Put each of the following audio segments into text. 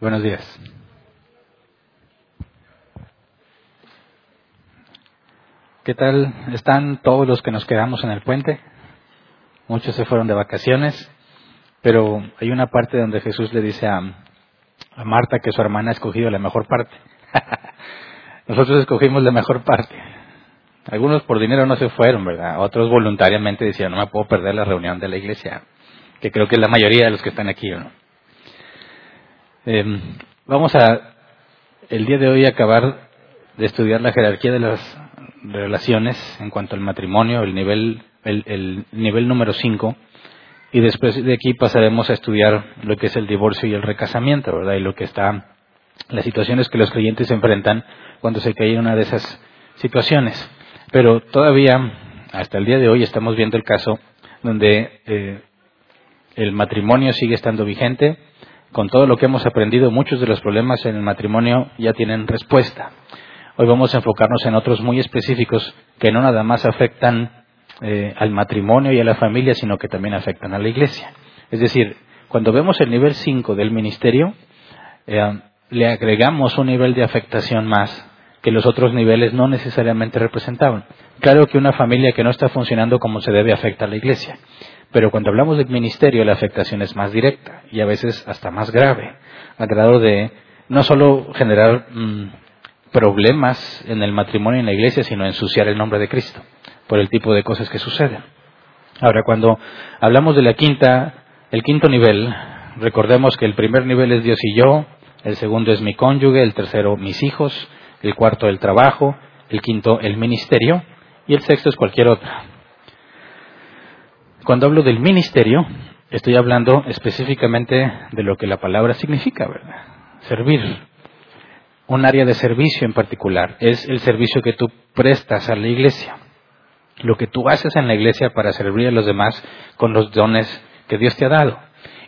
Buenos días. ¿Qué tal están todos los que nos quedamos en el puente? Muchos se fueron de vacaciones, pero hay una parte donde Jesús le dice a, a Marta que su hermana ha escogido la mejor parte. Nosotros escogimos la mejor parte. Algunos por dinero no se fueron, ¿verdad? Otros voluntariamente decían, no me puedo perder la reunión de la iglesia, que creo que es la mayoría de los que están aquí, ¿no? Eh, vamos a, el día de hoy, acabar de estudiar la jerarquía de las relaciones en cuanto al matrimonio, el nivel, el, el nivel número 5, y después de aquí pasaremos a estudiar lo que es el divorcio y el recasamiento, ¿verdad? Y lo que está, las situaciones que los creyentes enfrentan cuando se cae en una de esas situaciones. Pero todavía, hasta el día de hoy, estamos viendo el caso donde eh, el matrimonio sigue estando vigente, con todo lo que hemos aprendido, muchos de los problemas en el matrimonio ya tienen respuesta. Hoy vamos a enfocarnos en otros muy específicos que no nada más afectan eh, al matrimonio y a la familia, sino que también afectan a la iglesia. Es decir, cuando vemos el nivel 5 del ministerio, eh, le agregamos un nivel de afectación más que los otros niveles no necesariamente representaban. Claro que una familia que no está funcionando como se debe afecta a la iglesia. Pero cuando hablamos del ministerio, la afectación es más directa y a veces hasta más grave, a grado de no solo generar mm, problemas en el matrimonio y en la iglesia, sino ensuciar el nombre de Cristo por el tipo de cosas que suceden. Ahora, cuando hablamos de la quinta, el quinto nivel, recordemos que el primer nivel es Dios y yo, el segundo es mi cónyuge, el tercero mis hijos, el cuarto el trabajo, el quinto el ministerio y el sexto es cualquier otra. Cuando hablo del ministerio, estoy hablando específicamente de lo que la palabra significa, ¿verdad? Servir. Un área de servicio en particular es el servicio que tú prestas a la iglesia. Lo que tú haces en la iglesia para servir a los demás con los dones que Dios te ha dado.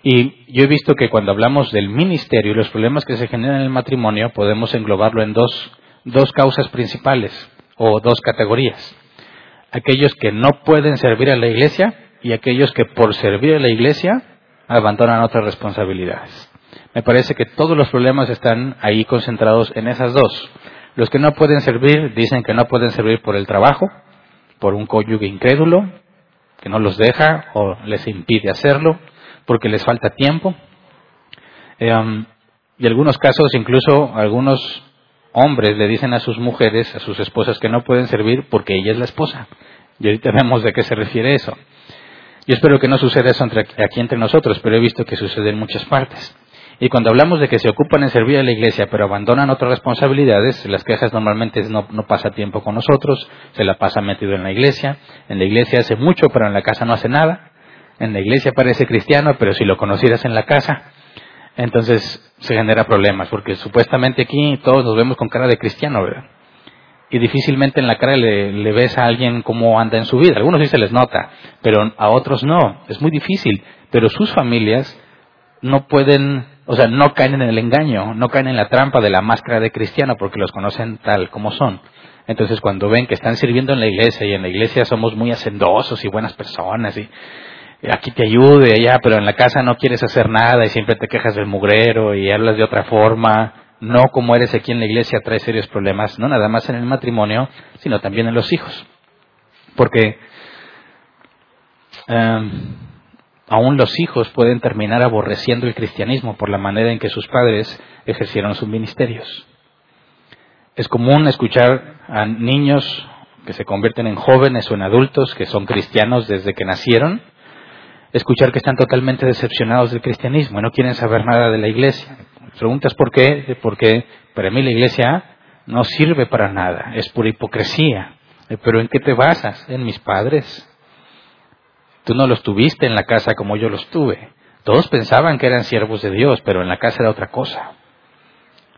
Y yo he visto que cuando hablamos del ministerio y los problemas que se generan en el matrimonio, podemos englobarlo en dos, dos causas principales o dos categorías. Aquellos que no pueden servir a la iglesia y aquellos que por servir a la iglesia abandonan otras responsabilidades. Me parece que todos los problemas están ahí concentrados en esas dos. Los que no pueden servir dicen que no pueden servir por el trabajo, por un cónyuge incrédulo, que no los deja o les impide hacerlo, porque les falta tiempo. Eh, y algunos casos, incluso algunos hombres le dicen a sus mujeres, a sus esposas, que no pueden servir porque ella es la esposa. Y ahorita vemos de qué se refiere eso. Yo espero que no suceda eso aquí entre nosotros, pero he visto que sucede en muchas partes. Y cuando hablamos de que se ocupan en servir a la iglesia, pero abandonan otras responsabilidades, las quejas normalmente no, no pasa tiempo con nosotros, se la pasa metido en la iglesia. En la iglesia hace mucho, pero en la casa no hace nada. En la iglesia parece cristiano, pero si lo conocieras en la casa, entonces se genera problemas, porque supuestamente aquí todos nos vemos con cara de cristiano, ¿verdad? Y difícilmente en la cara le, ves a alguien cómo anda en su vida. algunos sí se les nota, pero a otros no. Es muy difícil. Pero sus familias no pueden, o sea, no caen en el engaño, no caen en la trampa de la máscara de cristiano porque los conocen tal como son. Entonces cuando ven que están sirviendo en la iglesia y en la iglesia somos muy hacendosos y buenas personas y aquí te ayude, allá, pero en la casa no quieres hacer nada y siempre te quejas del mugrero y hablas de otra forma no como eres aquí en la iglesia trae serios problemas, no nada más en el matrimonio, sino también en los hijos. Porque em, aún los hijos pueden terminar aborreciendo el cristianismo por la manera en que sus padres ejercieron sus ministerios. Es común escuchar a niños que se convierten en jóvenes o en adultos que son cristianos desde que nacieron, escuchar que están totalmente decepcionados del cristianismo y no quieren saber nada de la iglesia. Preguntas por qué, porque para mí la iglesia no sirve para nada, es pura hipocresía. Eh, Pero ¿en qué te basas? En mis padres. Tú no los tuviste en la casa como yo los tuve. Todos pensaban que eran siervos de Dios, pero en la casa era otra cosa.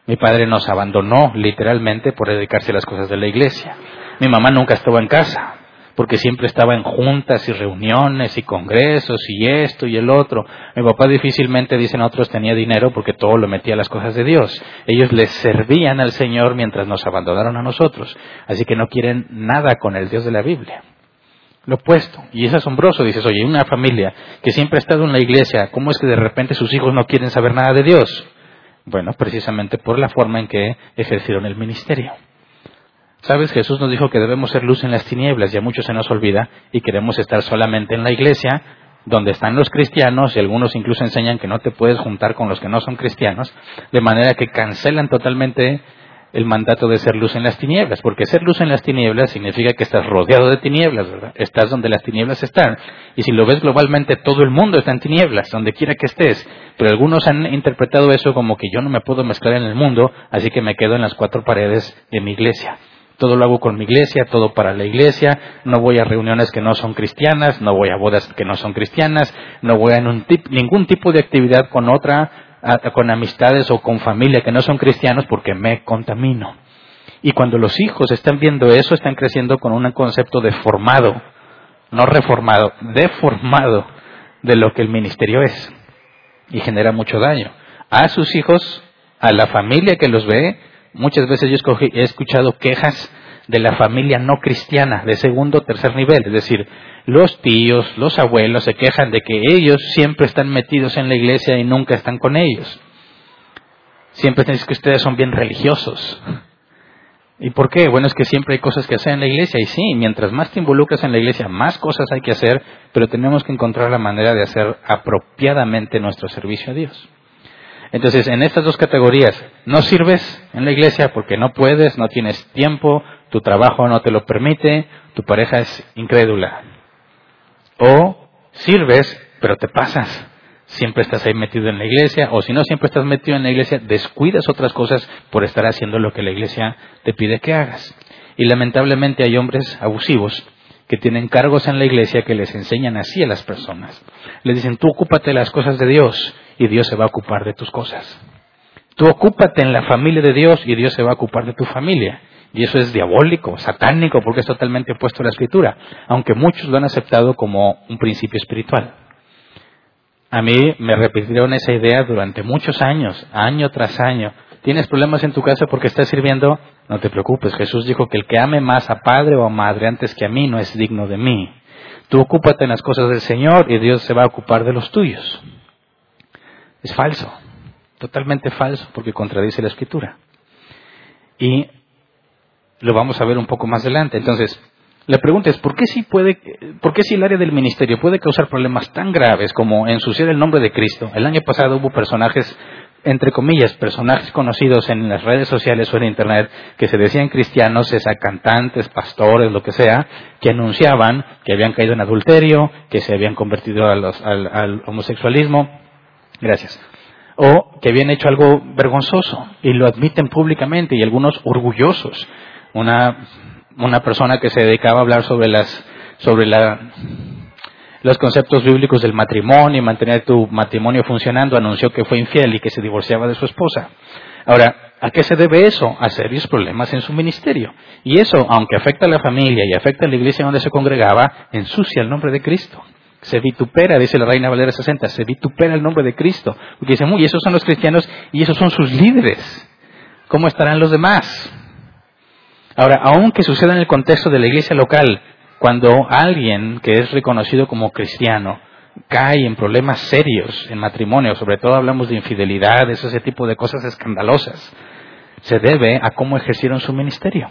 Mi padre nos abandonó literalmente por dedicarse a las cosas de la iglesia. Mi mamá nunca estuvo en casa, porque siempre estaba en juntas y reuniones y congresos y esto y el otro. Mi papá difícilmente, dicen otros, tenía dinero porque todo lo metía a las cosas de Dios. Ellos les servían al Señor mientras nos abandonaron a nosotros. Así que no quieren nada con el Dios de la Biblia. Lo opuesto. Y es asombroso, dices, oye, una familia que siempre ha estado en la iglesia, ¿cómo es que de repente sus hijos no quieren saber nada de Dios? Bueno, precisamente por la forma en que ejercieron el ministerio. Sabes, Jesús nos dijo que debemos ser luz en las tinieblas y a muchos se nos olvida y queremos estar solamente en la iglesia donde están los cristianos y algunos incluso enseñan que no te puedes juntar con los que no son cristianos, de manera que cancelan totalmente el mandato de ser luz en las tinieblas, porque ser luz en las tinieblas significa que estás rodeado de tinieblas, ¿verdad? Estás donde las tinieblas están. Y si lo ves globalmente, todo el mundo está en tinieblas, donde quiera que estés. Pero algunos han interpretado eso como que yo no me puedo mezclar en el mundo, así que me quedo en las cuatro paredes de mi iglesia. Todo lo hago con mi iglesia, todo para la iglesia, no voy a reuniones que no son cristianas, no voy a bodas que no son cristianas, no voy a ningún tipo de actividad con otra con amistades o con familia que no son cristianos porque me contamino. Y cuando los hijos están viendo eso, están creciendo con un concepto deformado, no reformado, deformado de lo que el ministerio es. Y genera mucho daño. A sus hijos, a la familia que los ve, muchas veces yo he escuchado quejas de la familia no cristiana de segundo o tercer nivel, es decir, los tíos, los abuelos se quejan de que ellos siempre están metidos en la iglesia y nunca están con ellos. Siempre dicen que ustedes son bien religiosos. ¿Y por qué? Bueno, es que siempre hay cosas que hacer en la iglesia y sí, mientras más te involucras en la iglesia, más cosas hay que hacer, pero tenemos que encontrar la manera de hacer apropiadamente nuestro servicio a Dios. Entonces, en estas dos categorías, no sirves en la iglesia porque no puedes, no tienes tiempo, tu trabajo no te lo permite, tu pareja es incrédula. O sirves, pero te pasas. Siempre estás ahí metido en la iglesia, o si no siempre estás metido en la iglesia, descuidas otras cosas por estar haciendo lo que la iglesia te pide que hagas. Y lamentablemente hay hombres abusivos que tienen cargos en la iglesia que les enseñan así a las personas. Les dicen, tú ocúpate de las cosas de Dios y Dios se va a ocupar de tus cosas. Tú ocúpate en la familia de Dios y Dios se va a ocupar de tu familia. Y eso es diabólico, satánico, porque es totalmente opuesto a la escritura, aunque muchos lo han aceptado como un principio espiritual. A mí me repitieron esa idea durante muchos años, año tras año. ¿Tienes problemas en tu casa porque estás sirviendo? No te preocupes, Jesús dijo que el que ame más a padre o a madre antes que a mí no es digno de mí. Tú ocúpate en las cosas del Señor y Dios se va a ocupar de los tuyos. Es falso, totalmente falso, porque contradice la escritura. Y lo vamos a ver un poco más adelante. Entonces, la pregunta es, ¿por qué si puede, por qué si el área del ministerio puede causar problemas tan graves como ensuciar el nombre de Cristo? El año pasado hubo personajes, entre comillas, personajes conocidos en las redes sociales o en Internet que se decían cristianos, esa cantantes, pastores, lo que sea, que anunciaban que habían caído en adulterio, que se habían convertido al homosexualismo. Gracias o que habían hecho algo vergonzoso y lo admiten públicamente y algunos orgullosos una, una persona que se dedicaba a hablar sobre las sobre la, los conceptos bíblicos del matrimonio y mantener tu matrimonio funcionando, anunció que fue infiel y que se divorciaba de su esposa. Ahora, ¿a qué se debe eso? A serios problemas en su ministerio. Y eso, aunque afecta a la familia y afecta a la iglesia donde se congregaba, ensucia el nombre de Cristo. Se vitupera, dice la Reina Valera 60, se vitupera el nombre de Cristo. Porque dicen, uy, esos son los cristianos y esos son sus líderes. ¿Cómo estarán los demás? Ahora, aunque suceda en el contexto de la iglesia local, cuando alguien que es reconocido como cristiano cae en problemas serios en matrimonio, sobre todo hablamos de infidelidades, ese tipo de cosas escandalosas, se debe a cómo ejercieron su ministerio.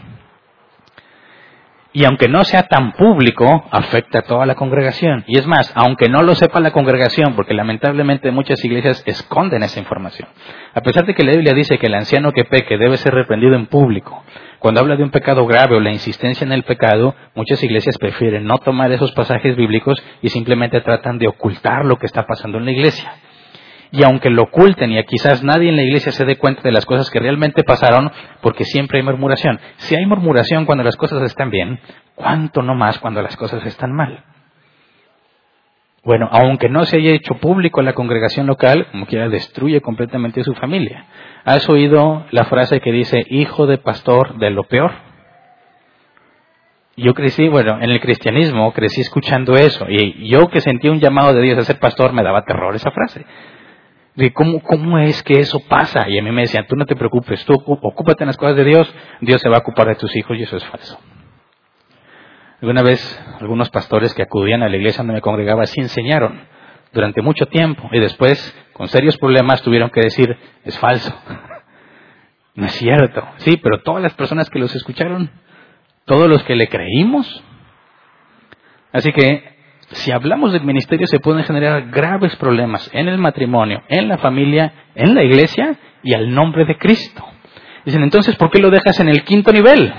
Y aunque no sea tan público, afecta a toda la congregación. Y es más, aunque no lo sepa la congregación, porque lamentablemente muchas iglesias esconden esa información. A pesar de que la Biblia dice que el anciano que peque debe ser reprendido en público, cuando habla de un pecado grave o la insistencia en el pecado, muchas iglesias prefieren no tomar esos pasajes bíblicos y simplemente tratan de ocultar lo que está pasando en la iglesia. Y aunque lo oculten y quizás nadie en la iglesia se dé cuenta de las cosas que realmente pasaron, porque siempre hay murmuración. Si hay murmuración cuando las cosas están bien, ¿cuánto no más cuando las cosas están mal? Bueno, aunque no se haya hecho público en la congregación local, como quiera, destruye completamente su familia. ¿Has oído la frase que dice, hijo de pastor de lo peor? Yo crecí, bueno, en el cristianismo crecí escuchando eso, y yo que sentí un llamado de Dios a ser pastor, me daba terror esa frase. De cómo, cómo es que eso pasa. Y a mí me decían, tú no te preocupes, tú ocúpate en las cosas de Dios, Dios se va a ocupar de tus hijos, y eso es falso. Alguna vez, algunos pastores que acudían a la iglesia donde me congregaba sí enseñaron durante mucho tiempo, y después, con serios problemas, tuvieron que decir, es falso. No es cierto. Sí, pero todas las personas que los escucharon todos los que le creímos. Así que si hablamos del ministerio se pueden generar graves problemas en el matrimonio, en la familia, en la iglesia y al nombre de Cristo. Dicen entonces, ¿por qué lo dejas en el quinto nivel?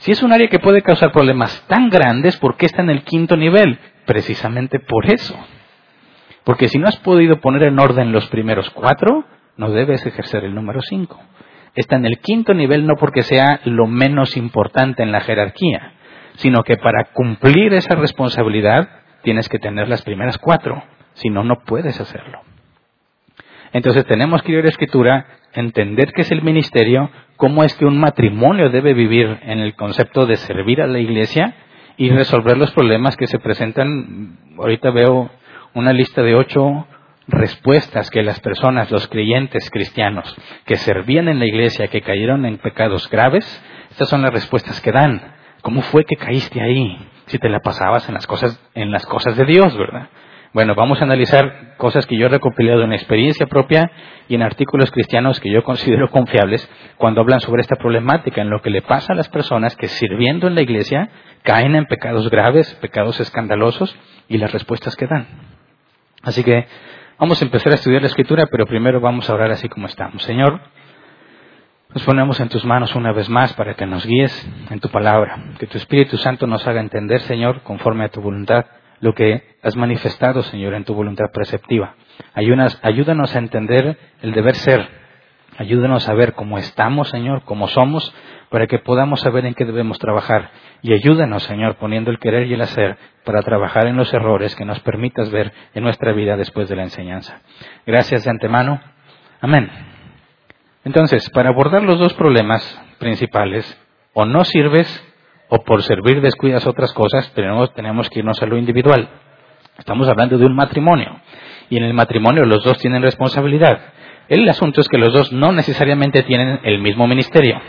Si es un área que puede causar problemas tan grandes, ¿por qué está en el quinto nivel? Precisamente por eso. Porque si no has podido poner en orden los primeros cuatro, no debes ejercer el número cinco está en el quinto nivel no porque sea lo menos importante en la jerarquía, sino que para cumplir esa responsabilidad tienes que tener las primeras cuatro, si no, no puedes hacerlo. Entonces tenemos que ir a la escritura, entender qué es el ministerio, cómo es que un matrimonio debe vivir en el concepto de servir a la iglesia y resolver los problemas que se presentan. Ahorita veo una lista de ocho respuestas que las personas, los creyentes cristianos que servían en la iglesia, que cayeron en pecados graves, estas son las respuestas que dan. ¿Cómo fue que caíste ahí? Si te la pasabas en las cosas, en las cosas de Dios, ¿verdad? Bueno, vamos a analizar cosas que yo he recopilado en experiencia propia y en artículos cristianos que yo considero confiables cuando hablan sobre esta problemática, en lo que le pasa a las personas que sirviendo en la iglesia caen en pecados graves, pecados escandalosos y las respuestas que dan. Así que Vamos a empezar a estudiar la escritura, pero primero vamos a orar así como estamos. Señor, nos ponemos en tus manos una vez más para que nos guíes en tu palabra, que tu Espíritu Santo nos haga entender, Señor, conforme a tu voluntad, lo que has manifestado, Señor, en tu voluntad preceptiva. Ayúdanos, ayúdanos a entender el deber ser. Ayúdanos a ver cómo estamos, Señor, cómo somos, para que podamos saber en qué debemos trabajar. Y ayúdanos, Señor, poniendo el querer y el hacer para trabajar en los errores que nos permitas ver en nuestra vida después de la enseñanza. Gracias de antemano. Amén. Entonces, para abordar los dos problemas principales, o no sirves o por servir descuidas otras cosas, pero tenemos que irnos a lo individual. Estamos hablando de un matrimonio. Y en el matrimonio los dos tienen responsabilidad. El asunto es que los dos no necesariamente tienen el mismo ministerio.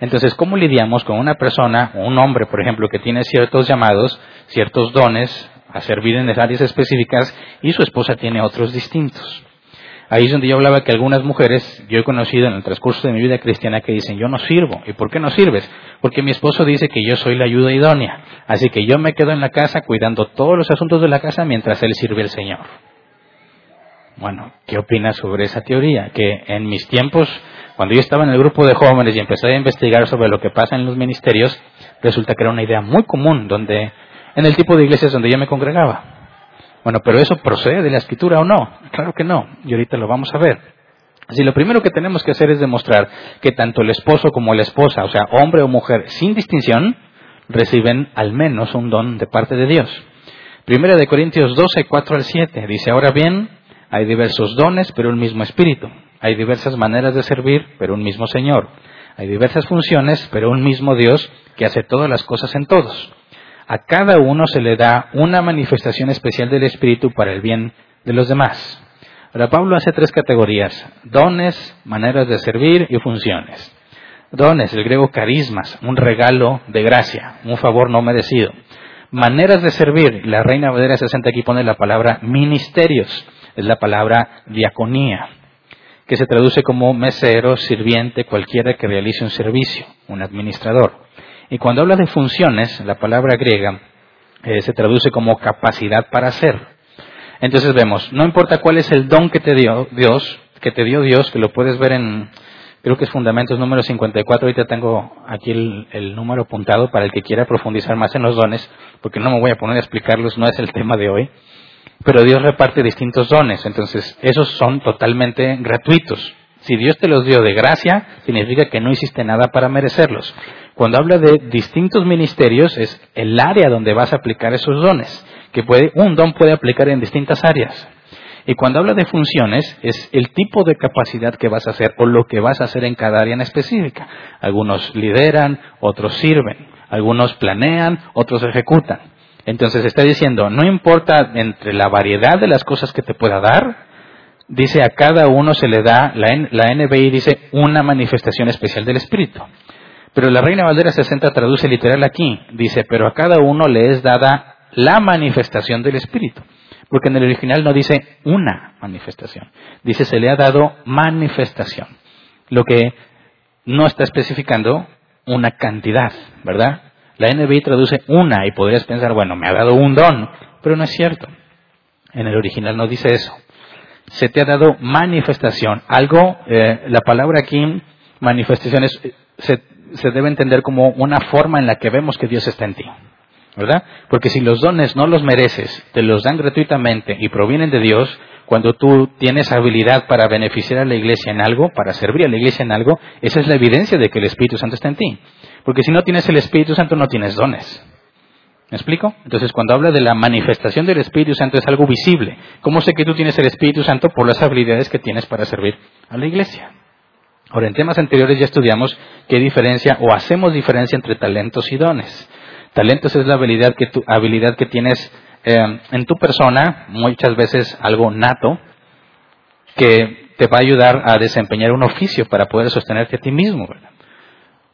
Entonces, ¿cómo lidiamos con una persona, un hombre, por ejemplo, que tiene ciertos llamados, ciertos dones a servir en áreas específicas y su esposa tiene otros distintos? Ahí es donde yo hablaba que algunas mujeres, yo he conocido en el transcurso de mi vida cristiana, que dicen, yo no sirvo. ¿Y por qué no sirves? Porque mi esposo dice que yo soy la ayuda idónea. Así que yo me quedo en la casa cuidando todos los asuntos de la casa mientras él sirve al Señor. Bueno, ¿qué opinas sobre esa teoría? Que en mis tiempos cuando yo estaba en el grupo de jóvenes y empecé a investigar sobre lo que pasa en los ministerios, resulta que era una idea muy común donde, en el tipo de iglesias donde yo me congregaba. Bueno, pero eso procede de la escritura o no? Claro que no, y ahorita lo vamos a ver. Así lo primero que tenemos que hacer es demostrar que tanto el esposo como la esposa, o sea, hombre o mujer, sin distinción, reciben al menos un don de parte de Dios. Primera de Corintios 12, 4 al 7 dice, ahora bien, hay diversos dones, pero el mismo espíritu. Hay diversas maneras de servir, pero un mismo Señor. Hay diversas funciones, pero un mismo Dios que hace todas las cosas en todos. A cada uno se le da una manifestación especial del Espíritu para el bien de los demás. Ahora Pablo hace tres categorías, dones, maneras de servir y funciones. Dones, el griego carismas, un regalo de gracia, un favor no merecido. Maneras de servir, la Reina Valera 60 aquí pone la palabra ministerios, es la palabra diaconía que se traduce como mesero, sirviente, cualquiera que realice un servicio, un administrador. Y cuando habla de funciones, la palabra griega eh, se traduce como capacidad para hacer. Entonces vemos, no importa cuál es el don que te dio Dios, que te dio Dios, que lo puedes ver en, creo que es Fundamentos número 54, ahorita tengo aquí el, el número apuntado para el que quiera profundizar más en los dones, porque no me voy a poner a explicarlos, no es el tema de hoy pero Dios reparte distintos dones, entonces esos son totalmente gratuitos. Si Dios te los dio de gracia, significa que no hiciste nada para merecerlos. Cuando habla de distintos ministerios, es el área donde vas a aplicar esos dones, que puede, un don puede aplicar en distintas áreas. Y cuando habla de funciones, es el tipo de capacidad que vas a hacer o lo que vas a hacer en cada área en específica. Algunos lideran, otros sirven, algunos planean, otros ejecutan. Entonces está diciendo, no importa entre la variedad de las cosas que te pueda dar, dice a cada uno se le da, la, NBI dice una manifestación especial del Espíritu. Pero la Reina Valdera 60 traduce literal aquí, dice, pero a cada uno le es dada la manifestación del Espíritu. Porque en el original no dice una manifestación, dice se le ha dado manifestación. Lo que no está especificando una cantidad, ¿verdad? La NBI traduce una y podrías pensar, bueno, me ha dado un don, pero no es cierto. En el original no dice eso. Se te ha dado manifestación. Algo, eh, la palabra aquí, manifestación, se, se debe entender como una forma en la que vemos que Dios está en ti. ¿verdad? Porque si los dones no los mereces, te los dan gratuitamente y provienen de Dios, cuando tú tienes habilidad para beneficiar a la iglesia en algo, para servir a la iglesia en algo, esa es la evidencia de que el Espíritu Santo está en ti. Porque si no tienes el Espíritu Santo, no tienes dones. ¿Me explico? Entonces, cuando habla de la manifestación del Espíritu Santo es algo visible. ¿Cómo sé que tú tienes el Espíritu Santo? Por las habilidades que tienes para servir a la iglesia. Ahora, en temas anteriores ya estudiamos qué diferencia o hacemos diferencia entre talentos y dones. Talentos es la habilidad que, tu, habilidad que tienes eh, en tu persona, muchas veces algo nato, que te va a ayudar a desempeñar un oficio para poder sostenerte a ti mismo.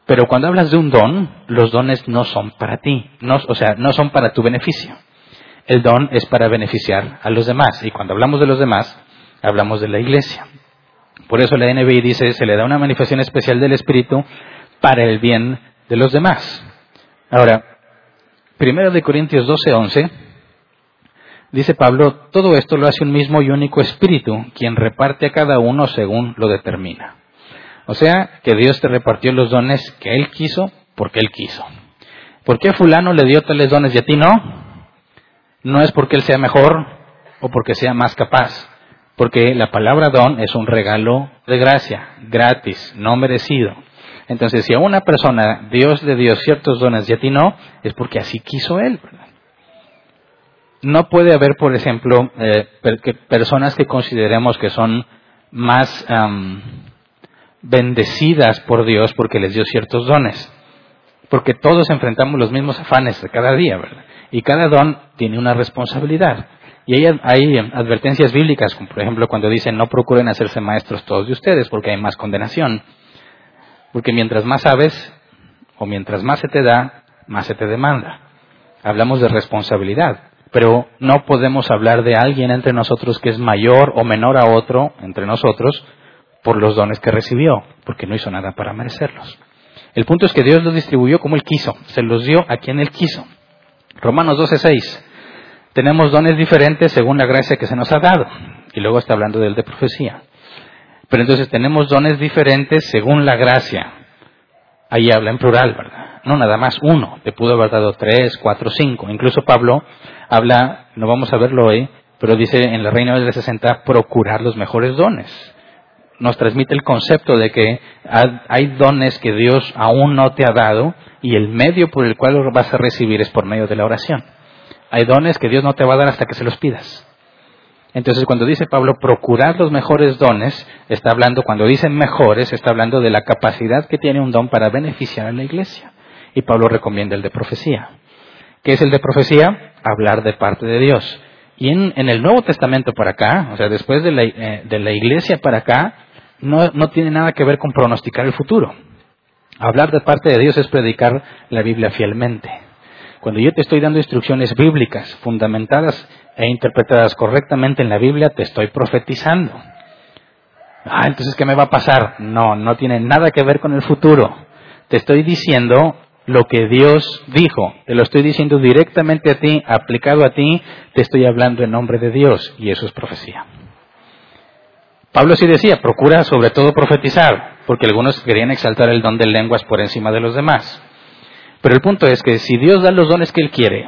Pero cuando hablas de un don, los dones no son para ti, no, o sea, no son para tu beneficio. El don es para beneficiar a los demás. Y cuando hablamos de los demás, hablamos de la iglesia. Por eso la NBI dice, se le da una manifestación especial del Espíritu para el bien de los demás. Ahora, Primero de Corintios 12, 11, dice Pablo, todo esto lo hace un mismo y único espíritu, quien reparte a cada uno según lo determina. O sea, que Dios te repartió los dones que Él quiso porque Él quiso. ¿Por qué fulano le dio tales dones y a ti no? No es porque Él sea mejor o porque sea más capaz, porque la palabra don es un regalo de gracia, gratis, no merecido. Entonces, si a una persona Dios le dio ciertos dones y a ti no, es porque así quiso Él. No puede haber, por ejemplo, eh, personas que consideremos que son más bendecidas por Dios porque les dio ciertos dones. Porque todos enfrentamos los mismos afanes de cada día, ¿verdad? Y cada don tiene una responsabilidad. Y hay, advertencias bíblicas, como por ejemplo cuando dicen no procuren hacerse maestros todos de ustedes porque hay más condenación. Porque mientras más sabes, o mientras más se te da, más se te demanda. Hablamos de responsabilidad, pero no podemos hablar de alguien entre nosotros que es mayor o menor a otro entre nosotros por los dones que recibió, porque no hizo nada para merecerlos. El punto es que Dios los distribuyó como Él quiso, se los dio a quien Él quiso. Romanos 12:6. Tenemos dones diferentes según la gracia que se nos ha dado. Y luego está hablando del de profecía. Pero entonces tenemos dones diferentes según la gracia. Ahí habla en plural, ¿verdad? No nada más uno. Te pudo haber dado tres, cuatro, cinco. Incluso Pablo habla, no vamos a verlo hoy, pero dice en la Reina de 60, procurar los mejores dones. Nos transmite el concepto de que hay dones que Dios aún no te ha dado y el medio por el cual los vas a recibir es por medio de la oración. Hay dones que Dios no te va a dar hasta que se los pidas. Entonces, cuando dice Pablo procurar los mejores dones, está hablando, cuando dice mejores, está hablando de la capacidad que tiene un don para beneficiar a la iglesia. Y Pablo recomienda el de profecía. ¿Qué es el de profecía? Hablar de parte de Dios. Y en, el Nuevo Testamento para acá, o sea, después de la, eh, de la iglesia para acá, no, no tiene nada que ver con pronosticar el futuro. Hablar de parte de Dios es predicar la Biblia fielmente. Cuando yo te estoy dando instrucciones bíblicas fundamentadas e interpretadas correctamente en la Biblia, te estoy profetizando. Ah, entonces, ¿qué me va a pasar? No, no tiene nada que ver con el futuro. Te estoy diciendo lo que Dios dijo. Te lo estoy diciendo directamente a ti, aplicado a ti. Te estoy hablando en nombre de Dios y eso es profecía. Pablo sí decía, procura sobre todo profetizar, porque algunos querían exaltar el don de lenguas por encima de los demás. Pero el punto es que si Dios da los dones que Él quiere,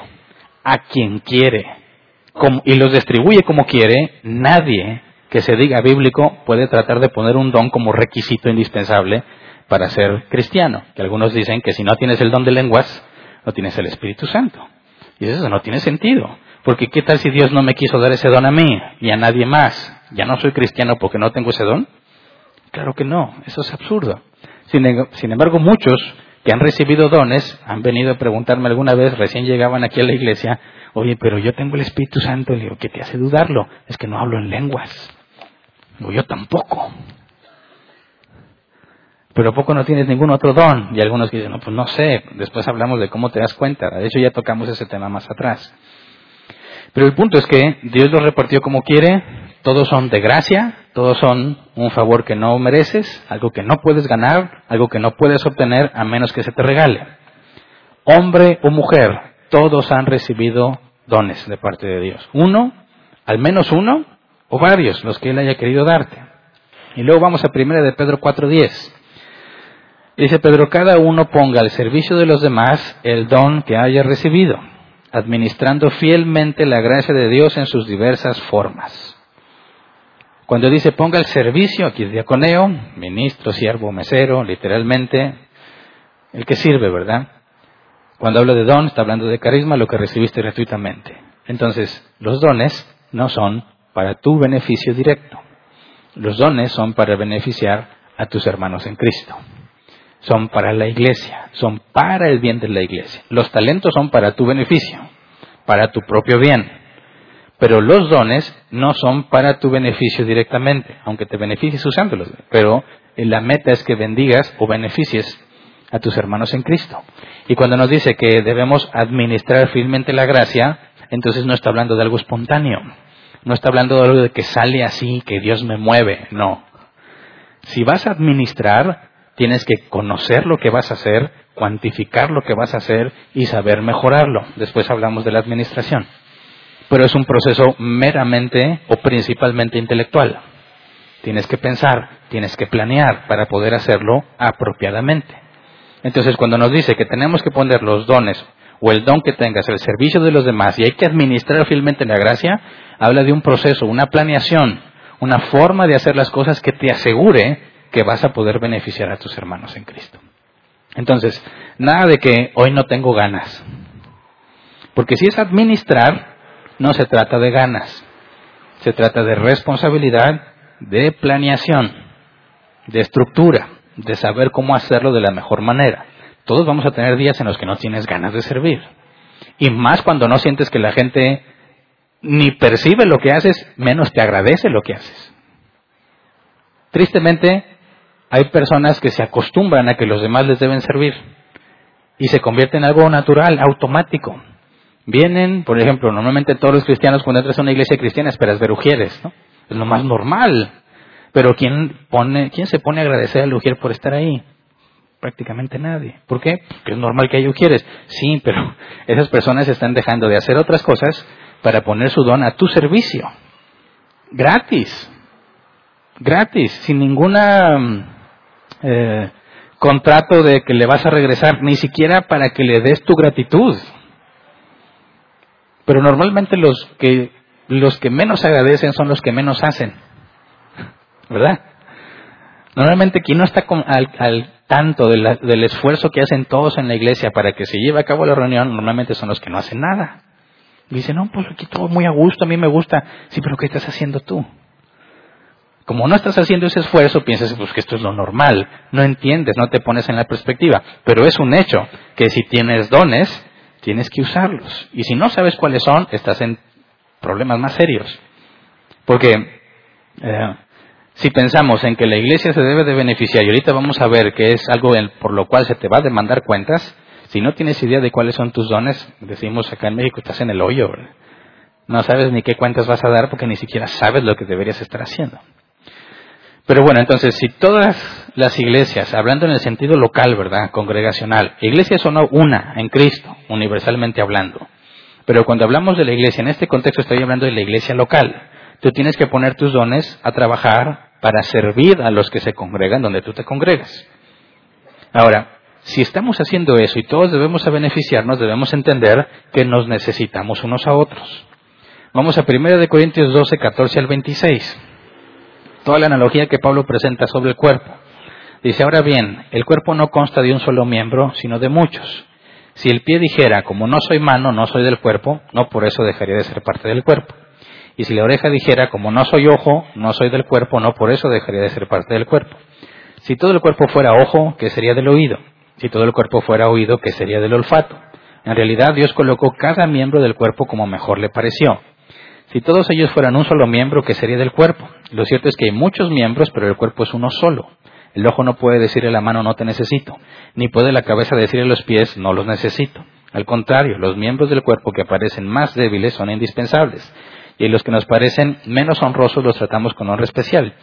a quien quiere, y los distribuye como quiere, nadie que se diga bíblico puede tratar de poner un don como requisito indispensable para ser cristiano. Que algunos dicen que si no tienes el don de lenguas, no tienes el Espíritu Santo. Y eso no tiene sentido. Porque ¿qué tal si Dios no me quiso dar ese don a mí y a nadie más? ¿Ya no soy cristiano porque no tengo ese don? Claro que no, eso es absurdo. Sin, embargo, muchos que han recibido dones han venido a preguntarme alguna vez, recién llegaban aquí a la iglesia, oye, pero yo tengo el Espíritu Santo, le digo, ¿qué te hace dudarlo? Es que no hablo en lenguas. Digo, yo tampoco. Pero ¿a poco no tienes ningún otro don? Y algunos dicen, no, pues no sé, después hablamos de cómo te das cuenta. De hecho, ya tocamos ese tema más atrás. Pero el punto es que Dios los repartió como quiere, todos son de gracia, todos son un favor que no mereces, algo que no puedes ganar, algo que no puedes obtener a menos que se te regale. Hombre o mujer, todos han recibido dones de parte de Dios. Uno, al menos uno, o varios, los que Él haya querido darte. Y luego vamos a 1 de Pedro 4.10. Dice Pedro, cada uno ponga al servicio de los demás el don que haya recibido, administrando fielmente la gracia de Dios en sus diversas formas. Cuando dice ponga al servicio, aquí es diaconeo, ministro, siervo, mesero, literalmente, el que sirve, ¿verdad? Cuando habla de don, está hablando de carisma, lo que recibiste gratuitamente. Entonces, los dones no son para tu beneficio directo. Los dones son para beneficiar a tus hermanos en Cristo son para la iglesia, son para el bien de la iglesia. Los talentos son para tu beneficio, para tu propio bien. Pero los dones no son para tu beneficio directamente, aunque te beneficies usándolos. Pero la meta es que bendigas o beneficies a tus hermanos en Cristo. Y cuando nos dice que debemos administrar fielmente la gracia, entonces no está hablando de algo espontáneo. No está hablando de algo de que sale así, que Dios me mueve. No. Si vas a administrar, Tienes que conocer lo que vas a hacer, cuantificar lo que vas a hacer y saber mejorarlo. Después hablamos de la administración. Pero es un proceso meramente o principalmente intelectual. Tienes que pensar, tienes que planear para poder hacerlo apropiadamente. Entonces, cuando nos dice que tenemos que poner los dones o el don que tengas al servicio de los demás y hay que administrar fielmente la gracia, habla de un proceso, una planeación, una forma de hacer las cosas que te asegure que vas a poder beneficiar a tus hermanos en Cristo. Entonces, nada de que hoy no tengo ganas. Porque si es administrar, no se trata de ganas. Se trata de responsabilidad, de planeación, de estructura, de saber cómo hacerlo de la mejor manera. Todos vamos a tener días en los que no tienes ganas de servir. Y más cuando no sientes que la gente ni percibe lo que haces, menos te agradece lo que haces. Tristemente, hay personas que se acostumbran a que los demás les deben servir y se convierte en algo natural, automático. Vienen, por ejemplo, normalmente todos los cristianos cuando entras a una iglesia cristiana esperas ver ujieres, ¿no? Es lo más normal. Pero ¿quién, pone, ¿quién se pone a agradecer al ujier por estar ahí? Prácticamente nadie. ¿Por qué? Porque es normal que haya ujieres. Sí, pero esas personas están dejando de hacer otras cosas para poner su don a tu servicio. Gratis. Gratis, sin ninguna eh, contrato de que le vas a regresar, ni siquiera para que le des tu gratitud. Pero normalmente los que, los que menos agradecen son los que menos hacen. ¿Verdad? Normalmente quien no está al, tanto del esfuerzo que hacen todos en la iglesia para que se lleve a cabo la reunión, normalmente son los que no hacen nada. Dicen, no, pues aquí todo muy a gusto, a mí me gusta. Sí, pero ¿qué estás haciendo tú? Como no estás haciendo ese esfuerzo, piensas pues, que esto es lo normal. No entiendes, no te pones en la perspectiva. Pero es un hecho que si tienes dones, tienes que usarlos. Y si no sabes cuáles son, estás en problemas más serios. Porque eh, si pensamos en que la iglesia se debe de beneficiar, y ahorita vamos a ver que es algo por lo cual se te va a demandar cuentas, si no tienes idea de cuáles son tus dones, decimos acá en México, estás en el hoyo. No sabes ni qué cuentas vas a dar porque ni siquiera sabes lo que deberías estar haciendo. Pero bueno, entonces, si todas las iglesias, hablando en el sentido local, ¿verdad? Congregacional, iglesias son una en Cristo, universalmente hablando. Pero cuando hablamos de la iglesia, en este contexto estoy hablando de la iglesia local. Tú tienes que poner tus dones a trabajar para servir a los que se congregan donde tú te congregas. Ahora, si estamos haciendo eso y todos debemos a beneficiarnos, debemos entender que nos necesitamos unos a otros. Vamos a 1 Corintios 12, 14 al 26 toda la analogía que Pablo presenta sobre el cuerpo. Dice, ahora bien, el cuerpo no consta de un solo miembro, sino de muchos. Si el pie dijera, como no soy mano, no soy del cuerpo, no por eso dejaría de ser parte del cuerpo. Y si la oreja dijera, como no soy ojo, no soy del cuerpo, no por eso dejaría de ser parte del cuerpo. Si todo el cuerpo fuera ojo, ¿qué sería del oído? Si todo el cuerpo fuera oído, ¿qué sería del olfato? En realidad Dios colocó cada miembro del cuerpo como mejor le pareció. Si todos ellos fueran un solo miembro, ¿qué sería del cuerpo? Lo cierto es que hay muchos miembros, pero el cuerpo es uno solo. El ojo no puede decirle a la mano no te necesito, ni puede la cabeza decirle a los pies no los necesito. Al contrario, los miembros del cuerpo que parecen más débiles son indispensables, y los que nos parecen menos honrosos los tratamos con honra especial.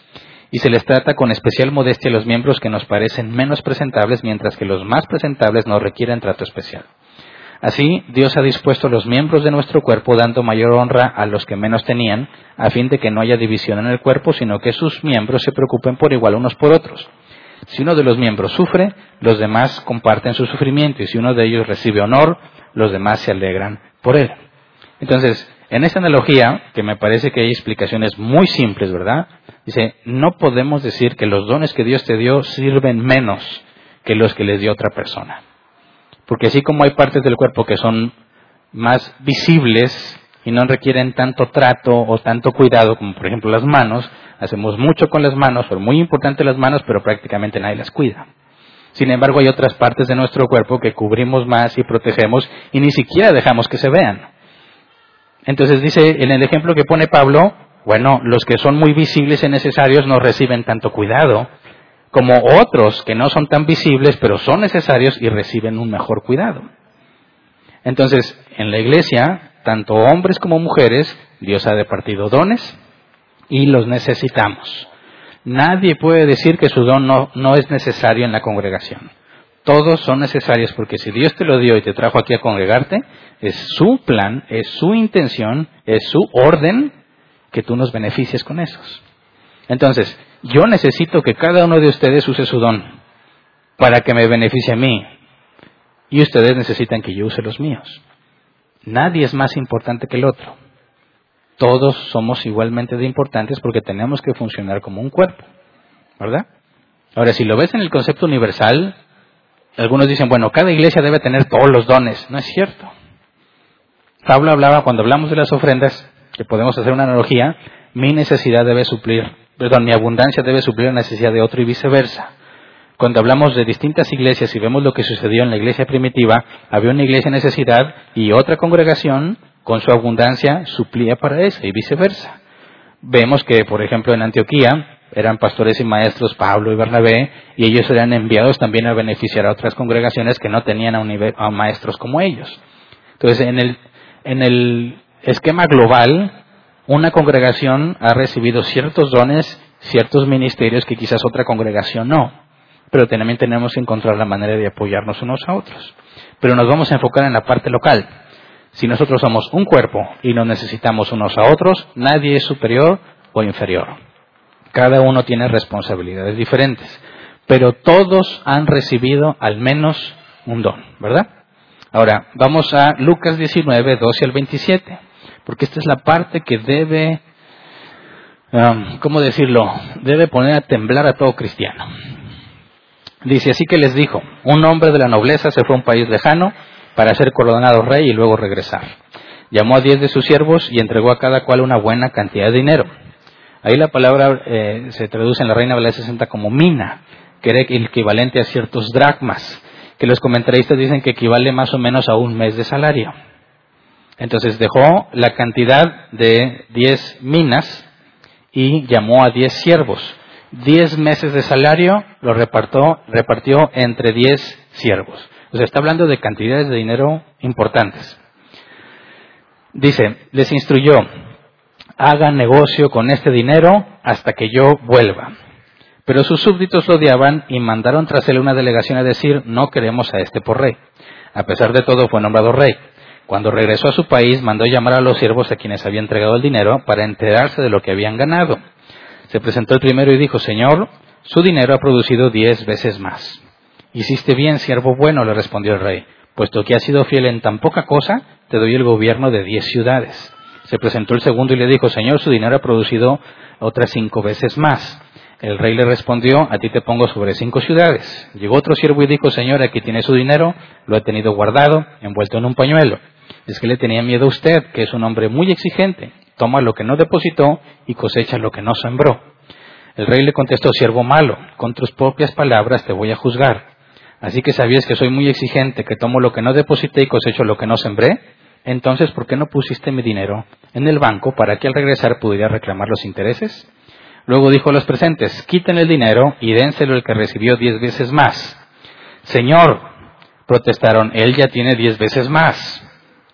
Y se les trata con especial modestia a los miembros que nos parecen menos presentables, mientras que los más presentables no requieren trato especial. Así, Dios ha dispuesto los miembros de nuestro cuerpo dando mayor honra a los que menos tenían, a fin de que no haya división en el cuerpo, sino que sus miembros se preocupen por igual unos por otros. Si uno de los miembros sufre, los demás comparten su sufrimiento, y si uno de ellos recibe honor, los demás se alegran por él. Entonces, en esta analogía, que me parece que hay explicaciones muy simples, ¿verdad? Dice, no podemos decir que los dones que Dios te dio sirven menos que los que les dio otra persona. Porque así como hay partes del cuerpo que son más visibles y no requieren tanto trato o tanto cuidado, como por ejemplo las manos, hacemos mucho con las manos, son muy importantes las manos, pero prácticamente nadie las cuida. Sin embargo, hay otras partes de nuestro cuerpo que cubrimos más y protegemos y ni siquiera dejamos que se vean. Entonces dice en el ejemplo que pone Pablo, bueno, los que son muy visibles y necesarios no reciben tanto cuidado, como otros que no son tan visibles, pero son necesarios y reciben un mejor cuidado. Entonces, en la iglesia, tanto hombres como mujeres, Dios ha departido dones y los necesitamos. Nadie puede decir que su don no, no es necesario en la congregación. Todos son necesarios porque si Dios te lo dio y te trajo aquí a congregarte, es su plan, es su intención, es su orden que tú nos beneficies con esos. Entonces, yo necesito que cada uno de ustedes use su don para que me beneficie a mí. Y ustedes necesitan que yo use los míos. Nadie es más importante que el otro. Todos somos igualmente de importantes porque tenemos que funcionar como un cuerpo. ¿Verdad? Ahora, si lo ves en el concepto universal, algunos dicen, bueno, cada iglesia debe tener todos los dones. No es cierto. Pablo hablaba, cuando hablamos de las ofrendas, que podemos hacer una analogía, mi necesidad debe suplir, perdón, mi abundancia debe suplir la necesidad de otro y viceversa. Cuando hablamos de distintas iglesias y vemos lo que sucedió en la iglesia primitiva, había una iglesia en necesidad y otra congregación con su abundancia suplía para eso y viceversa. Vemos que, por ejemplo, en Antioquía eran pastores y maestros Pablo y Bernabé y ellos eran enviados también a beneficiar a otras congregaciones que no tenían a, a maestros como ellos. Entonces, en el esquema global, una congregación ha recibido ciertos dones, ciertos ministerios que quizás otra congregación no. Pero también tenemos que encontrar la manera de apoyarnos unos a otros. Pero nos vamos a enfocar en la parte local. Si nosotros somos un cuerpo y nos necesitamos unos a otros, nadie es superior o inferior. Cada uno tiene responsabilidades diferentes. Pero todos han recibido al menos un don, ¿verdad? Ahora, vamos a Lucas 19, 12 al 27 porque esta es la parte que debe, um, ¿cómo decirlo? Debe poner a temblar a todo cristiano. Dice, así que les dijo, un hombre de la nobleza se fue a un país lejano para ser coronado rey y luego regresar. Llamó a diez de sus siervos y entregó a cada cual una buena cantidad de dinero. Ahí la palabra eh, se traduce en la Reina Valera 60 como mina, que era equivalente a ciertos dracmas, que los comentaristas dicen que equivale más o menos a un mes de salario. Entonces dejó la cantidad de diez minas y llamó a diez siervos. Diez meses de salario lo repartió, repartió entre diez siervos. O sea, está hablando de cantidades de dinero importantes. Dice, les instruyó, hagan negocio con este dinero hasta que yo vuelva. Pero sus súbditos lo odiaban y mandaron tras él una delegación a decir, no queremos a este por rey. A pesar de todo fue nombrado rey. Cuando regresó a su país, mandó llamar a los siervos a quienes había entregado el dinero para enterarse de lo que habían ganado. Se presentó el primero y dijo, Señor, su dinero ha producido diez veces más. Hiciste bien, siervo bueno, le respondió el rey, puesto que has sido fiel en tan poca cosa, te doy el gobierno de diez ciudades. Se presentó el segundo y le dijo, Señor, su dinero ha producido otras cinco veces más. El rey le respondió, a ti te pongo sobre cinco ciudades. Llegó otro siervo y dijo, Señor, aquí tiene su dinero, lo he tenido guardado, envuelto en un pañuelo. Es que le tenía miedo a usted, que es un hombre muy exigente. Toma lo que no depositó y cosecha lo que no sembró. El rey le contestó, siervo malo, con tus propias palabras te voy a juzgar. Así que sabías que soy muy exigente, que tomo lo que no deposité y cosecho lo que no sembré. Entonces, ¿por qué no pusiste mi dinero en el banco para que al regresar pudiera reclamar los intereses? Luego dijo a los presentes, quiten el dinero y dénselo el que recibió diez veces más. Señor, protestaron, él ya tiene diez veces más.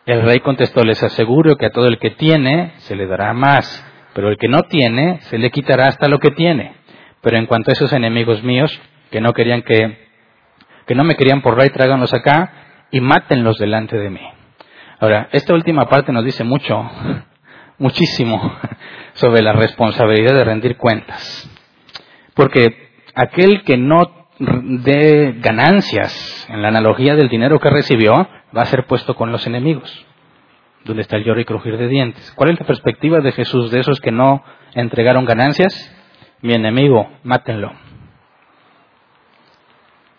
El rey contestó, les aseguro que a todo el que tiene se le dará más, pero el que no tiene se le quitará hasta lo que tiene. Pero en cuanto a esos enemigos míos, que no querían que, que no me querían por rey, tráiganlos acá y mátenlos delante de mí. Ahora, esta última parte nos dice mucho, muchísimo sobre la responsabilidad de rendir cuentas. Porque aquel que no dé ganancias en la analogía del dinero que recibió va a ser puesto con los enemigos. Donde está el lloro y crujir de dientes. ¿Cuál es la perspectiva de Jesús de esos que no entregaron ganancias? Mi enemigo, mátenlo.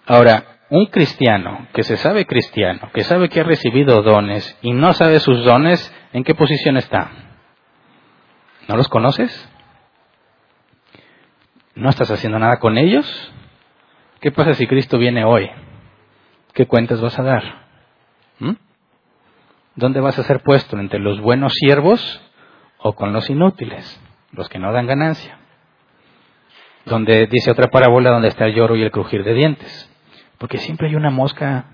Ahora, un cristiano que se sabe cristiano, que sabe que ha recibido dones y no sabe sus dones, ¿en qué posición está? ¿No los conoces? ¿No estás haciendo nada con ellos? ¿Qué pasa si Cristo viene hoy? ¿Qué cuentas vas a dar? ¿Mm? ¿Dónde vas a ser puesto? ¿Entre los buenos siervos o con los inútiles? Los que no dan ganancia. Donde dice otra parábola donde está el lloro y el crujir de dientes. Porque siempre hay una mosca.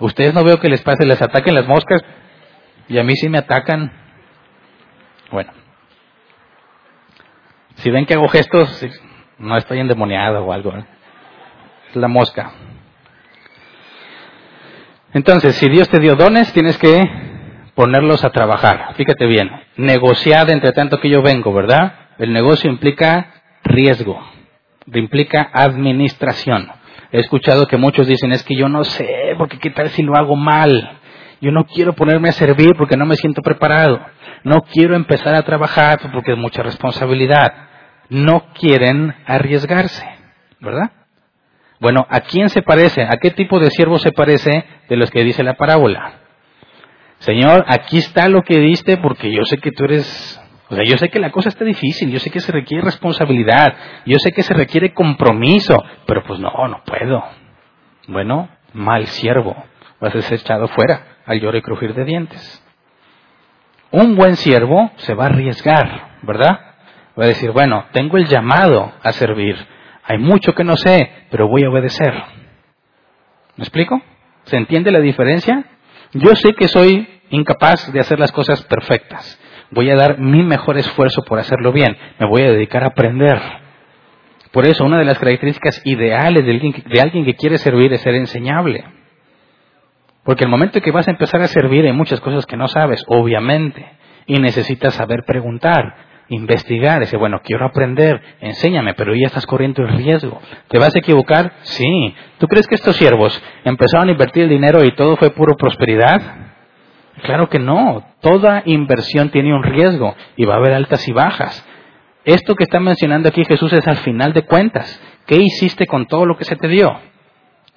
Ustedes no veo que les pase, les ataquen las moscas y a mí sí me atacan. Bueno, si ven que hago gestos, no estoy endemoniado o algo. ¿eh? La mosca. Entonces, si Dios te dio dones, tienes que ponerlos a trabajar. Fíjate bien, negociar entre tanto que yo vengo, ¿verdad? El negocio implica riesgo, implica administración. He escuchado que muchos dicen, es que yo no sé, porque qué tal si lo hago mal. Yo no quiero ponerme a servir porque no me siento preparado. No quiero empezar a trabajar porque es mucha responsabilidad. No quieren arriesgarse, ¿verdad? Bueno, ¿a quién se parece? ¿A qué tipo de siervo se parece de los que dice la parábola? Señor, aquí está lo que diste porque yo sé que tú eres o sea, yo sé que la cosa está difícil, yo sé que se requiere responsabilidad, yo sé que se requiere compromiso, pero pues no, no puedo. Bueno, mal siervo, vas a ser echado fuera al lloro y crujir de dientes. Un buen siervo se va a arriesgar, ¿verdad? Va a decir, bueno, tengo el llamado a servir, hay mucho que no sé, pero voy a obedecer. ¿Me explico? ¿Se entiende la diferencia? Yo sé que soy incapaz de hacer las cosas perfectas voy a dar mi mejor esfuerzo por hacerlo bien, me voy a dedicar a aprender. Por eso una de las características ideales de alguien, que, quiere servir es ser enseñable. Porque el momento que vas a empezar a servir hay muchas cosas que no sabes, obviamente, y necesitas saber preguntar, investigar, decir, bueno, quiero aprender, enséñame, pero ya estás corriendo el riesgo. ¿Te vas a equivocar? Sí. ¿Tú crees que estos siervos empezaron a invertir el dinero y todo fue puro prosperidad? Claro que no. Toda inversión tiene un riesgo y va a haber altas y bajas. Esto que está mencionando aquí Jesús es al final de cuentas. ¿Qué hiciste con todo lo que se te dio?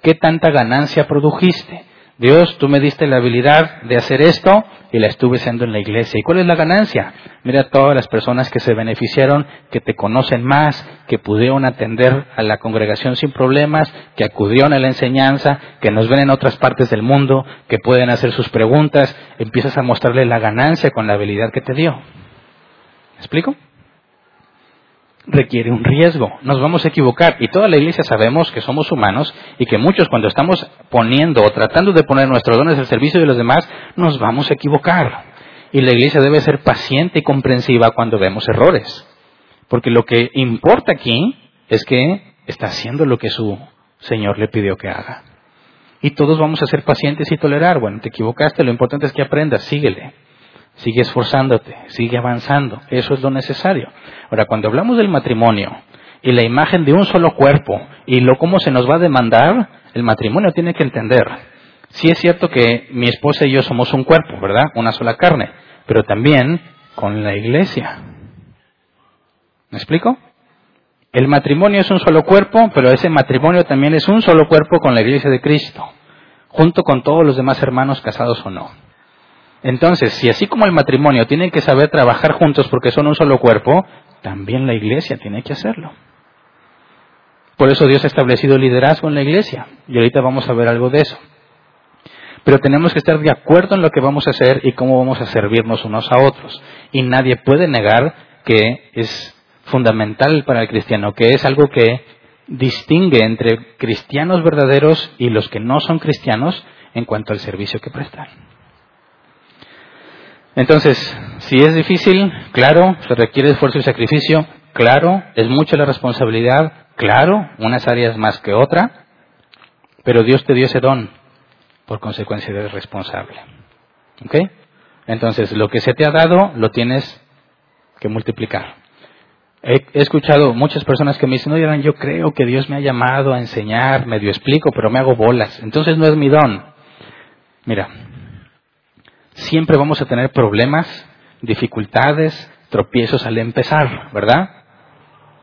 ¿Qué tanta ganancia produjiste? Dios, tú me diste la habilidad de hacer esto y la estuve haciendo en la iglesia. ¿Y cuál es la ganancia? Mira todas las personas que se beneficiaron, que te conocen más, que pudieron atender a la congregación sin problemas, que acudieron a la enseñanza, que nos ven en otras partes del mundo, que pueden hacer sus preguntas. Empiezas a mostrarle la ganancia con la habilidad que te dio. ¿Me explico? Requiere un riesgo. Nos vamos a equivocar y toda la iglesia sabemos que somos humanos y que muchos cuando estamos poniendo o tratando de poner nuestros dones al servicio de los demás, nos vamos a equivocar. Y la iglesia debe ser paciente y comprensiva cuando vemos errores. Porque lo que importa aquí es que está haciendo lo que su Señor le pidió que haga. Y todos vamos a ser pacientes y tolerar. Bueno, te equivocaste, lo importante es que aprendas, síguele. Sigue esforzándote, sigue avanzando. Eso es lo necesario. Ahora, cuando hablamos del matrimonio y la imagen de un solo cuerpo y lo cómo se nos va a demandar, el matrimonio tiene que entender. Sí es cierto que mi esposa y yo somos un cuerpo, ¿verdad? Una sola carne, pero también con la iglesia. ¿Me explico? El matrimonio es un solo cuerpo, pero ese matrimonio también es un solo cuerpo con la iglesia de Cristo, junto con todos los demás hermanos casados o no. Entonces, si así como el matrimonio tienen que saber trabajar juntos porque son un solo cuerpo, también la iglesia tiene que hacerlo. Por eso Dios ha establecido liderazgo en la iglesia. Y ahorita vamos a ver algo de eso. Pero tenemos que estar de acuerdo en lo que vamos a hacer y cómo vamos a servirnos unos a otros. Y nadie puede negar que es fundamental para el cristiano, que es algo que distingue entre cristianos verdaderos y los que no son cristianos en cuanto al servicio que prestan. Entonces, si es difícil, claro, se requiere esfuerzo y sacrificio, claro, es mucha la responsabilidad, claro, unas áreas más que otra, pero Dios te dio ese don, por consecuencia eres responsable. ¿Ok? Entonces, lo que se te ha dado, lo tienes que multiplicar. He, escuchado muchas personas que me dicen, oye, yo creo que Dios me ha llamado a enseñar, medio explico, pero me hago bolas. Entonces no es mi don. Mira, siempre vamos a tener problemas, dificultades, tropiezos al empezar, ¿verdad?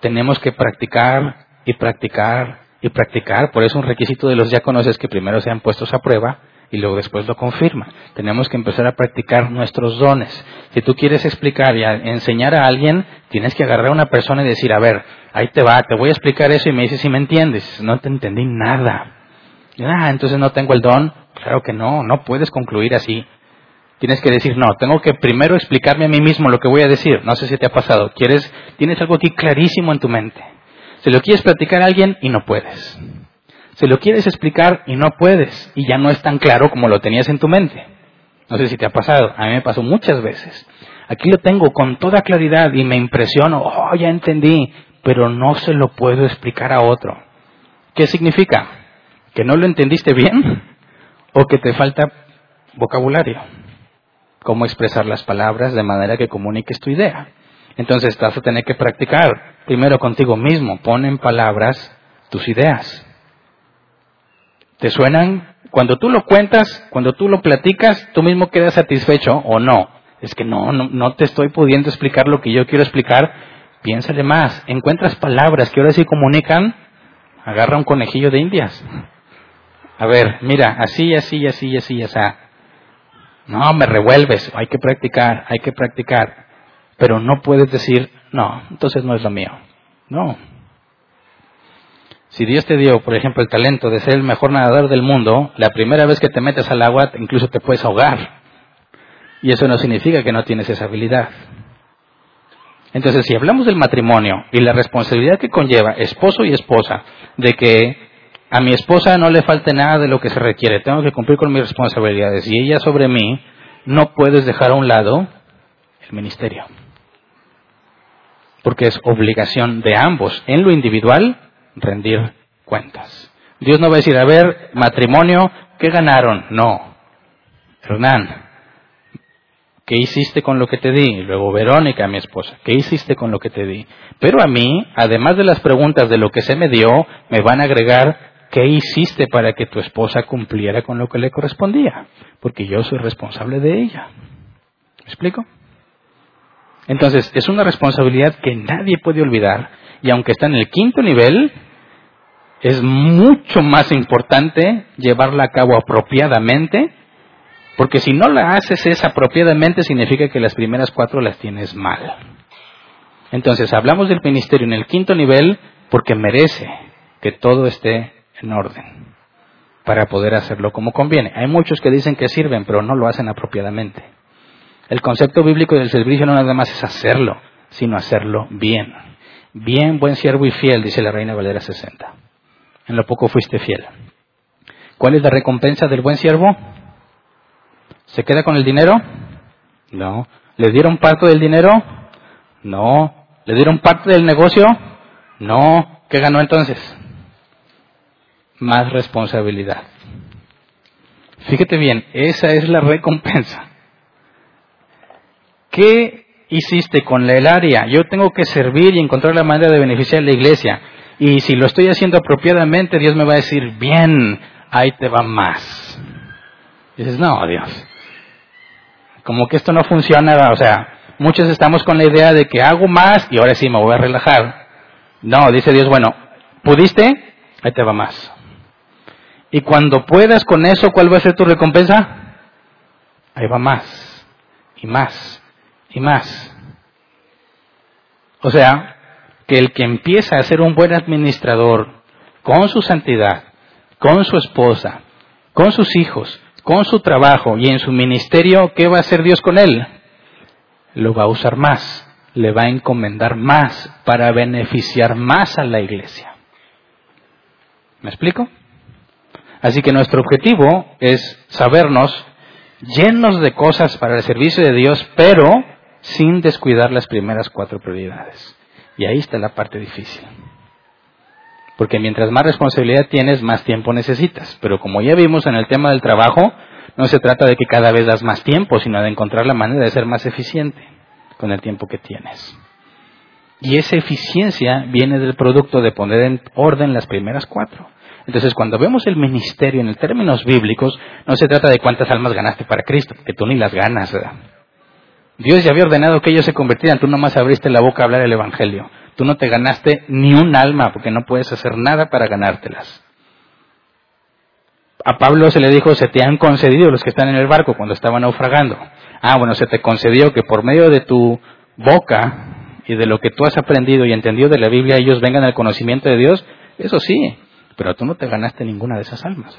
Tenemos que practicar y practicar y practicar. Por eso un requisito de los diáconos es que primero sean puestos a prueba y luego después lo confirma. Tenemos que empezar a practicar nuestros dones. Si tú quieres explicar y enseñar a alguien, tienes que agarrar a una persona y decir, a ver, ahí te va, te voy a explicar eso y me dices si me entiendes. No te entendí nada. Ah, entonces no tengo el don. Claro que no, no puedes concluir así. Tienes que decir, no, tengo que primero explicarme a mí mismo lo que voy a decir. No sé si te ha pasado. Quieres, tienes algo aquí clarísimo en tu mente. Se lo quieres platicar a alguien y no puedes. Se lo quieres explicar y no puedes. Y ya no es tan claro como lo tenías en tu mente. No sé si te ha pasado. A mí me pasó muchas veces. Aquí lo tengo con toda claridad y me impresiono. Oh, ya entendí. Pero no se lo puedo explicar a otro. ¿Qué significa? ¿Que no lo entendiste bien? ¿O que te falta vocabulario? Cómo expresar las palabras de manera que comuniques tu idea. Entonces vas a tener que practicar primero contigo mismo, pon en palabras tus ideas. ¿Te suenan? Cuando tú lo cuentas, cuando tú lo platicas, tú mismo quedas satisfecho o no. Es que no, no, no te estoy pudiendo explicar lo que yo quiero explicar. Piénsale más. Encuentras palabras que ahora sí comunican. Agarra un conejillo de indias. A ver, mira, así, así, así, así, así. No, me revuelves, hay que practicar, hay que practicar. Pero no puedes decir, no, entonces no es lo mío. No. Si Dios te dio, por ejemplo, el talento de ser el mejor nadador del mundo, la primera vez que te metes al agua incluso te puedes ahogar. Y eso no significa que no tienes esa habilidad. Entonces, si hablamos del matrimonio y la responsabilidad que conlleva esposo y esposa de que a mi esposa no le falte nada de lo que se requiere, tengo que cumplir con mis responsabilidades y ella sobre mí, no puedes dejar a un lado el ministerio. Porque es obligación de ambos, en lo individual, rendir cuentas. Dios no va a decir, a ver, matrimonio, ¿qué ganaron? No. Hernán, ¿qué hiciste con lo que te di? Luego Verónica, mi esposa, ¿qué hiciste con lo que te di? Pero a mí, además de las preguntas de lo que se me dio, me van a agregar ¿qué hiciste para que tu esposa cumpliera con lo que le correspondía? Porque yo soy responsable de ella. ¿Me explico? Entonces, es una responsabilidad que nadie puede olvidar y aunque está en el quinto nivel, es mucho más importante llevarla a cabo apropiadamente, porque si no la haces es apropiadamente significa que las primeras cuatro las tienes mal. Entonces, hablamos del ministerio en el quinto nivel porque merece que todo esté en orden para poder hacerlo como conviene. Hay muchos que dicen que sirven, pero no lo hacen apropiadamente. El concepto bíblico del servicio no nada más es hacerlo, sino hacerlo bien. Bien, buen siervo y fiel, dice la Reina Valera 60. En lo poco fuiste fiel. ¿Cuál es la recompensa del buen siervo? ¿Se queda con el dinero? No. ¿Le dieron parte del dinero? No. ¿Le dieron parte del negocio? No. ¿Qué ganó entonces? Más responsabilidad. Fíjate bien, esa es la recompensa. ¿Qué hiciste con el área? Yo tengo que servir y encontrar la manera de beneficiar a la iglesia. Y si lo estoy haciendo apropiadamente, Dios me va a decir, bien, ahí te va más. dices, no, Dios. Como que esto no funciona, o sea, muchos estamos con la idea de que hago más y ahora sí me voy a relajar. No, dice Dios, bueno, ¿pudiste? Ahí te va más. Y cuando puedas con eso, ¿cuál va a ser tu recompensa? Ahí va más, y más, y más. O sea, que el que empieza a ser un buen administrador con su santidad, con su esposa, con sus hijos, con su trabajo y en su ministerio, ¿qué va a hacer Dios con él? Lo va a usar más, le va a encomendar más para beneficiar más a la iglesia. ¿Me explico? Así que nuestro objetivo es sabernos llenos de cosas para el servicio de Dios, pero sin descuidar las primeras cuatro prioridades. Y ahí está la parte difícil. Porque mientras más responsabilidad tienes, más tiempo necesitas. Pero como ya vimos en el tema del trabajo, no se trata de que cada vez das más tiempo, sino de encontrar la manera de ser más eficiente con el tiempo que tienes. Y esa eficiencia viene del producto de poner en orden las primeras cuatro. Entonces, cuando vemos el ministerio en términos bíblicos, no se trata de cuántas almas ganaste para Cristo, que tú ni las ganas. Dios ya había ordenado que ellos se convirtieran, tú nomás abriste la boca a hablar el Evangelio. Tú no te ganaste ni un alma, porque no puedes hacer nada para ganártelas. A Pablo se le dijo, se te han concedido los que están en el barco cuando estaban naufragando. Ah, bueno, se te concedió que por medio de tu boca y de lo que tú has aprendido y entendido de la Biblia, ellos vengan al conocimiento de Dios. Eso sí, pero tú no te ganaste ninguna de esas almas.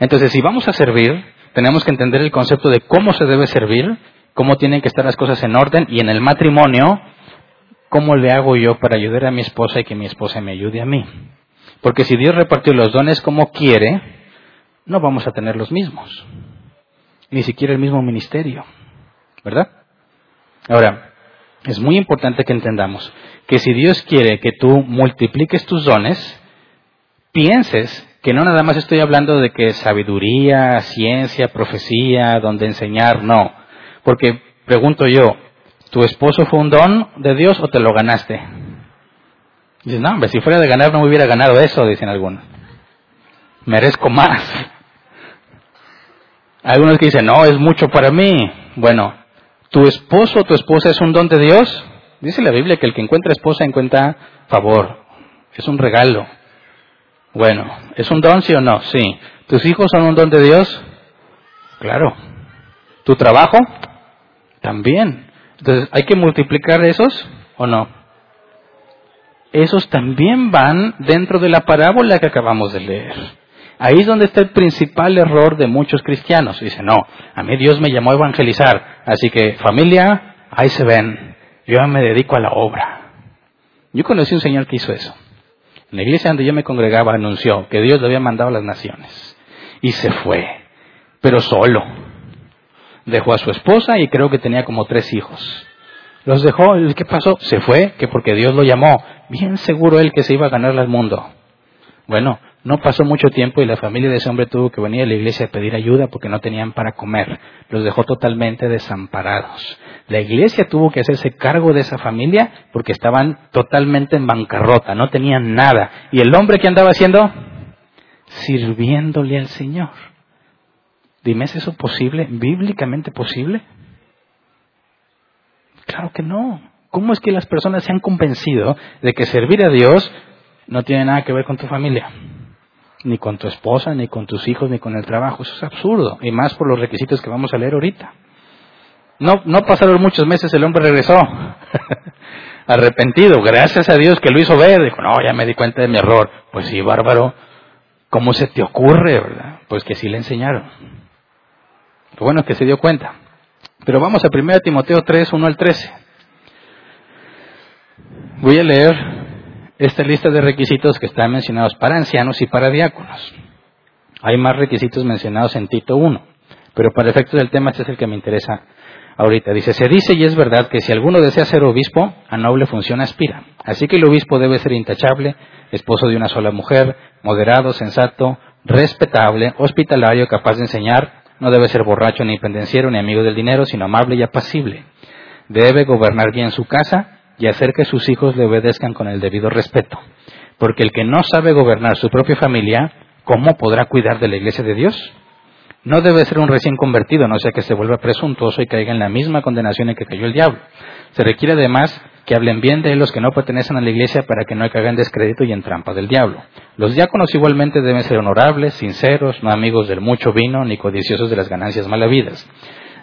Entonces, si vamos a servir, tenemos que entender el concepto de cómo se debe servir, cómo tienen que estar las cosas en orden y en el matrimonio, cómo le hago yo para ayudar a mi esposa y que mi esposa me ayude a mí. Porque si Dios repartió los dones como quiere, no vamos a tener los mismos, ni siquiera el mismo ministerio, ¿verdad? Ahora, es muy importante que entendamos que si Dios quiere que tú multipliques tus dones, pienses que no nada más estoy hablando de que sabiduría, ciencia, profecía, donde enseñar, no. Porque pregunto yo, ¿tu esposo fue un don de Dios o te lo ganaste? Dices, no, hombre, si fuera de ganar no me hubiera ganado eso, dicen algunos. Merezco más. Algunos que dicen, no, es mucho para mí. Bueno, ¿tu esposo o tu esposa es un don de Dios? Dice la Biblia que el que encuentra esposa encuentra favor. Es un regalo. Bueno, ¿es un don sí o no? Sí. ¿Tus hijos son un don de Dios? Claro. ¿Tu trabajo? También. Entonces, ¿hay que multiplicar esos o no? Esos también van dentro de la parábola que acabamos de leer. Ahí es donde está el principal error de muchos cristianos. Dicen, no, a mí Dios me llamó a evangelizar, así que familia, ahí se ven, yo me dedico a la obra. Yo conocí un señor que hizo eso. La iglesia donde yo me congregaba anunció que Dios le había mandado a las naciones. Y se fue, pero solo. Dejó a su esposa y creo que tenía como tres hijos. Los dejó, ¿qué pasó? Se fue, que porque Dios lo llamó. Bien seguro él que se iba a ganar el mundo. Bueno, no pasó mucho tiempo y la familia de ese hombre tuvo que venir a la iglesia a pedir ayuda porque no tenían para comer. Los dejó totalmente desamparados. La iglesia tuvo que hacerse cargo de esa familia porque estaban totalmente en bancarrota, no tenían nada. ¿Y el hombre que andaba haciendo? Sirviéndole al Señor. Dime, ¿es eso posible? ¿Bíblicamente posible? Claro que no. ¿Cómo es que las personas se han convencido de que servir a Dios no tiene nada que ver con tu familia? Ni con tu esposa, ni con tus hijos, ni con el trabajo. Eso es absurdo. Y más por los requisitos que vamos a leer ahorita. No, no pasaron muchos meses, el hombre regresó arrepentido, gracias a Dios que lo hizo ver. Dijo, no, ya me di cuenta de mi error. Pues sí, bárbaro, ¿cómo se te ocurre, verdad? Pues que sí le enseñaron. Bueno es que se dio cuenta. Pero vamos a 1 Timoteo 3, 1 al 13. Voy a leer esta lista de requisitos que están mencionados para ancianos y para diáconos. Hay más requisitos mencionados en Tito 1, pero para efectos del tema este es el que me interesa ahorita. Dice, se dice y es verdad que si alguno desea ser obispo, a noble función aspira. Así que el obispo debe ser intachable, esposo de una sola mujer, moderado, sensato, respetable, hospitalario, capaz de enseñar, no debe ser borracho ni pendenciero ni amigo del dinero, sino amable y apacible. Debe gobernar bien su casa y hacer que sus hijos le obedezcan con el debido respeto. Porque el que no sabe gobernar su propia familia, ¿cómo podrá cuidar de la iglesia de Dios? No debe ser un recién convertido, no sea que se vuelva presuntuoso y caiga en la misma condenación en que cayó el diablo. Se requiere además que hablen bien de los que no pertenecen a la iglesia para que no caigan en descrédito y en trampa del diablo. Los diáconos igualmente deben ser honorables, sinceros, no amigos del mucho vino, ni codiciosos de las ganancias malavidas.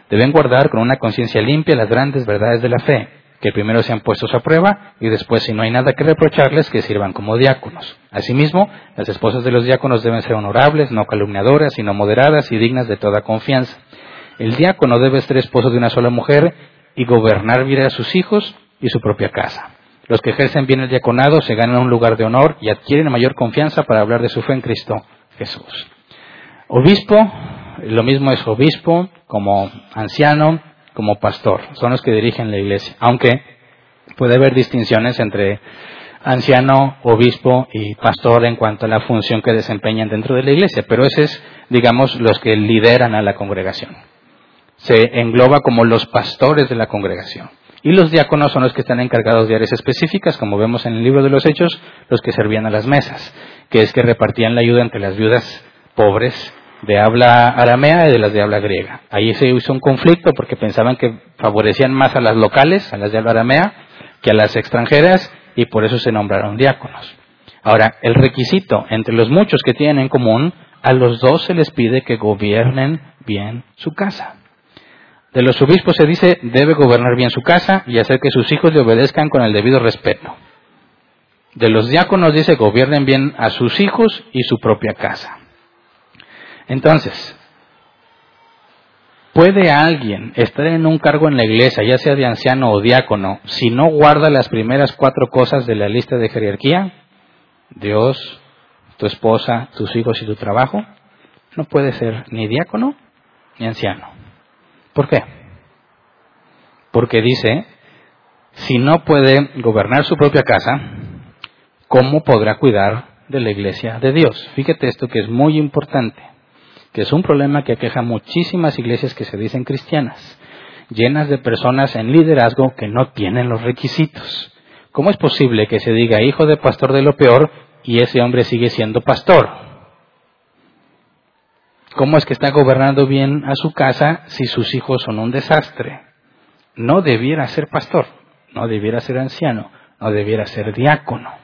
Deben guardar con una conciencia limpia las grandes verdades de la fe, que primero sean puestos a prueba y después, si no hay nada que reprocharles, que sirvan como diáconos. Asimismo, las esposas de los diáconos deben ser honorables, no calumniadoras, sino moderadas y dignas de toda confianza. El diácono debe ser esposo de una sola mujer y gobernar bien a sus hijos y su propia casa. Los que ejercen bien el diaconado se ganan un lugar de honor y adquieren mayor confianza para hablar de su fe en Cristo Jesús. Obispo, lo mismo es obispo como anciano, como pastor. Son los que dirigen la iglesia. Aunque puede haber distinciones entre anciano, obispo y pastor en cuanto a la función que desempeñan dentro de la iglesia. Pero ese es, digamos, los que lideran a la congregación. Se engloba como los pastores de la congregación. Y los diáconos son los que están encargados de áreas específicas, como vemos en el libro de los Hechos, los que servían a las mesas, que es que repartían la ayuda entre las viudas pobres de habla aramea y de las de habla griega. Ahí se hizo un conflicto porque pensaban que favorecían más a las locales, a las de habla aramea, que a las extranjeras, y por eso se nombraron diáconos. Ahora, el requisito entre los muchos que tienen en común, a los dos se les pide que gobiernen bien su casa. De los obispos se dice debe gobernar bien su casa y hacer que sus hijos le obedezcan con el debido respeto. De los diáconos dice gobiernen bien a sus hijos y su propia casa. Entonces, ¿puede alguien estar en un cargo en la iglesia, ya sea de anciano o diácono, si no guarda las primeras cuatro cosas de la lista de jerarquía? Dios, tu esposa, tus hijos y tu trabajo. No puede ser ni diácono ni anciano. ¿Por qué? Porque dice, si no puede gobernar su propia casa, ¿cómo podrá cuidar de la iglesia de Dios? Fíjate esto que es muy importante, que es un problema que aqueja muchísimas iglesias que se dicen cristianas, llenas de personas en liderazgo que no tienen los requisitos. ¿Cómo es posible que se diga hijo de pastor de lo peor y ese hombre sigue siendo pastor? ¿Cómo es que está gobernando bien a su casa si sus hijos son un desastre? No debiera ser pastor, no debiera ser anciano, no debiera ser diácono.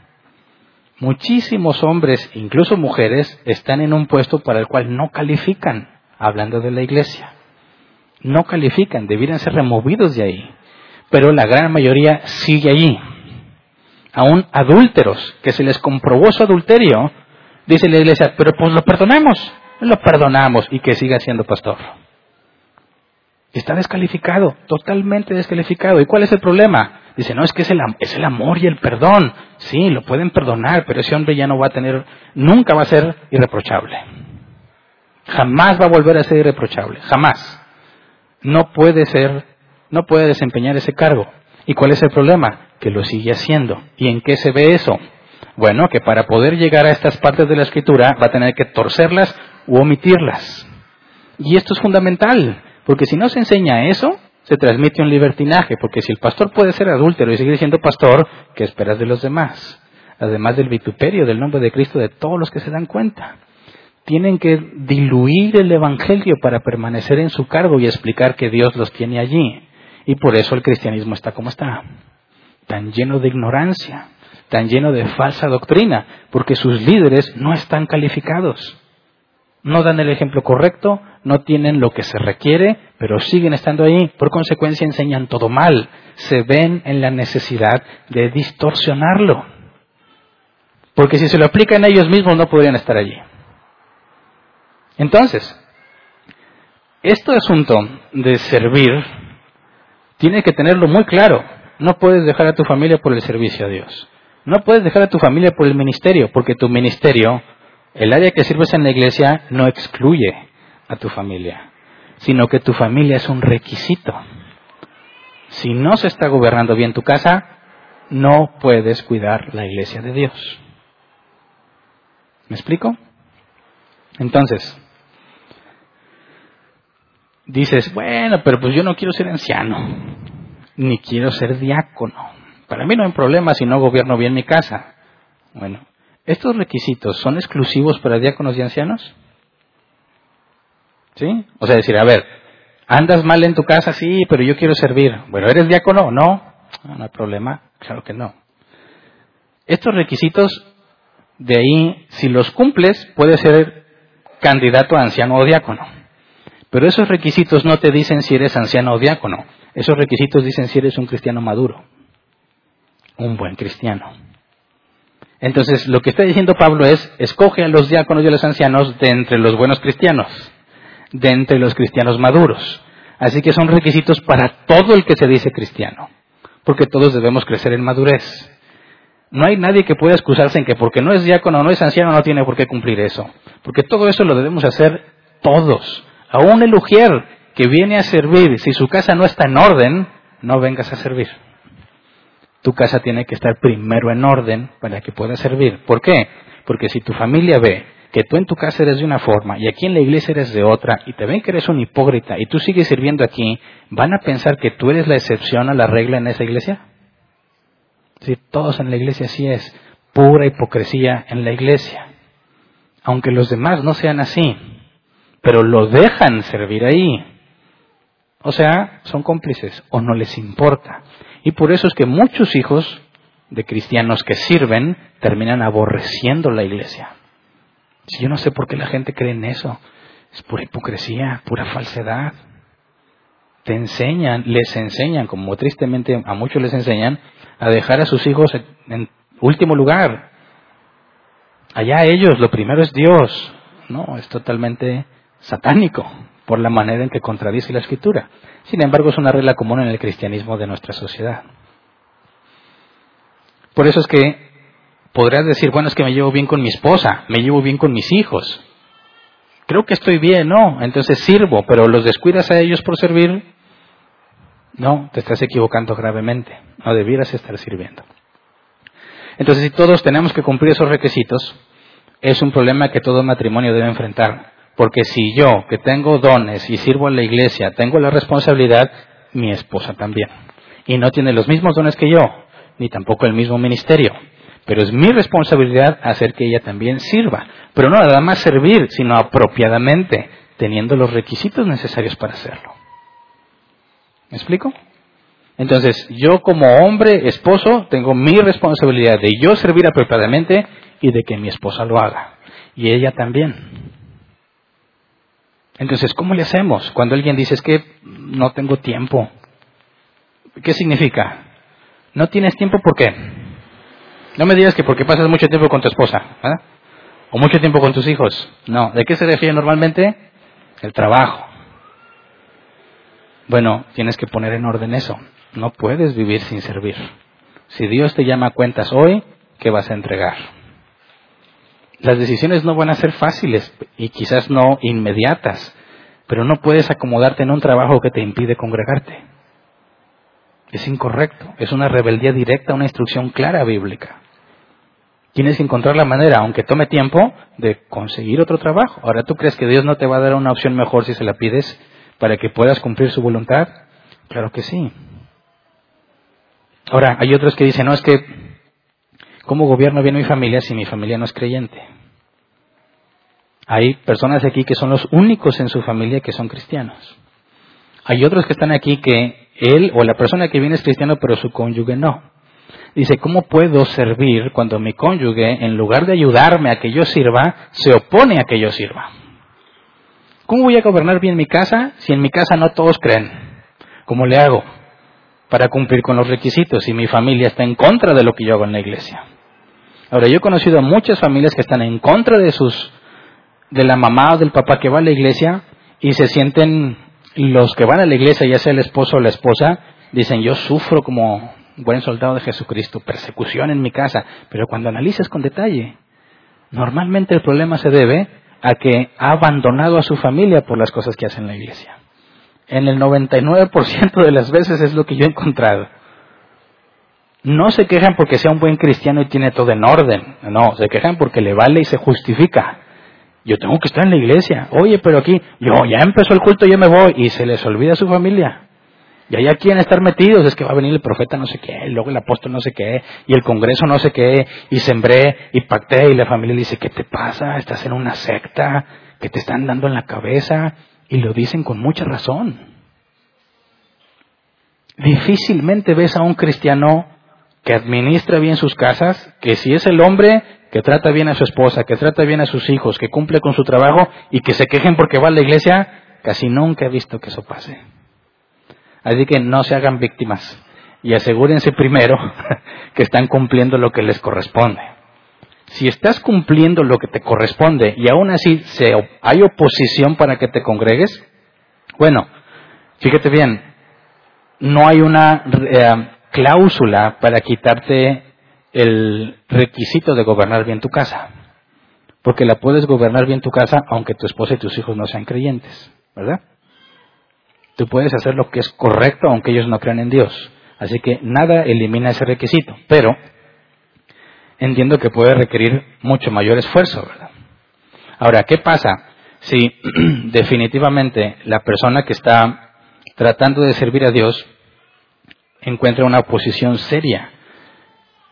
Muchísimos hombres, incluso mujeres, están en un puesto para el cual no califican, hablando de la iglesia. No califican, debieran ser removidos de ahí. Pero la gran mayoría sigue allí. Aún adúlteros, que se les comprobó su adulterio, dice la iglesia, pero pues lo perdonamos lo perdonamos y que siga siendo pastor. Está descalificado, totalmente descalificado. ¿Y cuál es el problema? Dice, no, es que es el, es el amor y el perdón. Sí, lo pueden perdonar, pero ese hombre ya no va a tener, nunca va a ser irreprochable. Jamás va a volver a ser irreprochable, jamás. No puede ser, no puede desempeñar ese cargo. ¿Y cuál es el problema? Que lo sigue haciendo. ¿Y en qué se ve eso? Bueno, que para poder llegar a estas partes de la escritura va a tener que torcerlas u omitirlas. Y esto es fundamental, porque si no se enseña eso, se transmite un libertinaje, porque si el pastor puede ser adúltero y seguir siendo pastor, ¿qué esperas de los demás? Además del vituperio del nombre de Cristo de todos los que se dan cuenta. Tienen que diluir el Evangelio para permanecer en su cargo y explicar que Dios los tiene allí. Y por eso el cristianismo está como está, tan lleno de ignorancia, tan lleno de falsa doctrina, porque sus líderes no están calificados no dan el ejemplo correcto, no tienen lo que se requiere, pero siguen estando ahí. Por consecuencia enseñan todo mal. Se ven en la necesidad de distorsionarlo. Porque si se lo aplican a ellos mismos no podrían estar allí. Entonces, este asunto de servir tiene que tenerlo muy claro. No puedes dejar a tu familia por el servicio a Dios. No puedes dejar a tu familia por el ministerio, porque tu ministerio el área que sirves en la iglesia no excluye a tu familia, sino que tu familia es un requisito. Si no se está gobernando bien tu casa, no puedes cuidar la iglesia de Dios. ¿Me explico? Entonces, dices, bueno, pero pues yo no quiero ser anciano, ni quiero ser diácono. Para mí no hay problema si no gobierno bien mi casa. Bueno, ¿Estos requisitos son exclusivos para diáconos y ancianos? ¿Sí? O sea, decir, a ver, andas mal en tu casa, sí, pero yo quiero servir. Bueno, ¿eres diácono o no? No hay problema, claro que no. Estos requisitos, de ahí, si los cumples, puedes ser candidato a anciano o diácono. Pero esos requisitos no te dicen si eres anciano o diácono. Esos requisitos dicen si eres un cristiano maduro, un buen cristiano. Entonces, lo que está diciendo Pablo es, escoge a los diáconos y a los ancianos de entre los buenos cristianos, de entre los cristianos maduros. Así que son requisitos para todo el que se dice cristiano, porque todos debemos crecer en madurez. No hay nadie que pueda excusarse en que porque no es diácono no es anciano no tiene por qué cumplir eso, porque todo eso lo debemos hacer todos. Aún el ujier que viene a servir, si su casa no está en orden, no vengas a servir tu casa tiene que estar primero en orden para que pueda servir. ¿Por qué? Porque si tu familia ve que tú en tu casa eres de una forma y aquí en la iglesia eres de otra y te ven que eres un hipócrita y tú sigues sirviendo aquí, ¿van a pensar que tú eres la excepción a la regla en esa iglesia? Si todos en la iglesia sí es pura hipocresía en la iglesia. Aunque los demás no sean así, pero lo dejan servir ahí. O sea, son cómplices o no les importa. Y por eso es que muchos hijos de cristianos que sirven terminan aborreciendo la iglesia. Yo no sé por qué la gente cree en eso. Es pura hipocresía, pura falsedad. Te enseñan, les enseñan, como tristemente a muchos les enseñan, a dejar a sus hijos en último lugar. Allá ellos, lo primero es Dios. No, es totalmente satánico por la manera en que contradice la escritura. Sin embargo, es una regla común en el cristianismo de nuestra sociedad. Por eso es que podrás decir, bueno, es que me llevo bien con mi esposa, me llevo bien con mis hijos. Creo que estoy bien, no, entonces sirvo, pero los descuidas a ellos por servir. No, te estás equivocando gravemente. No debieras estar sirviendo. Entonces, si todos tenemos que cumplir esos requisitos, es un problema que todo matrimonio debe enfrentar. Porque si yo, que tengo dones y sirvo en la iglesia, tengo la responsabilidad, mi esposa también. Y no tiene los mismos dones que yo, ni tampoco el mismo ministerio. Pero es mi responsabilidad hacer que ella también sirva. Pero no nada más servir, sino apropiadamente, teniendo los requisitos necesarios para hacerlo. ¿Me explico? Entonces, yo como hombre, esposo, tengo mi responsabilidad de yo servir apropiadamente y de que mi esposa lo haga. Y ella también. Entonces, ¿cómo le hacemos cuando alguien dice es que no tengo tiempo? ¿Qué significa? No tienes tiempo, ¿por qué? No me digas que porque pasas mucho tiempo con tu esposa, O mucho tiempo con tus hijos. No, ¿de qué se refiere normalmente? El trabajo. Bueno, tienes que poner en orden eso. No puedes vivir sin servir. Si Dios te llama a cuentas hoy, ¿qué vas a entregar? Las decisiones no van a ser fáciles y quizás no inmediatas, pero no puedes acomodarte en un trabajo que te impide congregarte. Es incorrecto, es una rebeldía directa una instrucción clara bíblica. Tienes que encontrar la manera, aunque tome tiempo, de conseguir otro trabajo. Ahora, ¿tú crees que Dios no te va a dar una opción mejor si se la pides para que puedas cumplir su voluntad? Claro que sí. Ahora, hay otros que dicen, no, es que ¿Cómo gobierno bien mi familia si mi familia no es creyente? Hay personas aquí que son los únicos en su familia que son cristianos. Hay otros que están aquí que él o la persona que viene es cristiano pero su cónyuge no. Dice, ¿cómo puedo servir cuando mi cónyuge, en lugar de ayudarme a que yo sirva, se opone a que yo sirva? ¿Cómo voy a gobernar bien mi casa si en mi casa no todos creen? ¿Cómo le hago para cumplir con los requisitos si mi familia está en contra de lo que yo hago en la iglesia? Ahora, yo he conocido a muchas familias que están en contra de sus, de la mamá o del papá que va a la iglesia y se sienten los que van a la iglesia, ya sea el esposo o la esposa, dicen yo sufro como buen soldado de Jesucristo, persecución en mi casa, pero cuando analizas con detalle, normalmente el problema se debe a que ha abandonado a su familia por las cosas que hace en la iglesia. En el 99% de las veces es lo que yo he encontrado. No se quejan porque sea un buen cristiano y tiene todo en orden. No, se quejan porque le vale y se justifica. Yo tengo que estar en la iglesia. Oye, pero aquí, yo ya empezó el culto, yo me voy. Y se les olvida su familia. Y allá quieren estar metidos. Es que va a venir el profeta no sé qué, luego el apóstol no sé qué, y el congreso no sé qué, y sembré y pacté. Y la familia dice, ¿qué te pasa? Estás en una secta que te están dando en la cabeza. Y lo dicen con mucha razón. Difícilmente ves a un cristiano que administra bien sus casas, que si es el hombre que trata bien a su esposa, que trata bien a sus hijos, que cumple con su trabajo y que se quejen porque va a la iglesia, casi nunca he visto que eso pase. Así que no se hagan víctimas y asegúrense primero que están cumpliendo lo que les corresponde. Si estás cumpliendo lo que te corresponde y aún así se, hay oposición para que te congregues, bueno, fíjate bien, no hay una eh, cláusula para quitarte el requisito de gobernar bien tu casa. Porque la puedes gobernar bien tu casa aunque tu esposa y tus hijos no sean creyentes, ¿verdad? Tú puedes hacer lo que es correcto aunque ellos no crean en Dios. Así que nada elimina ese requisito, pero entiendo que puede requerir mucho mayor esfuerzo, ¿verdad? Ahora, ¿qué pasa si definitivamente la persona que está tratando de servir a Dios encuentra una oposición seria,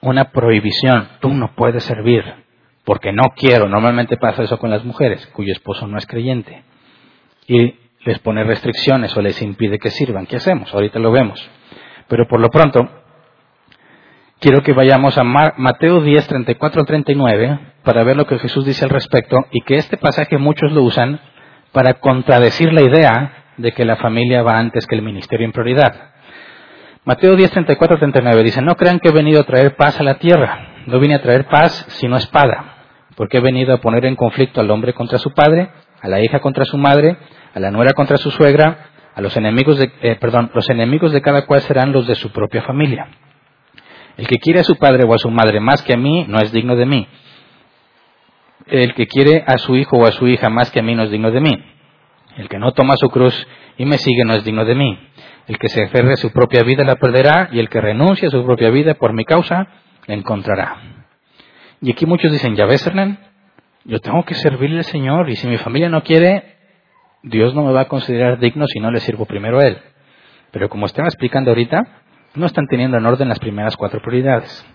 una prohibición? Tú no puedes servir porque no quiero. Normalmente pasa eso con las mujeres cuyo esposo no es creyente y les pone restricciones o les impide que sirvan. ¿Qué hacemos? Ahorita lo vemos. Pero por lo pronto, quiero que vayamos a Mateo 10, 34 39 para ver lo que Jesús dice al respecto y que este pasaje muchos lo usan para contradecir la idea de que la familia va antes que el ministerio en prioridad. Mateo 10, 34, 39 dice, no crean que he venido a traer paz a la tierra, no vine a traer paz sino espada, porque he venido a poner en conflicto al hombre contra su padre, a la hija contra su madre, a la nuera contra su suegra, a los enemigos de, eh, perdón, los enemigos de cada cual serán los de su propia familia. El que quiere a su padre o a su madre más que a mí no es digno de mí. El que quiere a su hijo o a su hija más que a mí no es digno de mí. El que no toma su cruz y me sigue no es digno de mí. El que se aferre a su propia vida la perderá y el que renuncie a su propia vida por mi causa la encontrará. Y aquí muchos dicen, ya ves Hernán, yo tengo que servirle al Señor y si mi familia no quiere, Dios no me va a considerar digno si no le sirvo primero a Él. Pero como estaba explicando ahorita, no están teniendo en orden las primeras cuatro prioridades.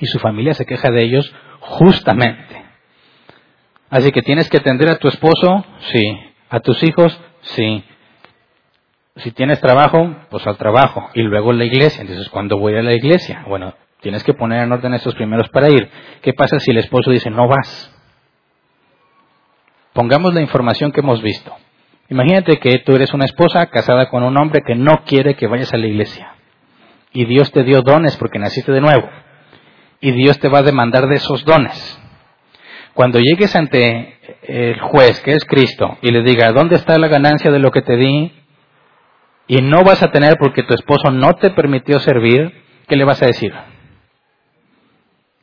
Y su familia se queja de ellos justamente. Así que tienes que atender a tu esposo, sí. A tus hijos, sí. Si tienes trabajo, pues al trabajo. Y luego la iglesia. Entonces, ¿cuándo voy a la iglesia? Bueno, tienes que poner en orden estos primeros para ir. ¿Qué pasa si el esposo dice, no vas? Pongamos la información que hemos visto. Imagínate que tú eres una esposa casada con un hombre que no quiere que vayas a la iglesia. Y Dios te dio dones porque naciste de nuevo. Y Dios te va a demandar de esos dones. Cuando llegues ante el juez, que es Cristo, y le diga, ¿dónde está la ganancia de lo que te di? Y no vas a tener porque tu esposo no te permitió servir, ¿qué le vas a decir?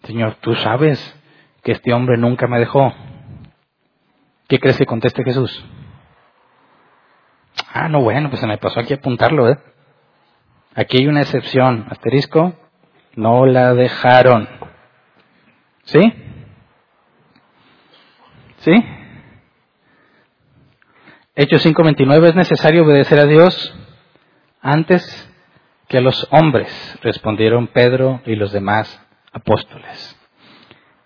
Señor, tú sabes que este hombre nunca me dejó. ¿Qué crees que conteste Jesús? Ah, no, bueno, pues se me pasó aquí apuntarlo, ¿eh? Aquí hay una excepción, asterisco, no la dejaron. ¿Sí? ¿Sí? Hechos 5:29 es necesario obedecer a Dios antes que los hombres, respondieron Pedro y los demás apóstoles.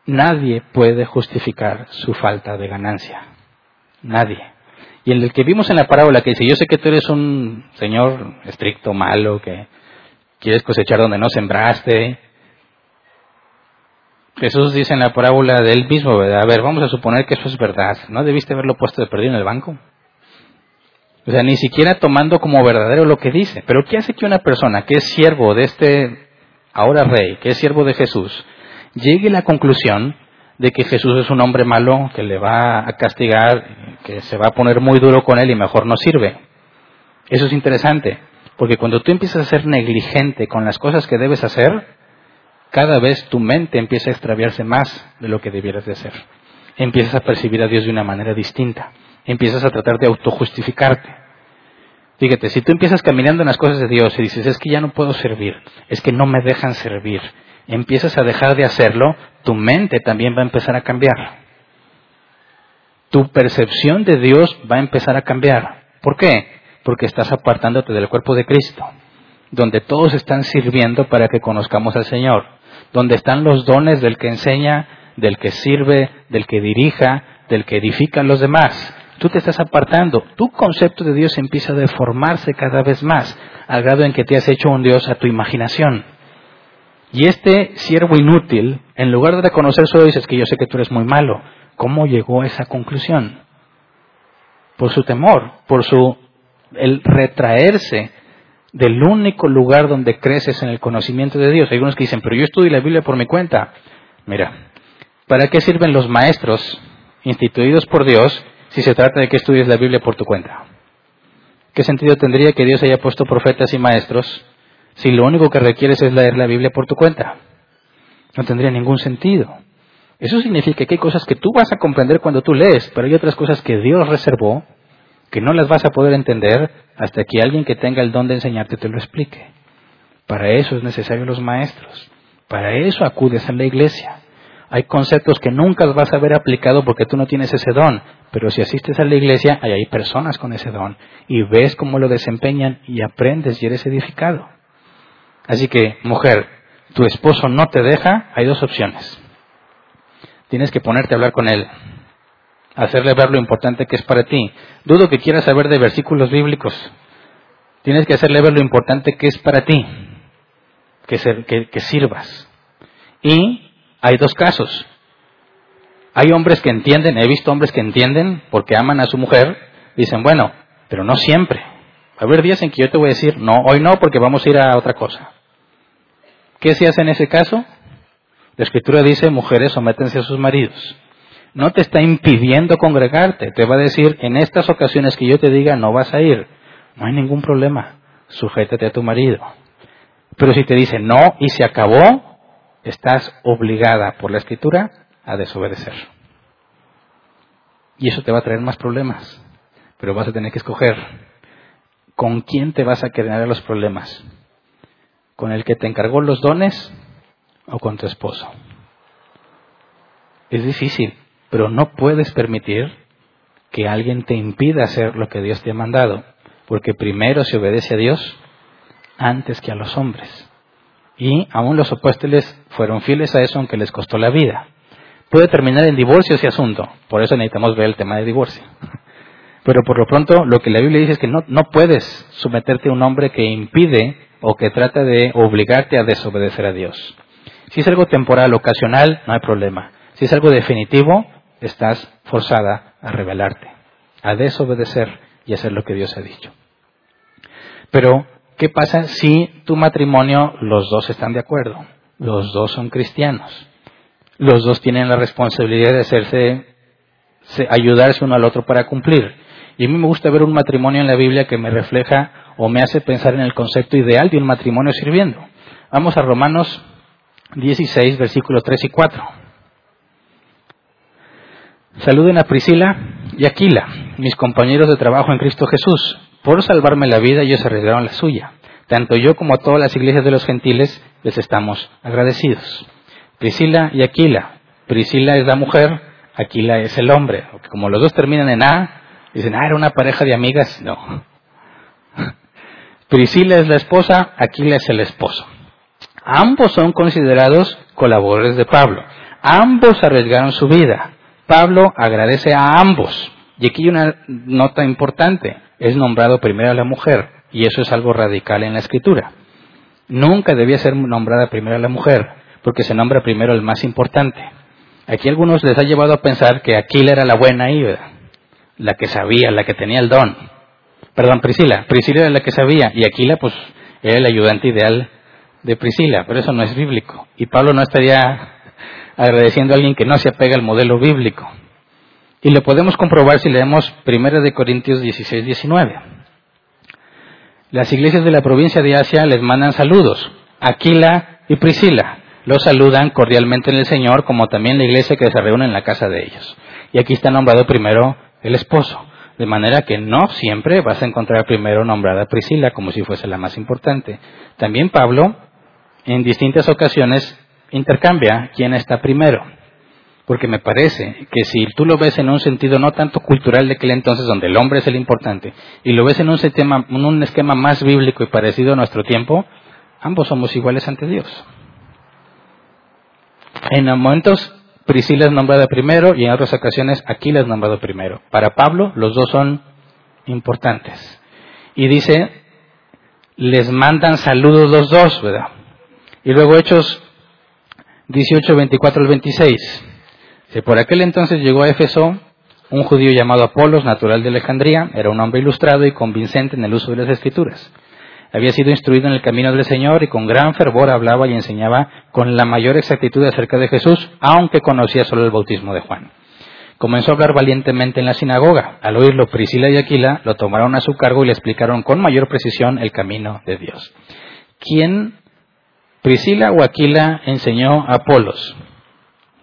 Nadie puede justificar su falta de ganancia. Nadie. Y el que vimos en la parábola que dice, yo sé que tú eres un señor estricto, malo, que quieres cosechar donde no sembraste. Jesús dice en la parábola de él mismo. A ver, vamos a suponer que eso es verdad. ¿No debiste haberlo puesto de perdido en el banco? O sea, ni siquiera tomando como verdadero lo que dice. Pero ¿qué hace que una persona que es siervo de este ahora rey, que es siervo de Jesús, llegue a la conclusión de que Jesús es un hombre malo, que le va a castigar, que se va a poner muy duro con él y mejor no sirve. Eso es interesante, porque cuando tú empiezas a ser negligente con las cosas que debes hacer, cada vez tu mente empieza a extraviarse más de lo que debieras de hacer. Empiezas a percibir a Dios de una manera distinta. Empiezas a tratar de autojustificarte. Fíjate, si tú empiezas caminando en las cosas de Dios y dices, es que ya no puedo servir, es que no me dejan servir, empiezas a dejar de hacerlo, tu mente también va a empezar a cambiar. Tu percepción de Dios va a empezar a cambiar. ¿Por qué? Porque estás apartándote del cuerpo de Cristo, donde todos están sirviendo para que conozcamos al Señor, donde están los dones del que enseña, del que sirve, del que dirija, del que edifica a los demás. Tú te estás apartando. Tu concepto de Dios empieza a deformarse cada vez más, al grado en que te has hecho un Dios a tu imaginación. Y este siervo inútil, en lugar de reconocer eso, dices que yo sé que tú eres muy malo. ¿Cómo llegó a esa conclusión? Por su temor, por su el retraerse del único lugar donde creces en el conocimiento de Dios. Hay algunos que dicen, pero yo estudio la Biblia por mi cuenta. Mira, ¿para qué sirven los maestros instituidos por Dios si se trata de que estudies la Biblia por tu cuenta? ¿Qué sentido tendría que Dios haya puesto profetas y maestros si lo único que requieres es leer la Biblia por tu cuenta? No tendría ningún sentido. Eso significa que hay cosas que tú vas a comprender cuando tú lees, pero hay otras cosas que Dios reservó que no las vas a poder entender hasta que alguien que tenga el don de enseñarte te lo explique. Para eso es necesario los maestros. Para eso acudes a la iglesia. Hay conceptos que nunca vas a ver aplicado porque tú no tienes ese don, pero si asistes a la iglesia, hay personas con ese don y ves cómo lo desempeñan y aprendes y eres edificado. Así que, mujer, tu esposo no te deja, hay dos opciones. Tienes que ponerte a hablar con él, hacerle ver lo importante que es para ti. Dudo que quieras saber de versículos bíblicos. Tienes que hacerle ver lo importante que es para ti, que, que sirvas. Y hay dos casos. Hay hombres que entienden, he visto hombres que entienden porque aman a su mujer, dicen, bueno, pero no siempre. Va a haber días en que yo te voy a decir, no, hoy no, porque vamos a ir a otra cosa. ¿Qué se hace en ese caso? La escritura dice, mujeres, sométense a sus maridos. No te está impidiendo congregarte, te va a decir, en estas ocasiones que yo te diga, no vas a ir. No hay ningún problema, sujétate a tu marido. Pero si te dice no y se acabó, estás obligada por la escritura a desobedecer. Y eso te va a traer más problemas. Pero vas a tener que escoger con quién te vas a quedar los problemas. ¿Con el que te encargó los dones o con tu esposo? Es difícil, pero no puedes permitir que alguien te impida hacer lo que Dios te ha mandado, porque primero se obedece a Dios antes que a los hombres. Y aún los apóstoles fueron fieles a eso aunque les costó la vida. Puede terminar en divorcio ese asunto, por eso necesitamos ver el tema de divorcio. Pero por lo pronto lo que la Biblia dice es que no, no puedes someterte a un hombre que impide o que trata de obligarte a desobedecer a Dios. Si es algo temporal, ocasional, no hay problema. Si es algo definitivo, estás forzada a rebelarte, a desobedecer y hacer lo que Dios ha dicho. Pero ¿Qué pasa si tu matrimonio los dos están de acuerdo? Los dos son cristianos. Los dos tienen la responsabilidad de hacerse, ayudarse uno al otro para cumplir. Y a mí me gusta ver un matrimonio en la Biblia que me refleja o me hace pensar en el concepto ideal de un matrimonio sirviendo. Vamos a Romanos 16, versículos 3 y 4. Saluden a Priscila y Aquila, mis compañeros de trabajo en Cristo Jesús. Por salvarme la vida ellos arriesgaron la suya. Tanto yo como todas las iglesias de los gentiles les estamos agradecidos. Priscila y Aquila. Priscila es la mujer, Aquila es el hombre. Como los dos terminan en A, dicen, ah, era una pareja de amigas. No. Priscila es la esposa, Aquila es el esposo. Ambos son considerados colaboradores de Pablo. Ambos arriesgaron su vida. Pablo agradece a ambos. Y aquí hay una nota importante es nombrado primero a la mujer, y eso es algo radical en la escritura. Nunca debía ser nombrada primero a la mujer, porque se nombra primero el más importante. Aquí algunos les ha llevado a pensar que Aquila era la buena ahí, la que sabía, la que tenía el don. Perdón, Priscila. Priscila era la que sabía, y Aquila, pues, era el ayudante ideal de Priscila, pero eso no es bíblico. Y Pablo no estaría agradeciendo a alguien que no se apega al modelo bíblico. Y lo podemos comprobar si leemos 1 de Corintios 16, 19. Las iglesias de la provincia de Asia les mandan saludos. Aquila y Priscila los saludan cordialmente en el Señor, como también la iglesia que se reúne en la casa de ellos. Y aquí está nombrado primero el esposo. De manera que no siempre vas a encontrar primero nombrada Priscila como si fuese la más importante. También Pablo, en distintas ocasiones, intercambia quién está primero. Porque me parece que si tú lo ves en un sentido no tanto cultural de aquel entonces, donde el hombre es el importante, y lo ves en un, sistema, en un esquema más bíblico y parecido a nuestro tiempo, ambos somos iguales ante Dios. En momentos Priscila es nombrada primero y en otras ocasiones Aquila es nombrado primero. Para Pablo los dos son importantes. Y dice, les mandan saludos los dos, ¿verdad? Y luego Hechos 18, 24 al 26. Si por aquel entonces llegó a Éfeso un judío llamado Apolos, natural de Alejandría, era un hombre ilustrado y convincente en el uso de las escrituras. Había sido instruido en el camino del Señor y con gran fervor hablaba y enseñaba con la mayor exactitud acerca de Jesús, aunque conocía solo el bautismo de Juan. Comenzó a hablar valientemente en la sinagoga. Al oírlo, Priscila y Aquila lo tomaron a su cargo y le explicaron con mayor precisión el camino de Dios. ¿Quién, Priscila o Aquila, enseñó a Apolos?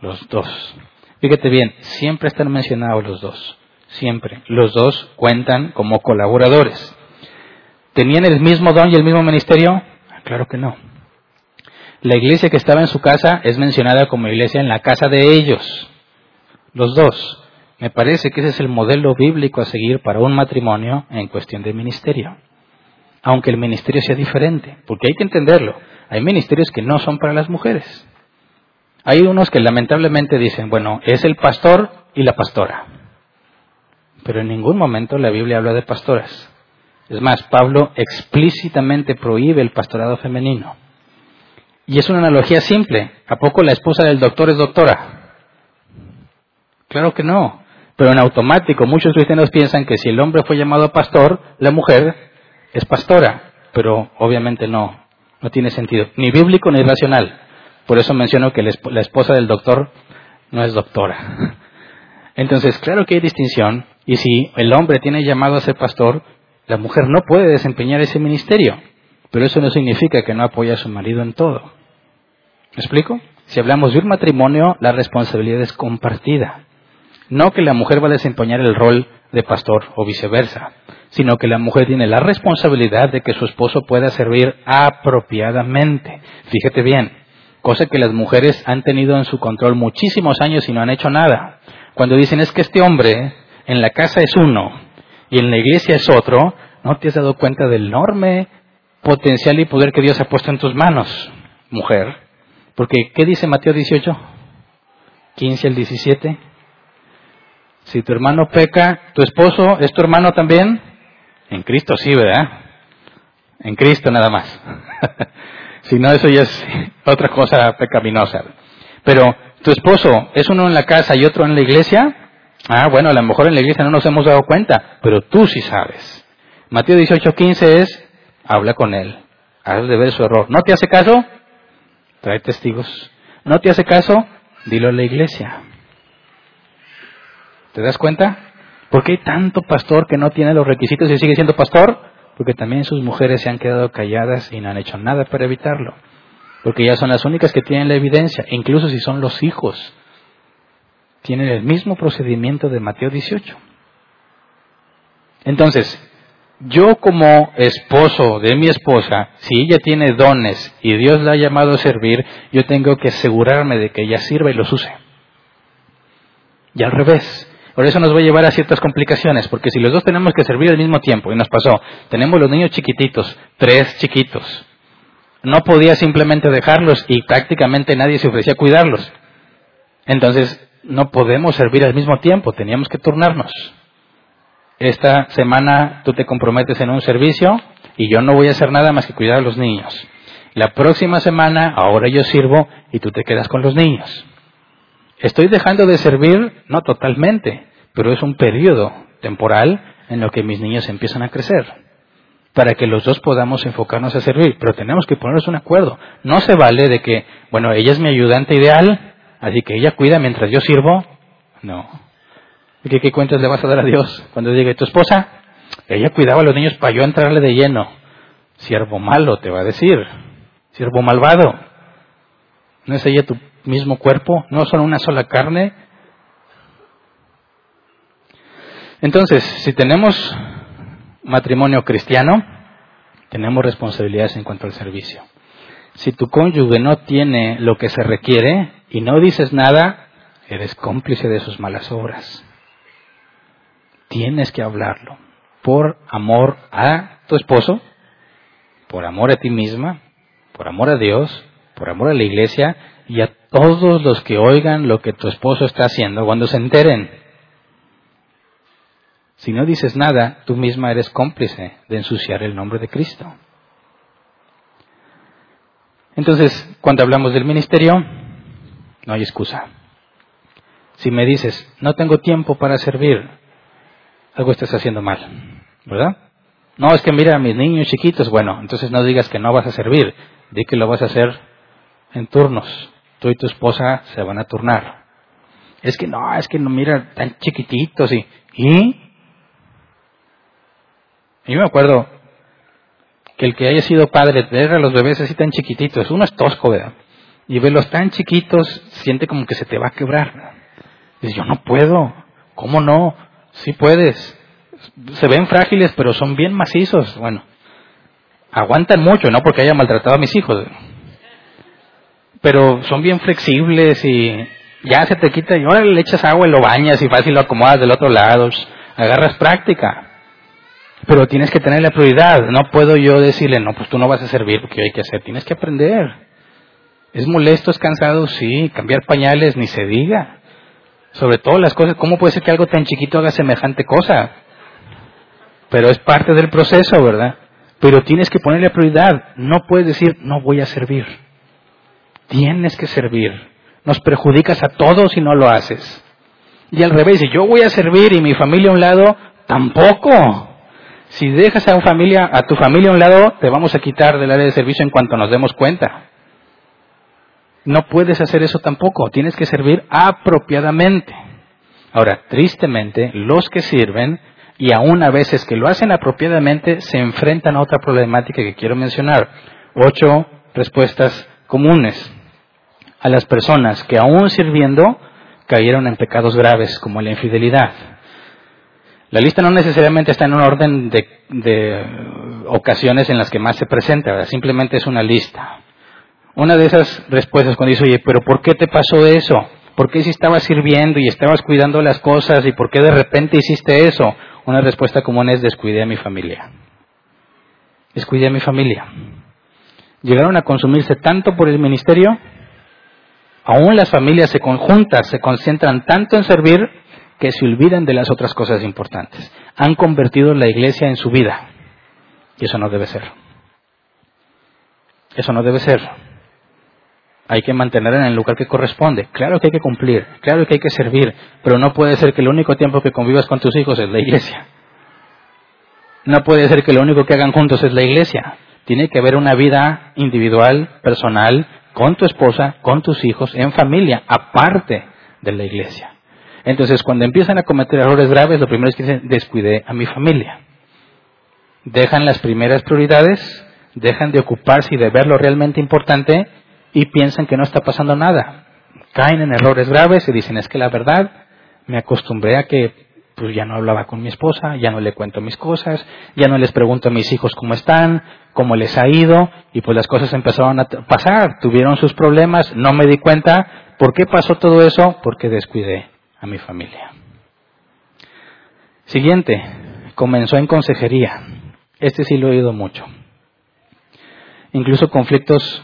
Los dos. Fíjate bien, siempre están mencionados los dos. Siempre. Los dos cuentan como colaboradores. ¿Tenían el mismo don y el mismo ministerio? Claro que no. La iglesia que estaba en su casa es mencionada como iglesia en la casa de ellos. Los dos. Me parece que ese es el modelo bíblico a seguir para un matrimonio en cuestión de ministerio. Aunque el ministerio sea diferente, porque hay que entenderlo. Hay ministerios que no son para las mujeres. Hay unos que lamentablemente dicen, bueno, es el pastor y la pastora. Pero en ningún momento la Biblia habla de pastoras. Es más, Pablo explícitamente prohíbe el pastorado femenino. Y es una analogía simple. ¿A poco la esposa del doctor es doctora? Claro que no. Pero en automático muchos cristianos piensan que si el hombre fue llamado pastor, la mujer es pastora. Pero obviamente no. No tiene sentido. Ni bíblico ni racional. Por eso menciono que la esposa del doctor no es doctora. Entonces, claro que hay distinción. Y si el hombre tiene llamado a ser pastor, la mujer no puede desempeñar ese ministerio, pero eso no significa que no apoya a su marido en todo. ¿Me explico? Si hablamos de un matrimonio, la responsabilidad es compartida. No que la mujer va a desempeñar el rol de pastor o viceversa, sino que la mujer tiene la responsabilidad de que su esposo pueda servir apropiadamente. Fíjate bien, cosa que las mujeres han tenido en su control muchísimos años y no han hecho nada. Cuando dicen es que este hombre en la casa es uno y en la iglesia es otro, ¿no te has dado cuenta del enorme potencial y poder que Dios ha puesto en tus manos, mujer? Porque, ¿qué dice Mateo 18? 15 al 17. Si tu hermano peca, ¿tu esposo es tu hermano también? En Cristo sí, ¿verdad? En Cristo nada más. si no, eso ya es otra cosa pecaminosa. Pero, ¿tu esposo es uno en la casa y otro en la iglesia? Ah, bueno, a lo mejor en la iglesia no nos hemos dado cuenta, pero tú sí sabes. Mateo 18:15 es, habla con él, haz de ver su error. ¿No te hace caso? Trae testigos. ¿No te hace caso? Dilo a la iglesia. ¿Te das cuenta? ¿Por qué hay tanto pastor que no tiene los requisitos y sigue siendo pastor? Porque también sus mujeres se han quedado calladas y no han hecho nada para evitarlo. Porque ya son las únicas que tienen la evidencia, incluso si son los hijos tienen el mismo procedimiento de Mateo 18. Entonces, yo como esposo de mi esposa, si ella tiene dones y Dios la ha llamado a servir, yo tengo que asegurarme de que ella sirva y los use. Y al revés. Por eso nos va a llevar a ciertas complicaciones, porque si los dos tenemos que servir al mismo tiempo, y nos pasó, tenemos los niños chiquititos, tres chiquitos, no podía simplemente dejarlos y prácticamente nadie se ofrecía a cuidarlos. Entonces, no podemos servir al mismo tiempo, teníamos que turnarnos. Esta semana tú te comprometes en un servicio y yo no voy a hacer nada más que cuidar a los niños. La próxima semana ahora yo sirvo y tú te quedas con los niños. Estoy dejando de servir, no totalmente, pero es un periodo temporal en lo que mis niños empiezan a crecer, para que los dos podamos enfocarnos a servir, pero tenemos que ponernos un acuerdo. No se vale de que, bueno, ella es mi ayudante ideal, Así que ella cuida mientras yo sirvo. No. ¿Y qué, cuentas le vas a dar a Dios cuando llegue tu esposa? Ella cuidaba a los niños para yo entrarle de lleno. Siervo malo, te va a decir. Siervo malvado. ¿No es ella tu mismo cuerpo? ¿No son una sola carne? Entonces, si tenemos matrimonio cristiano, tenemos responsabilidades en cuanto al servicio. Si tu cónyuge no tiene lo que se requiere y no dices nada, eres cómplice de sus malas obras. Tienes que hablarlo por amor a tu esposo, por amor a ti misma, por amor a Dios, por amor a la iglesia y a todos los que oigan lo que tu esposo está haciendo, cuando se enteren, si no dices nada, tú misma eres cómplice de ensuciar el nombre de Cristo. Entonces, cuando hablamos del ministerio, no hay excusa. Si me dices, no tengo tiempo para servir, algo estás haciendo mal, ¿verdad? No, es que mira a mis niños chiquitos, bueno, entonces no digas que no vas a servir, di que lo vas a hacer en turnos. Tú y tu esposa se van a turnar. Es que no, es que no, mira, tan chiquititos y... ¿Y? Yo me acuerdo que el que haya sido padre, ver a los bebés así tan chiquititos, uno es tosco, ¿verdad? Y verlos tan chiquitos, siente como que se te va a quebrar. Dice, yo no puedo. ¿Cómo no? Sí puedes. Se ven frágiles, pero son bien macizos. Bueno, aguantan mucho, no porque haya maltratado a mis hijos. Pero son bien flexibles y ya se te quita y ahora le echas agua y lo bañas y fácil lo acomodas del otro lado. Agarras práctica. Pero tienes que tener la prioridad. No puedo yo decirle, no, pues tú no vas a servir porque hay que hacer. Tienes que aprender. Es molesto, es cansado, sí. Cambiar pañales, ni se diga. Sobre todo las cosas, ¿cómo puede ser que algo tan chiquito haga semejante cosa? Pero es parte del proceso, ¿verdad? Pero tienes que ponerle prioridad. No puedes decir, no voy a servir. Tienes que servir. Nos perjudicas a todos si no lo haces. Y al revés, si yo voy a servir y mi familia a un lado, tampoco. Si dejas a, familia, a tu familia a un lado, te vamos a quitar del área de servicio en cuanto nos demos cuenta. No puedes hacer eso tampoco, tienes que servir apropiadamente. Ahora, tristemente, los que sirven, y aún a veces que lo hacen apropiadamente, se enfrentan a otra problemática que quiero mencionar. Ocho respuestas comunes a las personas que aún sirviendo cayeron en pecados graves como la infidelidad, la lista no necesariamente está en un orden de, ocasiones en las que más se presenta, simplemente es una lista. Una de esas respuestas cuando dice, oye, pero ¿por qué te pasó eso? ¿Por qué si estabas sirviendo y estabas cuidando las cosas y por qué de repente hiciste eso? Una respuesta común es descuidé a mi familia. Descuidé a mi familia. Llegaron a consumirse tanto por el ministerio, aún las familias se conjuntas, se concentran tanto en servir que se olvidan de las otras cosas importantes. Han convertido la iglesia en su vida. Y eso no debe ser. Eso no debe ser. Hay que mantener en el lugar que corresponde. Claro que hay que cumplir, claro que hay que servir, pero no puede ser que el único tiempo que convivas con tus hijos es la iglesia. No puede ser que lo único que hagan juntos es la iglesia. Tiene que haber una vida individual, personal, con tu esposa, con tus hijos, en familia, aparte de la iglesia. Entonces, cuando empiezan a cometer errores graves, lo primero es que dicen, descuidé a mi familia. Dejan las primeras prioridades, dejan de ocuparse y de ver lo realmente importante y piensan que no está pasando nada. Caen en errores graves y dicen, es que la verdad, me acostumbré a que pues ya no hablaba con mi esposa, ya no le cuento mis cosas, ya no les pregunto a mis hijos cómo están, cómo les ha ido, y pues las cosas empezaron a pasar, tuvieron sus problemas, no me di cuenta. ¿Por qué pasó todo eso? Porque descuidé a mi familia. Siguiente, comenzó en consejería. Este sí lo he oído mucho. Incluso conflictos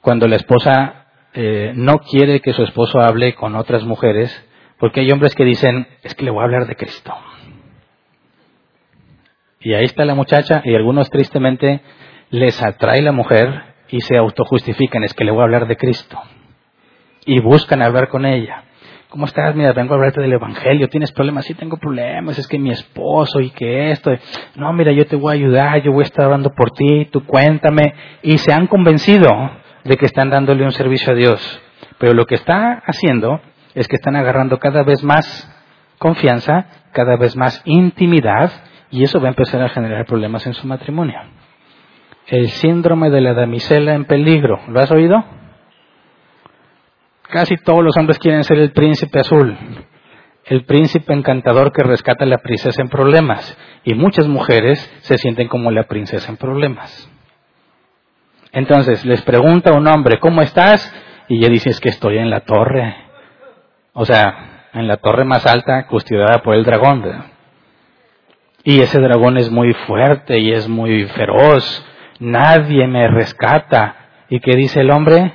cuando la esposa eh, no quiere que su esposo hable con otras mujeres, porque hay hombres que dicen, es que le voy a hablar de Cristo. Y ahí está la muchacha y algunos tristemente les atrae la mujer y se autojustifican, es que le voy a hablar de Cristo. Y buscan hablar con ella. ¿Cómo estás? Mira, vengo a hablarte del Evangelio. ¿Tienes problemas? Sí, tengo problemas. Es que mi esposo y que esto. No, mira, yo te voy a ayudar. Yo voy a estar hablando por ti. Tú cuéntame. Y se han convencido de que están dándole un servicio a Dios. Pero lo que está haciendo es que están agarrando cada vez más confianza, cada vez más intimidad. Y eso va a empezar a generar problemas en su matrimonio. El síndrome de la damisela en peligro. ¿Lo has oído? Casi todos los hombres quieren ser el príncipe azul, el príncipe encantador que rescata a la princesa en problemas. Y muchas mujeres se sienten como la princesa en problemas. Entonces les pregunta a un hombre, ¿cómo estás? Y ella dice, es que estoy en la torre. O sea, en la torre más alta, custodiada por el dragón. Y ese dragón es muy fuerte y es muy feroz. Nadie me rescata. ¿Y qué dice el hombre?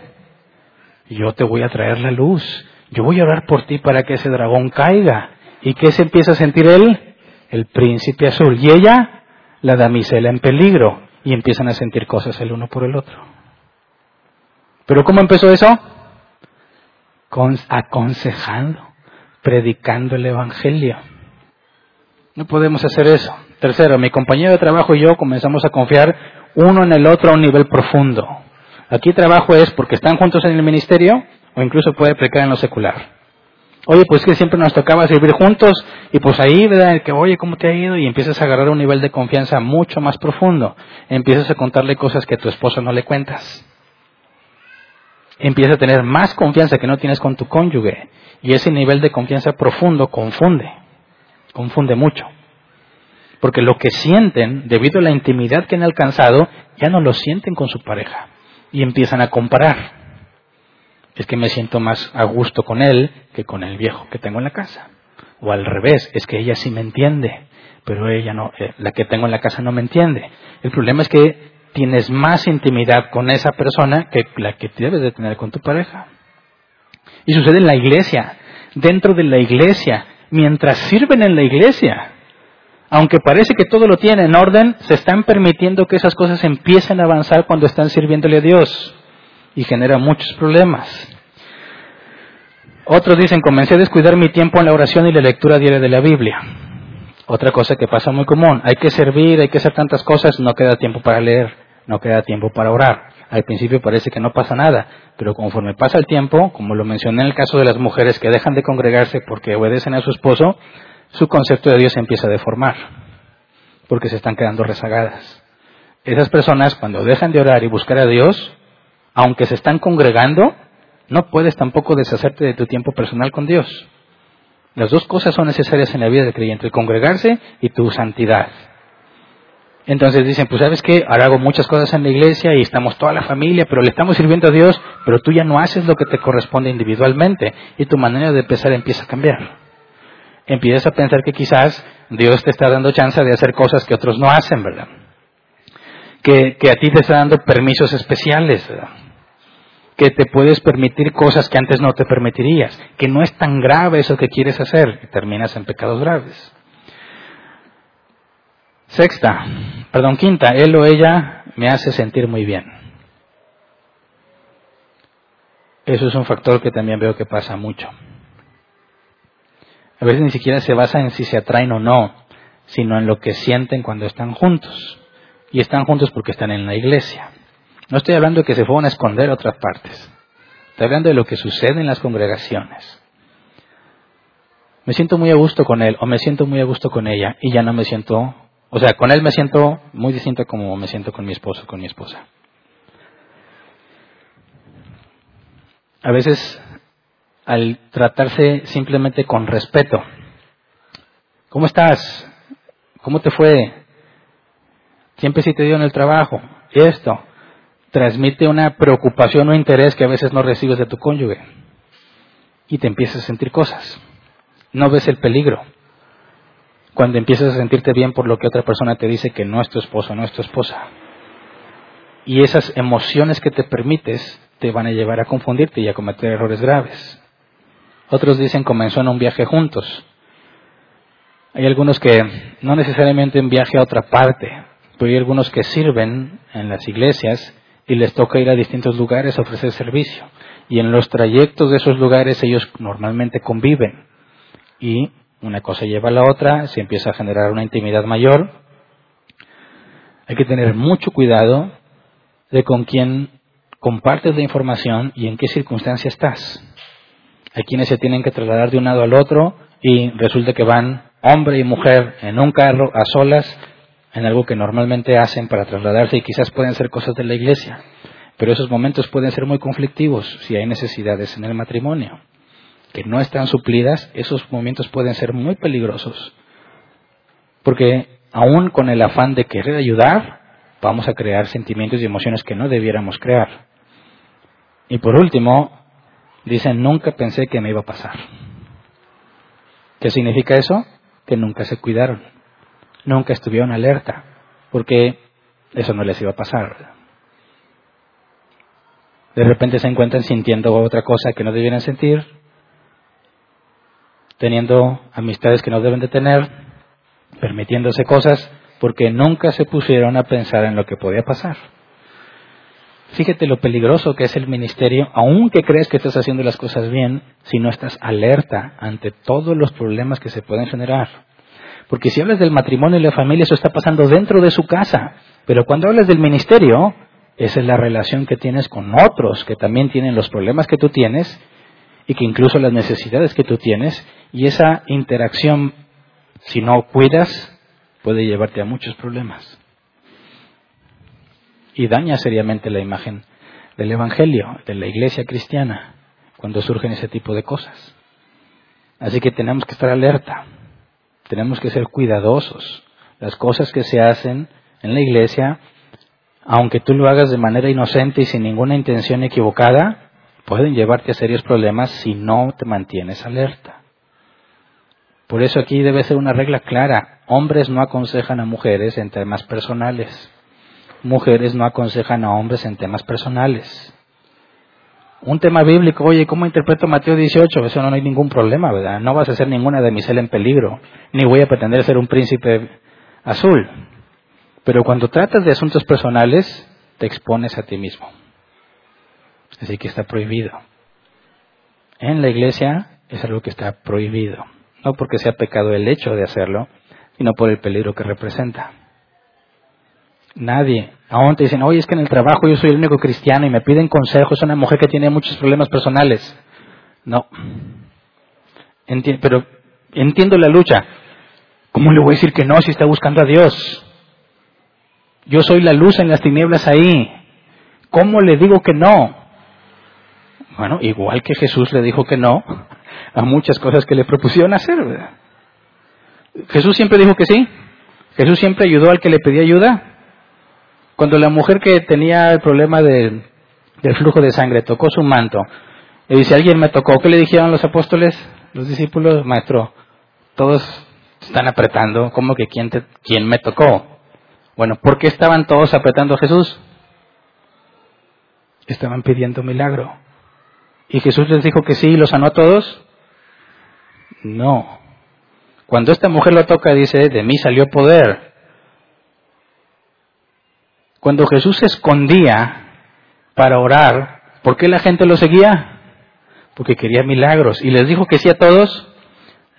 yo te voy a traer la luz, yo voy a orar por ti para que ese dragón caiga. ¿Y qué se empieza a sentir él? El príncipe azul. Y ella, la damisela en peligro. Y empiezan a sentir cosas el uno por el otro. ¿Pero cómo empezó eso? aconsejando, predicando el Evangelio. No podemos hacer eso. Tercero, mi compañero de trabajo y yo comenzamos a confiar uno en el otro a un nivel profundo. Aquí trabajo es porque están juntos en el ministerio o incluso puede predicar en lo secular. Oye, pues que siempre nos tocaba servir juntos y pues ahí, ¿verdad? Que, oye, ¿cómo te ha ido? Y empiezas a agarrar un nivel de confianza mucho más profundo. Empiezas a contarle cosas que tu esposo no le cuentas. Empiezas a tener más confianza que no tienes con tu cónyuge. Y ese nivel de confianza profundo confunde. Confunde mucho. Porque lo que sienten, debido a la intimidad que han alcanzado, ya no lo sienten con su pareja. Y empiezan a comparar es que me siento más a gusto con él que con el viejo que tengo en la casa. O al revés, es que ella sí me entiende, pero ella no, eh, la que tengo en la casa no me entiende. El problema es que tienes más intimidad con esa persona que la que debes de tener con tu pareja. Y sucede en la iglesia, dentro de la iglesia, mientras sirven en la iglesia. Aunque parece que todo lo tiene en orden, se están permitiendo que esas cosas empiecen a avanzar cuando están sirviéndole a Dios y genera muchos problemas. Otros dicen, comencé a descuidar mi tiempo en la oración y la lectura diaria de la Biblia. Otra cosa que pasa muy común, hay que servir, hay que hacer tantas cosas, no queda tiempo para leer, no queda tiempo para orar. Al principio parece que no pasa nada, pero conforme pasa el tiempo, como lo mencioné en el caso de las mujeres que dejan de congregarse porque obedecen a su esposo, su concepto de Dios se empieza a deformar, porque se están quedando rezagadas. Esas personas, cuando dejan de orar y buscar a Dios, aunque se están congregando, no puedes tampoco deshacerte de tu tiempo personal con Dios. Las dos cosas son necesarias en la vida del creyente, el congregarse y tu santidad. Entonces dicen, pues sabes que ahora hago muchas cosas en la iglesia y estamos toda la familia, pero le estamos sirviendo a Dios, pero tú ya no haces lo que te corresponde individualmente y tu manera de pensar empieza a cambiar. Empiezas a pensar que quizás Dios te está dando chance de hacer cosas que otros no hacen, ¿verdad? Que, que a ti te está dando permisos especiales, ¿verdad? que te puedes permitir cosas que antes no te permitirías, que no es tan grave eso que quieres hacer, y terminas en pecados graves. Sexta, perdón, quinta, él o ella me hace sentir muy bien. Eso es un factor que también veo que pasa mucho. A veces ni siquiera se basa en si se atraen o no, sino en lo que sienten cuando están juntos. Y están juntos porque están en la iglesia. No estoy hablando de que se fueron a esconder a otras partes. Estoy hablando de lo que sucede en las congregaciones. Me siento muy a gusto con él o me siento muy a gusto con ella y ya no me siento, o sea, con él me siento muy distinto como me siento con mi esposo, con mi esposa. A veces al tratarse simplemente con respeto. ¿Cómo estás? ¿Cómo te fue? Siempre sí te dio en el trabajo. ¿Y esto? transmite una preocupación o interés que a veces no recibes de tu cónyuge. Y te empiezas a sentir cosas. No ves el peligro. Cuando empiezas a sentirte bien por lo que otra persona te dice que no es tu esposo, no es tu esposa. Y esas emociones que te permites te van a llevar a confundirte y a cometer errores graves. Otros dicen comenzó en un viaje juntos. Hay algunos que no necesariamente en viaje a otra parte, pero hay algunos que sirven en las iglesias y les toca ir a distintos lugares a ofrecer servicio. Y en los trayectos de esos lugares ellos normalmente conviven. Y una cosa lleva a la otra, se empieza a generar una intimidad mayor. Hay que tener mucho cuidado de con quién compartes la información y en qué circunstancia estás. Hay quienes se tienen que trasladar de un lado al otro y resulta que van hombre y mujer en un carro a solas en algo que normalmente hacen para trasladarse y quizás pueden ser cosas de la iglesia, pero esos momentos pueden ser muy conflictivos si hay necesidades en el matrimonio que no están suplidas, esos momentos pueden ser muy peligrosos, porque aún con el afán de querer ayudar, vamos a crear sentimientos y emociones que no debiéramos crear. Y por último, dicen, nunca pensé que me iba a pasar. ¿Qué significa eso? Que nunca se cuidaron nunca estuvieron alerta, porque eso no les iba a pasar. De repente se encuentran sintiendo otra cosa que no debieran sentir, teniendo amistades que no deben de tener, permitiéndose cosas porque nunca se pusieron a pensar en lo que podía pasar. Fíjate lo peligroso que es el ministerio, aunque crees que estás haciendo las cosas bien, si no estás alerta ante todos los problemas que se pueden generar. Porque si hablas del matrimonio y la familia, eso está pasando dentro de su casa. Pero cuando hablas del ministerio, esa es la relación que tienes con otros que también tienen los problemas que tú tienes y que incluso las necesidades que tú tienes. Y esa interacción, si no cuidas, puede llevarte a muchos problemas. Y daña seriamente la imagen del Evangelio, de la iglesia cristiana, cuando surgen ese tipo de cosas. Así que tenemos que estar alerta, tenemos que ser cuidadosos. Las cosas que se hacen en la iglesia, aunque tú lo hagas de manera inocente y sin ninguna intención equivocada, pueden llevarte a serios problemas si no te mantienes alerta. Por eso aquí debe ser una regla clara. Hombres no aconsejan a mujeres en temas personales. Mujeres no aconsejan a hombres en temas personales. Un tema bíblico, oye, ¿cómo interpreto Mateo 18? Eso no hay ningún problema, ¿verdad? No vas a ser ninguna damisela en peligro, ni voy a pretender ser un príncipe azul. Pero cuando tratas de asuntos personales, te expones a ti mismo. Así que está prohibido. En la iglesia es algo que está prohibido no porque sea pecado el hecho de hacerlo, sino por el peligro que representa. Nadie. Aún te dicen, oye, es que en el trabajo yo soy el único cristiano y me piden consejos, es una mujer que tiene muchos problemas personales. No. pero entiendo la lucha. ¿Cómo le voy a decir que no si está buscando a Dios? Yo soy la luz en las tinieblas ahí. ¿Cómo le digo que no? Bueno, igual que Jesús le dijo que no, a muchas cosas que le propusieron hacer. Jesús siempre dijo que sí. Jesús siempre ayudó al que le pedía ayuda. Cuando la mujer que tenía el problema del flujo de sangre tocó su manto, y dice, alguien me tocó, ¿qué le dijeron los apóstoles, los discípulos? Maestro, todos están apretando, ¿cómo que quién, te, quién me tocó? Bueno, ¿por qué estaban todos apretando a Jesús? Estaban pidiendo milagro. ¿Y Jesús les dijo que sí y los sanó a todos? No. Cuando esta mujer lo toca, dice, de mí salió poder. Cuando Jesús se escondía para orar, ¿por qué la gente lo seguía? Porque quería milagros. ¿Y les dijo que sí a todos?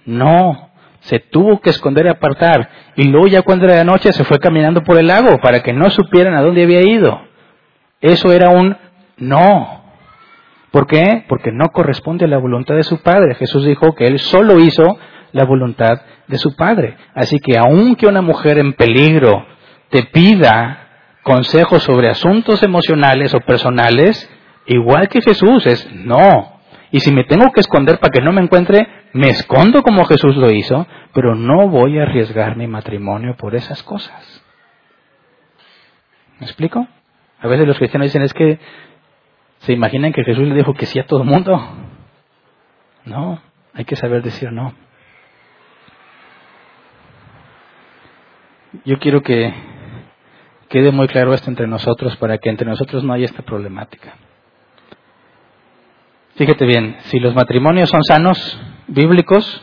No. Se tuvo que esconder y apartar. Y luego ya cuando era de noche se fue caminando por el lago para que no supieran a dónde había ido. Eso era un no. ¿Por qué? Porque no corresponde a la voluntad de su Padre. Jesús dijo que Él solo hizo la voluntad de su Padre. Así que aunque una mujer en peligro te pida consejos sobre asuntos emocionales o personales, igual que Jesús es no. Y si me tengo que esconder para que no me encuentre, me escondo como Jesús lo hizo, pero no voy a arriesgar mi matrimonio por esas cosas. ¿Me explico? A veces los cristianos dicen es que ¿Se imaginan que Jesús le dijo que sí a todo el mundo? No, hay que saber decir no. Yo quiero que quede muy claro esto entre nosotros para que entre nosotros no haya esta problemática. Fíjate bien, si los matrimonios son sanos, bíblicos,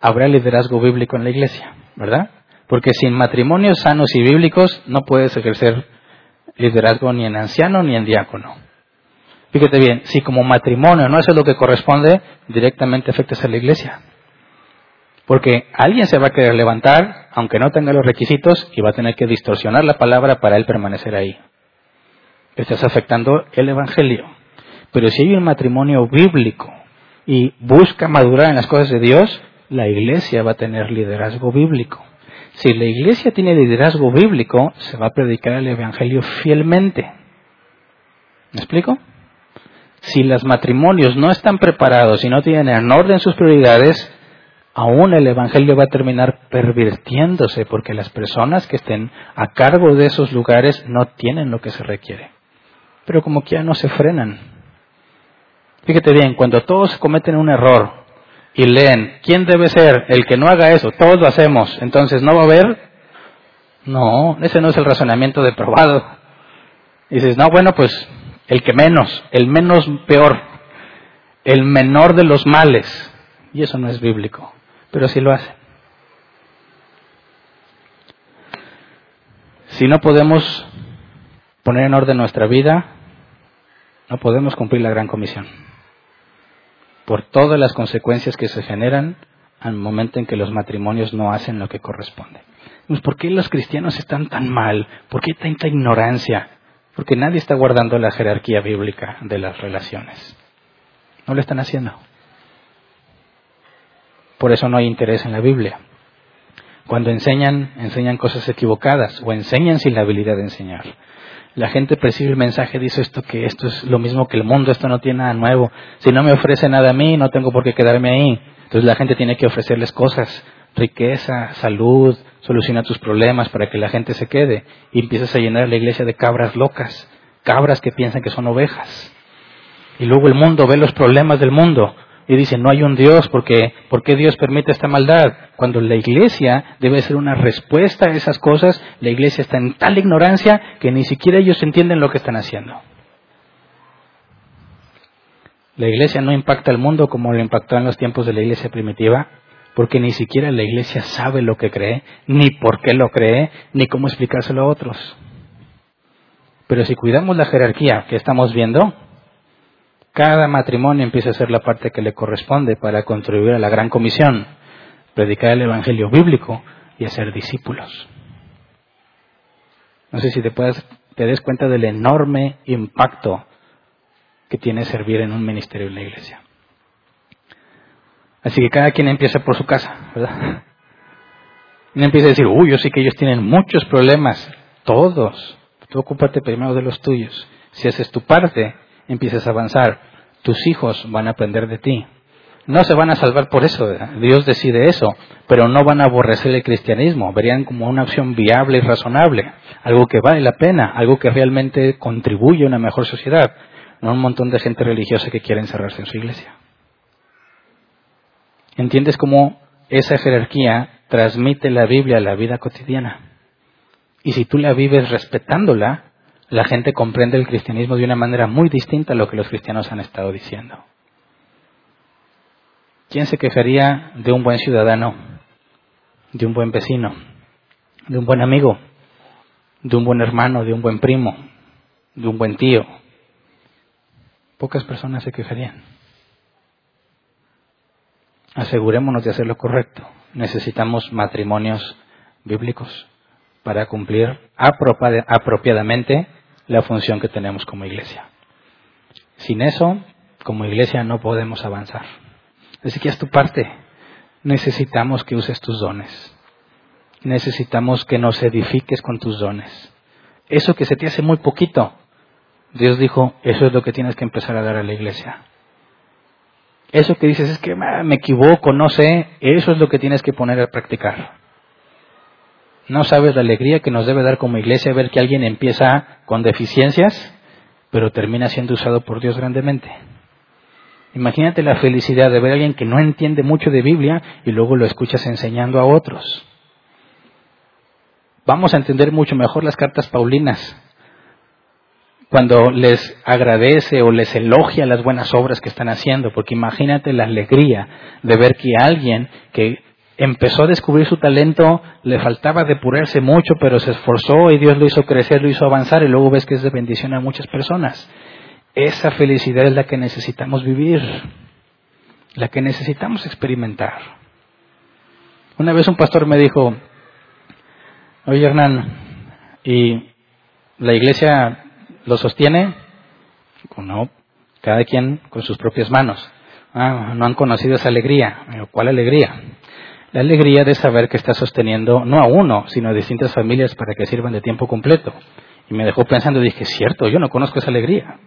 habrá liderazgo bíblico en la iglesia, ¿verdad? Porque sin matrimonios sanos y bíblicos no puedes ejercer liderazgo ni en anciano ni en diácono. Fíjate bien, si como matrimonio no haces lo que corresponde, directamente afectas a la iglesia. Porque alguien se va a querer levantar, aunque no tenga los requisitos, y va a tener que distorsionar la palabra para él permanecer ahí. Estás afectando el Evangelio. Pero si hay un matrimonio bíblico y busca madurar en las cosas de Dios, la iglesia va a tener liderazgo bíblico. Si la iglesia tiene liderazgo bíblico, se va a predicar el Evangelio fielmente. ¿Me explico? Si los matrimonios no están preparados y no tienen en orden sus prioridades, aún el Evangelio va a terminar pervirtiéndose porque las personas que estén a cargo de esos lugares no tienen lo que se requiere. Pero como que ya no se frenan. Fíjate bien, cuando todos cometen un error, y leen, ¿quién debe ser el que no haga eso? Todos lo hacemos, entonces no va a haber. No, ese no es el razonamiento de probado. Dices, no, bueno, pues el que menos, el menos peor, el menor de los males. Y eso no es bíblico, pero sí lo hace. Si no podemos poner en orden nuestra vida, no podemos cumplir la gran comisión. Por todas las consecuencias que se generan al momento en que los matrimonios no hacen lo que corresponde. Pues, ¿Por qué los cristianos están tan mal? ¿Por qué tanta ignorancia? Porque nadie está guardando la jerarquía bíblica de las relaciones. No lo están haciendo. Por eso no hay interés en la Biblia. Cuando enseñan, enseñan cosas equivocadas o enseñan sin la habilidad de enseñar. La gente percibe el mensaje, dice esto que esto es lo mismo que el mundo, esto no tiene nada nuevo. Si no me ofrece nada a mí, no tengo por qué quedarme ahí. Entonces la gente tiene que ofrecerles cosas, riqueza, salud, soluciona tus problemas para que la gente se quede. Y empiezas a llenar la iglesia de cabras locas, cabras que piensan que son ovejas. Y luego el mundo ve los problemas del mundo y dice, no hay un Dios, porque ¿por qué Dios permite esta maldad? Cuando la iglesia debe ser una respuesta a esas cosas, la iglesia está en tal ignorancia que ni siquiera ellos entienden lo que están haciendo. La iglesia no impacta al mundo como lo impactó en los tiempos de la iglesia primitiva, porque ni siquiera la iglesia sabe lo que cree, ni por qué lo cree, ni cómo explicárselo a otros. Pero si cuidamos la jerarquía que estamos viendo, cada matrimonio empieza a hacer la parte que le corresponde para contribuir a la gran comisión, predicar el Evangelio bíblico y hacer discípulos. No sé si te, puedes, te des cuenta del enorme impacto que tiene servir en un ministerio en la iglesia. Así que cada quien empieza por su casa, ¿verdad? Y empieza a decir, uy, yo sé que ellos tienen muchos problemas, todos. Tú ocúpate primero de los tuyos. Si haces tu parte, empiezas a avanzar. Tus hijos van a aprender de ti. No se van a salvar por eso, Dios decide eso, pero no van a aborrecer el cristianismo, verían como una opción viable y razonable, algo que vale la pena, algo que realmente contribuye a una mejor sociedad, no un montón de gente religiosa que quiere encerrarse en su iglesia. ¿Entiendes cómo esa jerarquía transmite la Biblia a la vida cotidiana? Y si tú la vives respetándola, la gente comprende el cristianismo de una manera muy distinta a lo que los cristianos han estado diciendo. ¿Quién se quejaría de un buen ciudadano, de un buen vecino, de un buen amigo, de un buen hermano, de un buen primo, de un buen tío? Pocas personas se quejarían asegurémonos de hacer lo correcto. Necesitamos matrimonios bíblicos para cumplir apropiadamente la función que tenemos como iglesia. Sin eso, como iglesia no podemos avanzar. Así que es tu parte. Necesitamos que uses tus dones. Necesitamos que nos edifiques con tus dones. Eso que se te hace muy poquito, Dios dijo, eso es lo que tienes que empezar a dar a la iglesia. Eso que dices es que me equivoco, no sé, eso es lo que tienes que poner a practicar. No sabes la alegría que nos debe dar como iglesia ver que alguien empieza con deficiencias, pero termina siendo usado por Dios grandemente. Imagínate la felicidad de ver a alguien que no entiende mucho de Biblia y luego lo escuchas enseñando a otros. Vamos a entender mucho mejor las cartas paulinas cuando les agradece o les elogia las buenas obras que están haciendo, porque imagínate la alegría de ver que alguien que empezó a descubrir su talento, le faltaba depurarse mucho, pero se esforzó y Dios lo hizo crecer, lo hizo avanzar y luego ves que es de bendición a muchas personas. Esa felicidad es la que necesitamos vivir, la que necesitamos experimentar. Una vez un pastor me dijo, oye Hernán, y la iglesia lo sostiene? No, cada quien con sus propias manos. Ah, no han conocido esa alegría. ¿Cuál alegría? La alegría de saber que está sosteniendo no a uno, sino a distintas familias para que sirvan de tiempo completo. Y me dejó pensando, dije, cierto, yo no conozco esa alegría.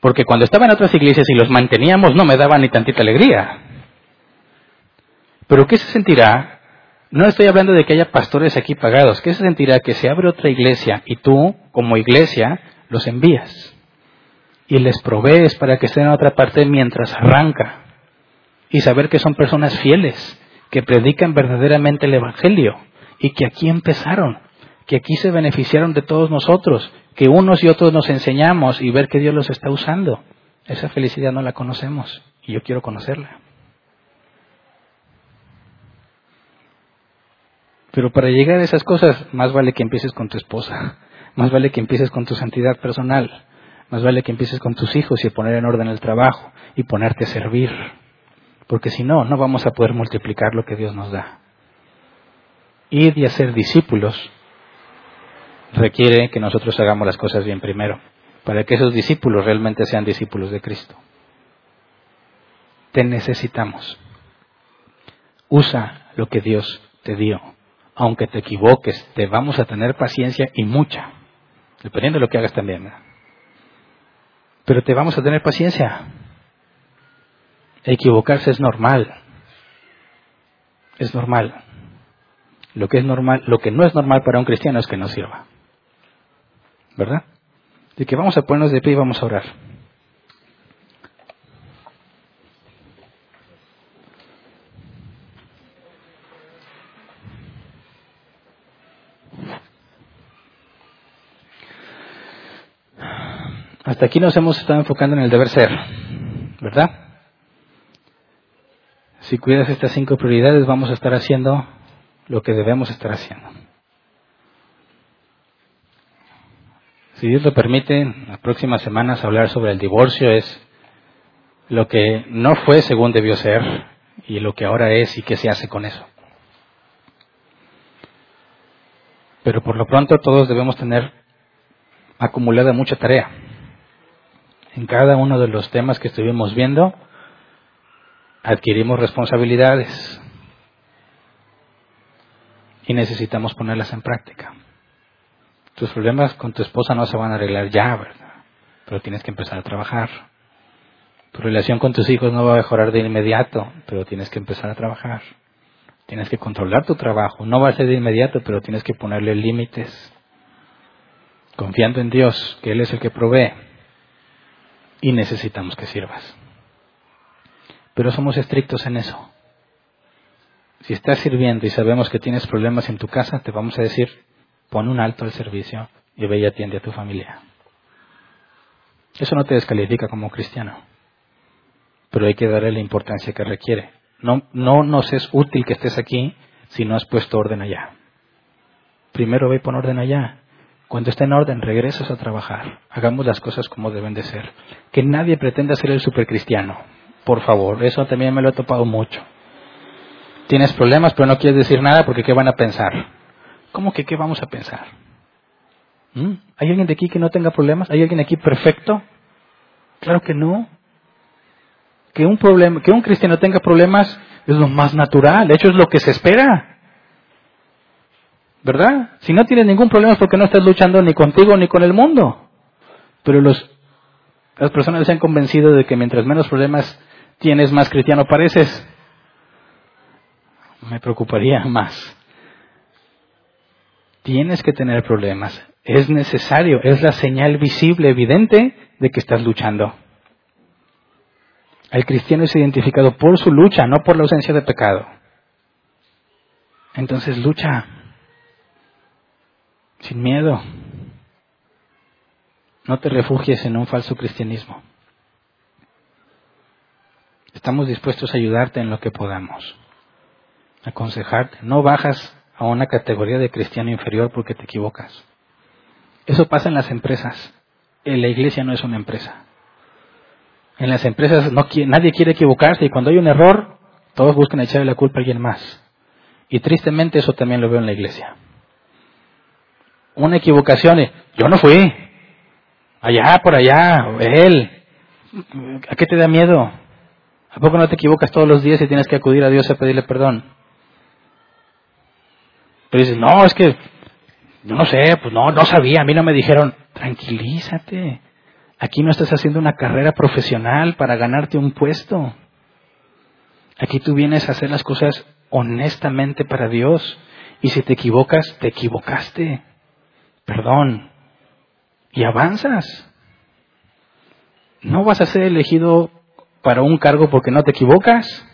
Porque cuando estaba en otras iglesias y los manteníamos no me daba ni tantita alegría. Pero ¿qué se sentirá? No estoy hablando de que haya pastores aquí pagados. ¿Qué se sentirá que se abre otra iglesia y tú, como iglesia, los envías y les provees para que estén en otra parte mientras arranca. Y saber que son personas fieles, que predican verdaderamente el Evangelio y que aquí empezaron, que aquí se beneficiaron de todos nosotros, que unos y otros nos enseñamos y ver que Dios los está usando. Esa felicidad no la conocemos y yo quiero conocerla. Pero para llegar a esas cosas, más vale que empieces con tu esposa, más vale que empieces con tu santidad personal, más vale que empieces con tus hijos y poner en orden el trabajo y ponerte a servir. Porque si no, no vamos a poder multiplicar lo que Dios nos da. Ir y hacer discípulos requiere que nosotros hagamos las cosas bien primero, para que esos discípulos realmente sean discípulos de Cristo. Te necesitamos. Usa lo que Dios te dio. Aunque te equivoques, te vamos a tener paciencia y mucha, dependiendo de lo que hagas también. Pero te vamos a tener paciencia. Equivocarse es normal. Es normal. Lo que es normal, lo que no es normal para un cristiano es que no sirva. ¿Verdad? De que vamos a ponernos de pie y vamos a orar. Hasta aquí nos hemos estado enfocando en el deber ser, ¿verdad? Si cuidas estas cinco prioridades, vamos a estar haciendo lo que debemos estar haciendo. Si Dios lo permite, las próximas semanas hablar sobre el divorcio es lo que no fue según debió ser y lo que ahora es y qué se hace con eso. Pero por lo pronto todos debemos tener acumulada mucha tarea. En cada uno de los temas que estuvimos viendo, adquirimos responsabilidades y necesitamos ponerlas en práctica. Tus problemas con tu esposa no se van a arreglar ya, ¿verdad? Pero tienes que empezar a trabajar. Tu relación con tus hijos no va a mejorar de inmediato, pero tienes que empezar a trabajar. Tienes que controlar tu trabajo. No va a ser de inmediato, pero tienes que ponerle límites. Confiando en Dios, que Él es el que provee. Y necesitamos que sirvas. Pero somos estrictos en eso. Si estás sirviendo y sabemos que tienes problemas en tu casa, te vamos a decir, pon un alto al servicio y ve y atiende a tu familia. Eso no te descalifica como cristiano, pero hay que darle la importancia que requiere. No, no nos es útil que estés aquí si no has puesto orden allá. Primero ve y pon orden allá. Cuando esté en orden, regresas a trabajar. Hagamos las cosas como deben de ser. Que nadie pretenda ser el supercristiano. Por favor, eso también me lo he topado mucho. Tienes problemas, pero no quieres decir nada porque ¿qué van a pensar? ¿Cómo que qué vamos a pensar? ¿Mm? ¿Hay alguien de aquí que no tenga problemas? ¿Hay alguien aquí perfecto? Claro que no. Que un, problema, que un cristiano tenga problemas es lo más natural, de hecho es lo que se espera. ¿Verdad? Si no tienes ningún problema es porque no estás luchando ni contigo ni con el mundo. Pero los, las personas se han convencido de que mientras menos problemas tienes, más cristiano pareces. Me preocuparía más. Tienes que tener problemas. Es necesario, es la señal visible, evidente de que estás luchando. El cristiano es identificado por su lucha, no por la ausencia de pecado. Entonces lucha sin miedo. No te refugies en un falso cristianismo. Estamos dispuestos a ayudarte en lo que podamos, aconsejarte. No bajas a una categoría de cristiano inferior porque te equivocas. Eso pasa en las empresas. En la iglesia no es una empresa. En las empresas no, nadie quiere equivocarse y cuando hay un error, todos buscan echarle la culpa a alguien más. Y tristemente eso también lo veo en la iglesia. Una equivocación, yo no fui, allá, por allá, él. ¿A qué te da miedo? ¿A poco no te equivocas todos los días y tienes que acudir a Dios a pedirle perdón? Pero dices, no, es que, yo no sé, pues no, no sabía, a mí no me dijeron, tranquilízate. Aquí no estás haciendo una carrera profesional para ganarte un puesto. Aquí tú vienes a hacer las cosas honestamente para Dios. Y si te equivocas, te equivocaste. Perdón. Y avanzas. No vas a ser elegido para un cargo porque no te equivocas.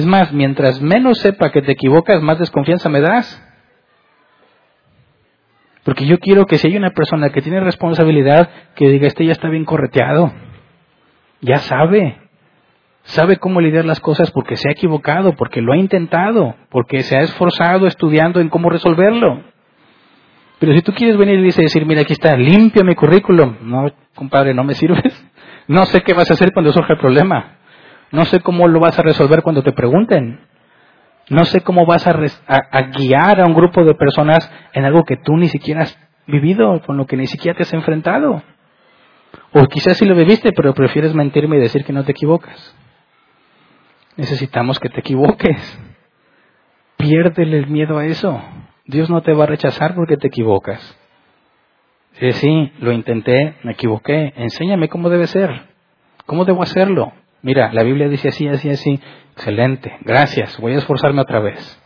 Es más, mientras menos sepa que te equivocas, más desconfianza me das. Porque yo quiero que si hay una persona que tiene responsabilidad, que diga, este ya está bien correteado, ya sabe, sabe cómo lidiar las cosas porque se ha equivocado, porque lo ha intentado, porque se ha esforzado estudiando en cómo resolverlo. Pero si tú quieres venir y decir, mira, aquí está, limpio mi currículum, no, compadre, no me sirves. No sé qué vas a hacer cuando surja el problema. No sé cómo lo vas a resolver cuando te pregunten. No sé cómo vas a, a, guiar a un grupo de personas en algo que tú ni siquiera has vivido, con lo que ni siquiera te has enfrentado. O quizás sí lo viviste, pero prefieres mentirme y decir que no te equivocas. Necesitamos que te equivoques. Piérdele el miedo a eso. Dios no te va a rechazar porque te equivocas. Sí, sí, lo intenté, me equivoqué. Enséñame cómo debe ser. ¿Cómo debo hacerlo? Mira, la Biblia dice así, así, así. Excelente, gracias, voy a esforzarme otra vez.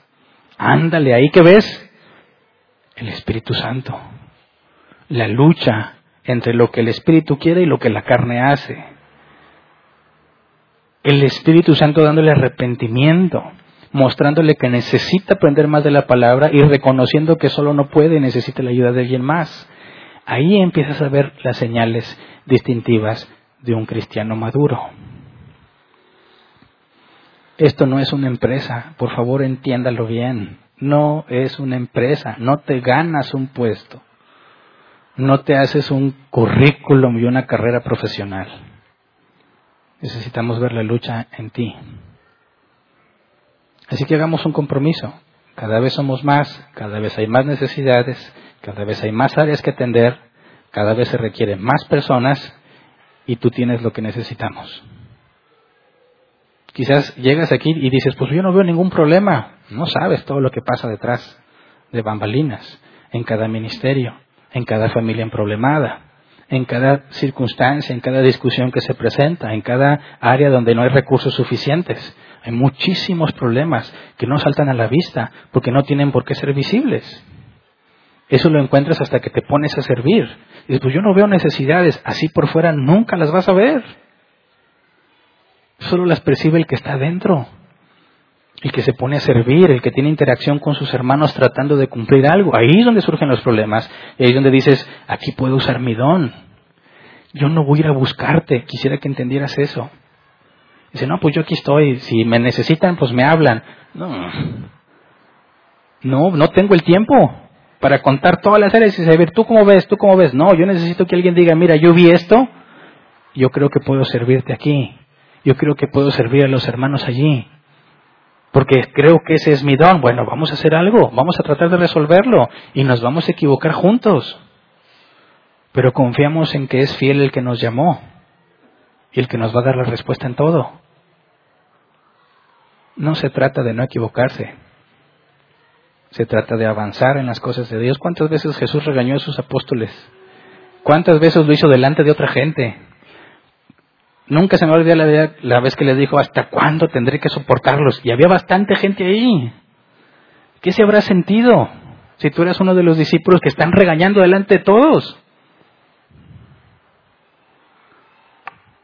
Ándale, ahí que ves el Espíritu Santo. La lucha entre lo que el Espíritu quiere y lo que la carne hace. El Espíritu Santo dándole arrepentimiento, mostrándole que necesita aprender más de la palabra y reconociendo que solo no puede y necesita la ayuda de alguien más. Ahí empiezas a ver las señales distintivas de un cristiano maduro. Esto no es una empresa, por favor entiéndalo bien. No es una empresa, no te ganas un puesto, no te haces un currículum y una carrera profesional. Necesitamos ver la lucha en ti. Así que hagamos un compromiso. Cada vez somos más, cada vez hay más necesidades, cada vez hay más áreas que atender, cada vez se requieren más personas y tú tienes lo que necesitamos. Quizás llegas aquí y dices, pues yo no veo ningún problema. No sabes todo lo que pasa detrás de bambalinas, en cada ministerio, en cada familia emproblemada, en cada circunstancia, en cada discusión que se presenta, en cada área donde no hay recursos suficientes. Hay muchísimos problemas que no saltan a la vista porque no tienen por qué ser visibles. Eso lo encuentras hasta que te pones a servir. Y dices, pues yo no veo necesidades, así por fuera nunca las vas a ver. Solo las percibe el que está dentro, el que se pone a servir, el que tiene interacción con sus hermanos tratando de cumplir algo. Ahí es donde surgen los problemas. Y ahí es donde dices, aquí puedo usar mi don. Yo no voy a ir a buscarte. Quisiera que entendieras eso. Dice, no, pues yo aquí estoy. Si me necesitan, pues me hablan. No, no, no tengo el tiempo para contar todas las áreas y saber, ¿tú cómo ves? ¿Tú cómo ves? No, yo necesito que alguien diga, mira, yo vi esto, yo creo que puedo servirte aquí yo creo que puedo servir a los hermanos allí. Porque creo que ese es mi don. Bueno, vamos a hacer algo, vamos a tratar de resolverlo y nos vamos a equivocar juntos. Pero confiamos en que es fiel el que nos llamó y el que nos va a dar la respuesta en todo. No se trata de no equivocarse. Se trata de avanzar en las cosas de Dios. ¿Cuántas veces Jesús regañó a sus apóstoles? ¿Cuántas veces lo hizo delante de otra gente? Nunca se me olvidó la, la vez que le dijo, ¿hasta cuándo tendré que soportarlos? Y había bastante gente ahí. ¿Qué se habrá sentido si tú eras uno de los discípulos que están regañando delante de todos?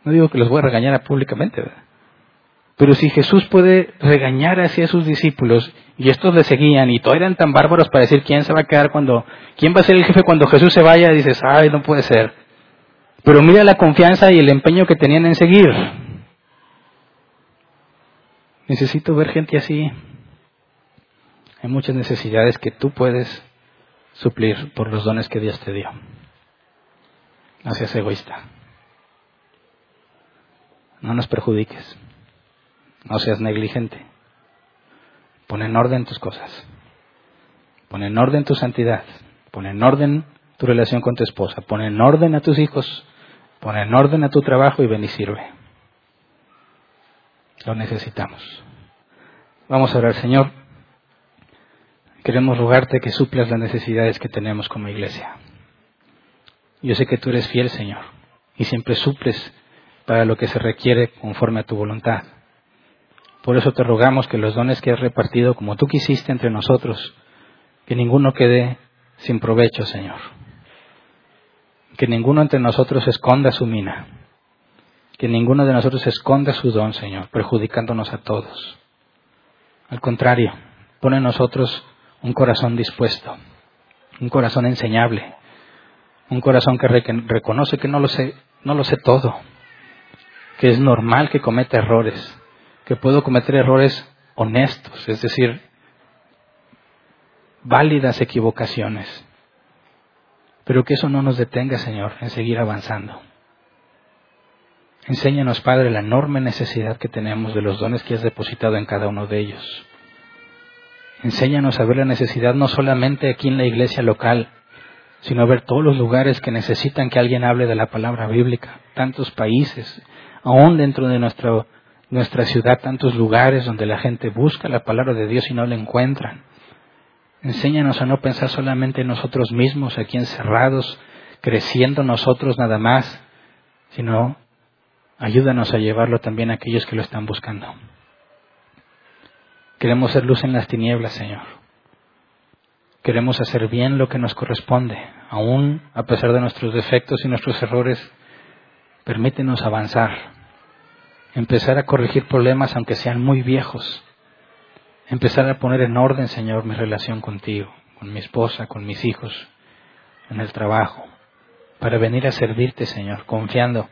No digo que los voy a regañar públicamente, pero si Jesús puede regañar así a sus discípulos y estos le seguían y todos eran tan bárbaros para decir quién se va a quedar cuando, quién va a ser el jefe cuando Jesús se vaya, dices, ay, no puede ser. Pero mira la confianza y el empeño que tenían en seguir. Necesito ver gente así. Hay muchas necesidades que tú puedes suplir por los dones que Dios te dio. No seas egoísta. No nos perjudiques. No seas negligente. Pon en orden tus cosas. Pon en orden tu santidad. Pon en orden tu relación con tu esposa. Pon en orden a tus hijos. Pon en orden a tu trabajo y ven y sirve. Lo necesitamos. Vamos a orar, Señor. Queremos rogarte que suplas las necesidades que tenemos como iglesia. Yo sé que tú eres fiel, Señor, y siempre suples para lo que se requiere conforme a tu voluntad. Por eso te rogamos que los dones que has repartido como tú quisiste entre nosotros, que ninguno quede sin provecho, Señor que ninguno entre nosotros esconda su mina, que ninguno de nosotros esconda su don, Señor, perjudicándonos a todos. Al contrario, pone en nosotros un corazón dispuesto, un corazón enseñable, un corazón que reconoce que no lo sé, no lo sé todo, que es normal que cometa errores, que puedo cometer errores honestos, es decir, válidas equivocaciones. Pero que eso no nos detenga, Señor, en seguir avanzando. Enséñanos, Padre, la enorme necesidad que tenemos de los dones que has depositado en cada uno de ellos. Enséñanos a ver la necesidad no solamente aquí en la iglesia local, sino a ver todos los lugares que necesitan que alguien hable de la palabra bíblica, tantos países, aún dentro de nuestra, nuestra ciudad, tantos lugares donde la gente busca la palabra de Dios y no la encuentran. Enséñanos a no pensar solamente en nosotros mismos, aquí encerrados, creciendo nosotros nada más, sino ayúdanos a llevarlo también a aquellos que lo están buscando. Queremos ser luz en las tinieblas, Señor. Queremos hacer bien lo que nos corresponde, aún a pesar de nuestros defectos y nuestros errores. Permítenos avanzar, empezar a corregir problemas aunque sean muy viejos, empezar a poner en orden, Señor, mi relación contigo, con mi esposa, con mis hijos, en el trabajo, para venir a servirte, Señor, confiando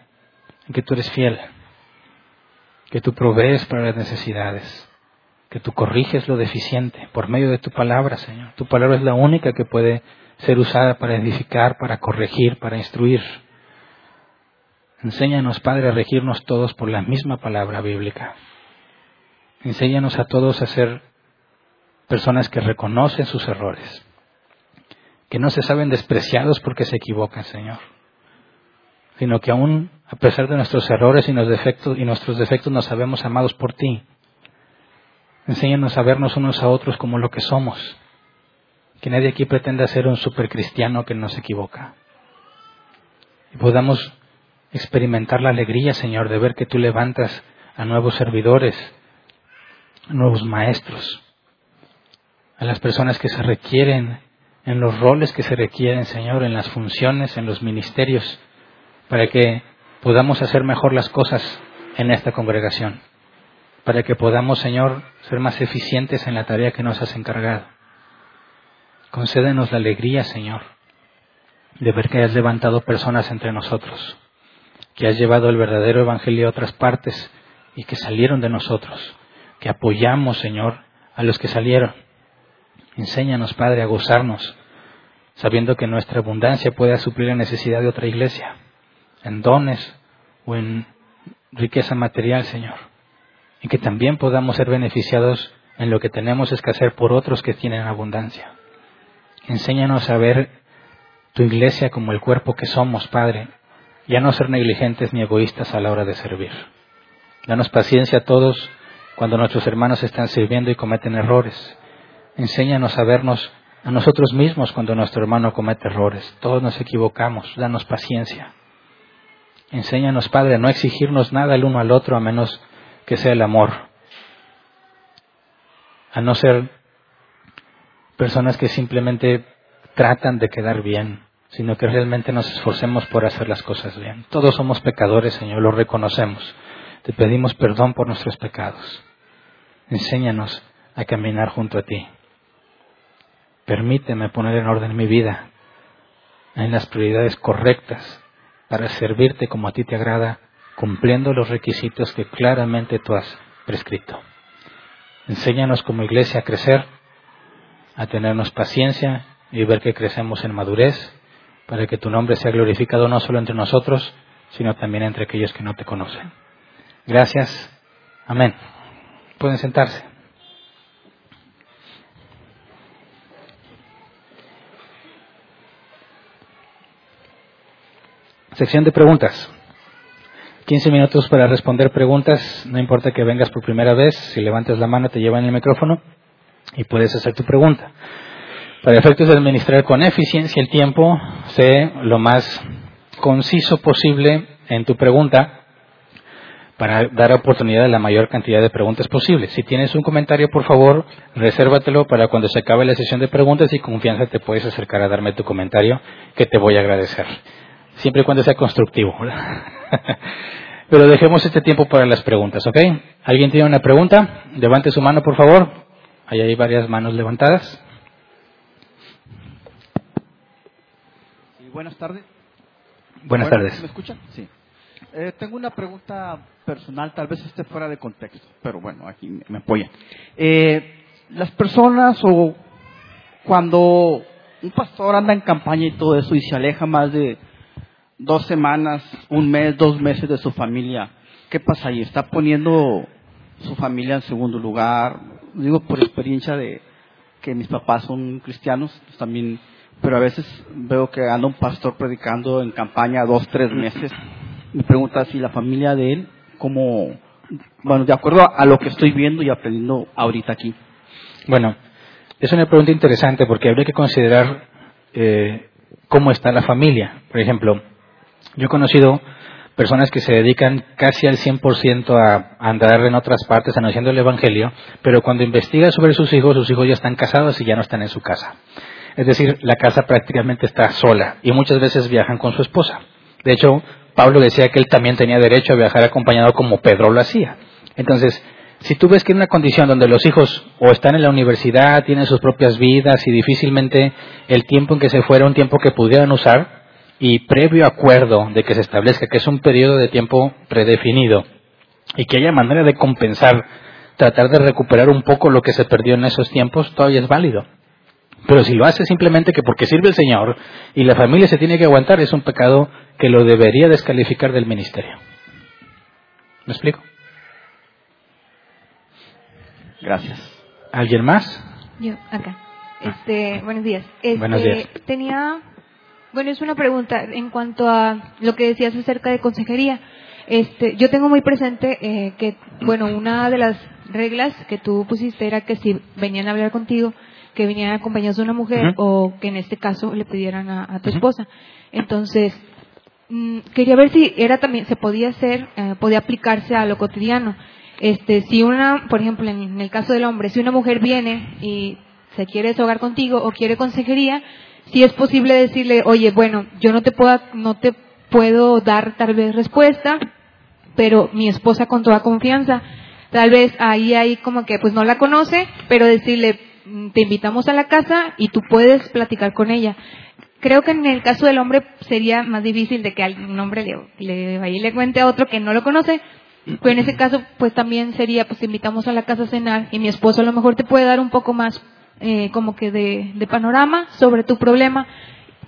en que tú eres fiel, que tú provees para las necesidades que tú corriges lo deficiente por medio de tu palabra, Señor. Tu palabra es la única que puede ser usada para edificar, para corregir, para instruir. Enséñanos, Padre, a regirnos todos por la misma palabra bíblica. Enséñanos a todos a ser personas que reconocen sus errores, que no se saben despreciados porque se equivocan, Señor, sino que aún a pesar de nuestros errores y, defectos, y nuestros defectos nos sabemos amados por ti Enséñanos a vernos unos a otros como lo que somos. Que nadie aquí pretenda ser un supercristiano que no se equivoca. Y podamos experimentar la alegría, Señor, de ver que tú levantas a nuevos servidores, nuevos maestros, a las personas que se requieren, en los roles que se requieren, Señor, en las funciones, en los ministerios, para que podamos hacer mejor las cosas en esta congregación para que podamos, Señor, ser más eficientes en la tarea que nos has encargado. Concédenos la alegría, Señor, de ver que has levantado personas entre nosotros, que has llevado el verdadero Evangelio a otras partes y que salieron de nosotros, que apoyamos, Señor, a los que salieron. Enséñanos, Padre, a gozarnos, sabiendo que nuestra abundancia puede suplir la necesidad de otra iglesia, en dones o en riqueza material, Señor y que también podamos ser beneficiados en lo que tenemos escasez por otros que tienen abundancia. Enséñanos a ver tu iglesia como el cuerpo que somos, Padre, y a no ser negligentes ni egoístas a la hora de servir. Danos paciencia a todos cuando nuestros hermanos están sirviendo y cometen errores. Enséñanos a vernos a nosotros mismos cuando nuestro hermano comete errores. Todos nos equivocamos, danos paciencia. Enséñanos, Padre, a no exigirnos nada el uno al otro a menos que sea el amor, a no ser personas que simplemente tratan de quedar bien, sino que realmente nos esforcemos por hacer las cosas bien. Todos somos pecadores, Señor, lo reconocemos. Te pedimos perdón por nuestros pecados. Enséñanos a caminar junto a ti. Permíteme poner en orden mi vida en las prioridades correctas para servirte como a ti te agrada cumpliendo los requisitos que claramente tú has prescrito. Enséñanos como iglesia a crecer, a tenernos paciencia y ver que crecemos en madurez, para que tu nombre sea glorificado no solo entre nosotros, sino también entre aquellos que no te conocen. Gracias. Amén. Pueden sentarse. Sección de preguntas. 15 minutos para responder preguntas, no importa que vengas por primera vez, si levantas la mano te llevan el micrófono y puedes hacer tu pregunta. Para efectos de administrar con eficiencia el tiempo, sé lo más conciso posible en tu pregunta para dar oportunidad a la mayor cantidad de preguntas posible. Si tienes un comentario, por favor, resérvatelo para cuando se acabe la sesión de preguntas y confianza te puedes acercar a darme tu comentario, que te voy a agradecer. Siempre y cuando sea constructivo. Pero dejemos este tiempo para las preguntas, ¿ok? ¿Alguien tiene una pregunta? Levante su mano, por favor. Ahí hay varias manos levantadas. buenas tardes. Buenas tardes. ¿Me escuchan? Sí. Eh, tengo una pregunta personal, tal vez esté fuera de contexto, pero bueno, aquí me, me apoyan. Eh, las personas o cuando un pastor anda en campaña y todo eso y se aleja más de dos semanas, un mes, dos meses de su familia, ¿qué pasa ahí? ¿Está poniendo su familia en segundo lugar? Digo por experiencia de que mis papás son cristianos, pues también, pero a veces veo que anda un pastor predicando en campaña dos, tres meses. Me pregunta si la familia de él, como, bueno, de acuerdo a lo que estoy viendo y aprendiendo ahorita aquí. Bueno, es una pregunta interesante porque habría que considerar eh, cómo está la familia. Por ejemplo, yo he conocido personas que se dedican casi al 100% a andar en otras partes anunciando el Evangelio, pero cuando investiga sobre sus hijos, sus hijos ya están casados y ya no están en su casa. Es decir, la casa prácticamente está sola y muchas veces viajan con su esposa. De hecho, Pablo decía que él también tenía derecho a viajar acompañado como Pedro lo hacía. Entonces, si tú ves que en una condición donde los hijos o están en la universidad, tienen sus propias vidas y difícilmente el tiempo en que se fuera un tiempo que pudieran usar y previo acuerdo de que se establezca que es un periodo de tiempo predefinido y que haya manera de compensar, tratar de recuperar un poco lo que se perdió en esos tiempos, todavía es válido. Pero si lo hace simplemente que porque sirve el Señor y la familia se tiene que aguantar, es un pecado que lo debería descalificar del ministerio. ¿Me explico? Gracias. ¿Alguien más? Yo, acá. Este, buenos días. Este, Buenos días. Tenía, bueno, es una pregunta en cuanto a lo que decías acerca de consejería. Este, yo tengo muy presente eh, que, bueno, una de las reglas que tú pusiste era que si venían a hablar contigo, que vinieran acompañados de una mujer o que en este caso le pidieran a, a tu esposa. Entonces, mm, quería ver si era también se podía hacer, eh, podía aplicarse a lo cotidiano. Este, si una, por ejemplo, en, en el caso del hombre, si una mujer viene y se quiere desahogar contigo o quiere consejería, si es posible decirle, oye, bueno, yo no te puedo, no te puedo dar tal vez respuesta, pero mi esposa con toda confianza, tal vez ahí hay como que pues no la conoce, pero decirle, "Mm, te invitamos a la casa y tú puedes platicar con ella. Creo que en el caso del hombre sería más difícil de que un hombre le, le vaya y le cuente a otro que no lo conoce, pero en ese caso pues también sería pues invitamos a la casa a cenar y mi esposo a lo mejor te puede dar un poco más eh, como que de, panorama sobre tu problema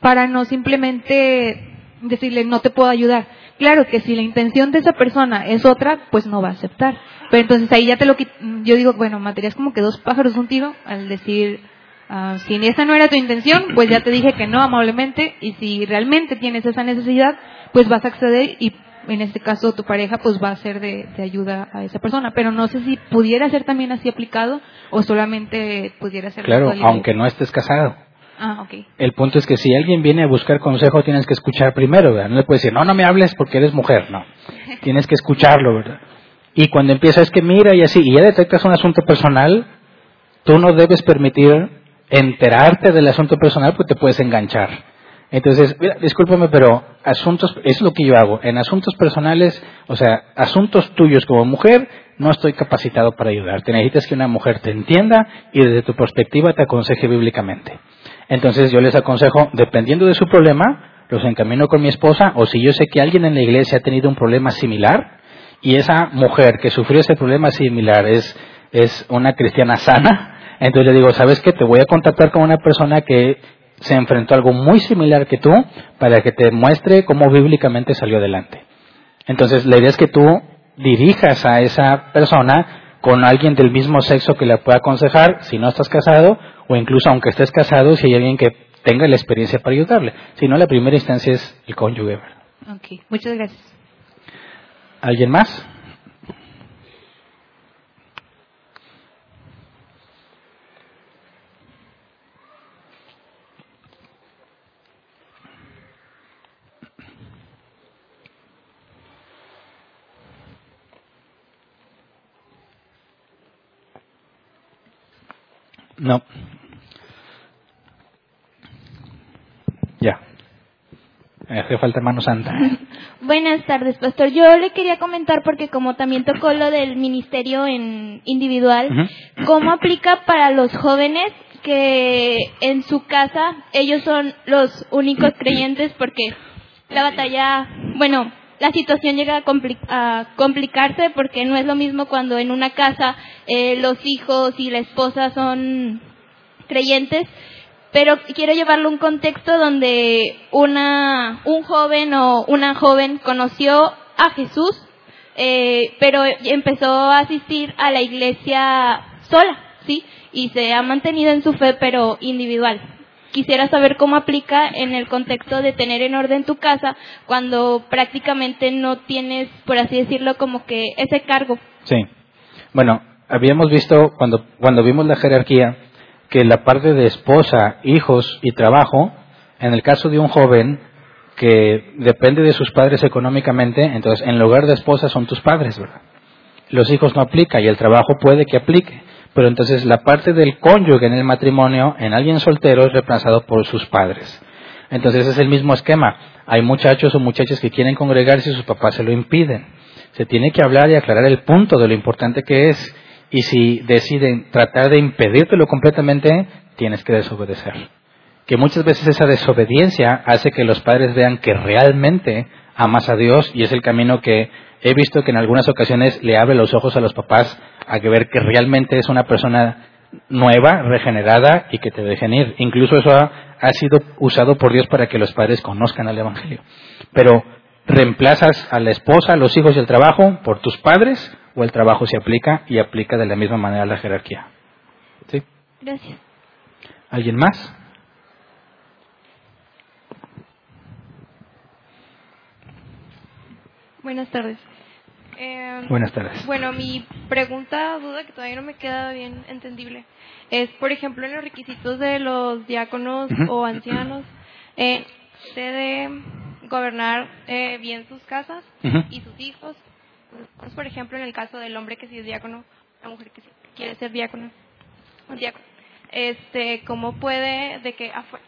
para no simplemente decirle no te puedo ayudar. Claro que si la intención de esa persona es otra, pues no va a aceptar. Pero entonces ahí ya te lo yo digo, bueno, materia es como que dos pájaros un tiro al decir, ah, si esa no era tu intención, pues ya te dije que no amablemente y si realmente tienes esa necesidad, pues vas a acceder y en este caso tu pareja pues va a ser de, de ayuda a esa persona. Pero no sé si pudiera ser también así aplicado o solamente pudiera ser... Claro, aunque no estés casado. Ah, ok. El punto es que si alguien viene a buscar consejo, tienes que escuchar primero, ¿verdad? No le puedes decir, no, no me hables porque eres mujer, no. Tienes que escucharlo, ¿verdad? Y cuando empieza es que mira y así, y ya detectas un asunto personal, tú no debes permitir enterarte del asunto personal porque te puedes enganchar. Entonces, mira, discúlpame, pero asuntos, es lo que yo hago. En asuntos personales, o sea, asuntos tuyos como mujer, no estoy capacitado para ayudarte. Necesitas que una mujer te entienda y desde tu perspectiva te aconseje bíblicamente. Entonces yo les aconsejo, dependiendo de su problema, los encamino con mi esposa o si yo sé que alguien en la iglesia ha tenido un problema similar y esa mujer que sufrió ese problema similar es, es una cristiana sana, entonces le digo, ¿sabes qué? Te voy a contactar con una persona que se enfrentó a algo muy similar que tú para que te muestre cómo bíblicamente salió adelante. Entonces la idea es que tú dirijas a esa persona con alguien del mismo sexo que la pueda aconsejar si no estás casado o incluso aunque estés casado si hay alguien que tenga la experiencia para ayudarle. Si no, la primera instancia es el cónyuge. ¿verdad? Ok, muchas gracias. ¿Alguien más? No. Ya. Me hace falta mano santa. Buenas tardes, pastor. Yo le quería comentar porque como también tocó lo del ministerio en individual. ¿cómo aplica para los jóvenes que en su casa ellos son los únicos creyentes porque la batalla, bueno, la situación llega a, complicarse porque no es lo mismo cuando en una casa eh, los hijos y la esposa son creyentes, pero quiero llevarlo a un contexto donde una, un joven o una joven conoció a Jesús, eh, pero empezó a asistir a la iglesia sola, ¿sí? Y se ha mantenido en su fe, pero individual. Quisiera saber cómo aplica en el contexto de tener en orden tu casa cuando prácticamente no tienes, por así decirlo, como que ese cargo. Sí. Bueno, habíamos visto cuando, cuando vimos la jerarquía que la parte de esposa, hijos y trabajo, en el caso de un joven que depende de sus padres económicamente, entonces en lugar de esposa son tus padres, ¿verdad? Los hijos no aplica y el trabajo puede que aplique, pero entonces la parte del cónyuge en el matrimonio, en alguien soltero, es reemplazado por sus padres. Entonces es el mismo esquema. Hay muchachos o muchachas que quieren congregarse y sus papás se lo impiden. Se tiene que hablar y aclarar el punto de lo importante que es y si deciden tratar de impedírtelo completamente, tienes que desobedecer. Que muchas veces esa desobediencia hace que los padres vean que realmente amas a Dios y es el camino que he visto que en algunas ocasiones le abre los ojos a los papás a que ver que realmente es una persona nueva, regenerada y que te dejen ir. Incluso eso ha, ha sido usado por Dios para que los padres conozcan al Evangelio. Pero reemplazas a la esposa, a los hijos y el trabajo por tus padres o el trabajo se aplica y aplica de la misma manera la jerarquía. ¿Sí? Gracias. ¿Alguien más? Buenas tardes. Eh, Buenas tardes. Bueno, mi pregunta, duda que todavía no me queda bien entendible, es, por ejemplo, en los requisitos de los diáconos o ancianos, eh, debe gobernar eh, bien sus casas y sus hijos. Pues, por ejemplo, en el caso del hombre que sí es diácono, la mujer que sí quiere ser diácono, diácono, este, ¿cómo puede de que afuera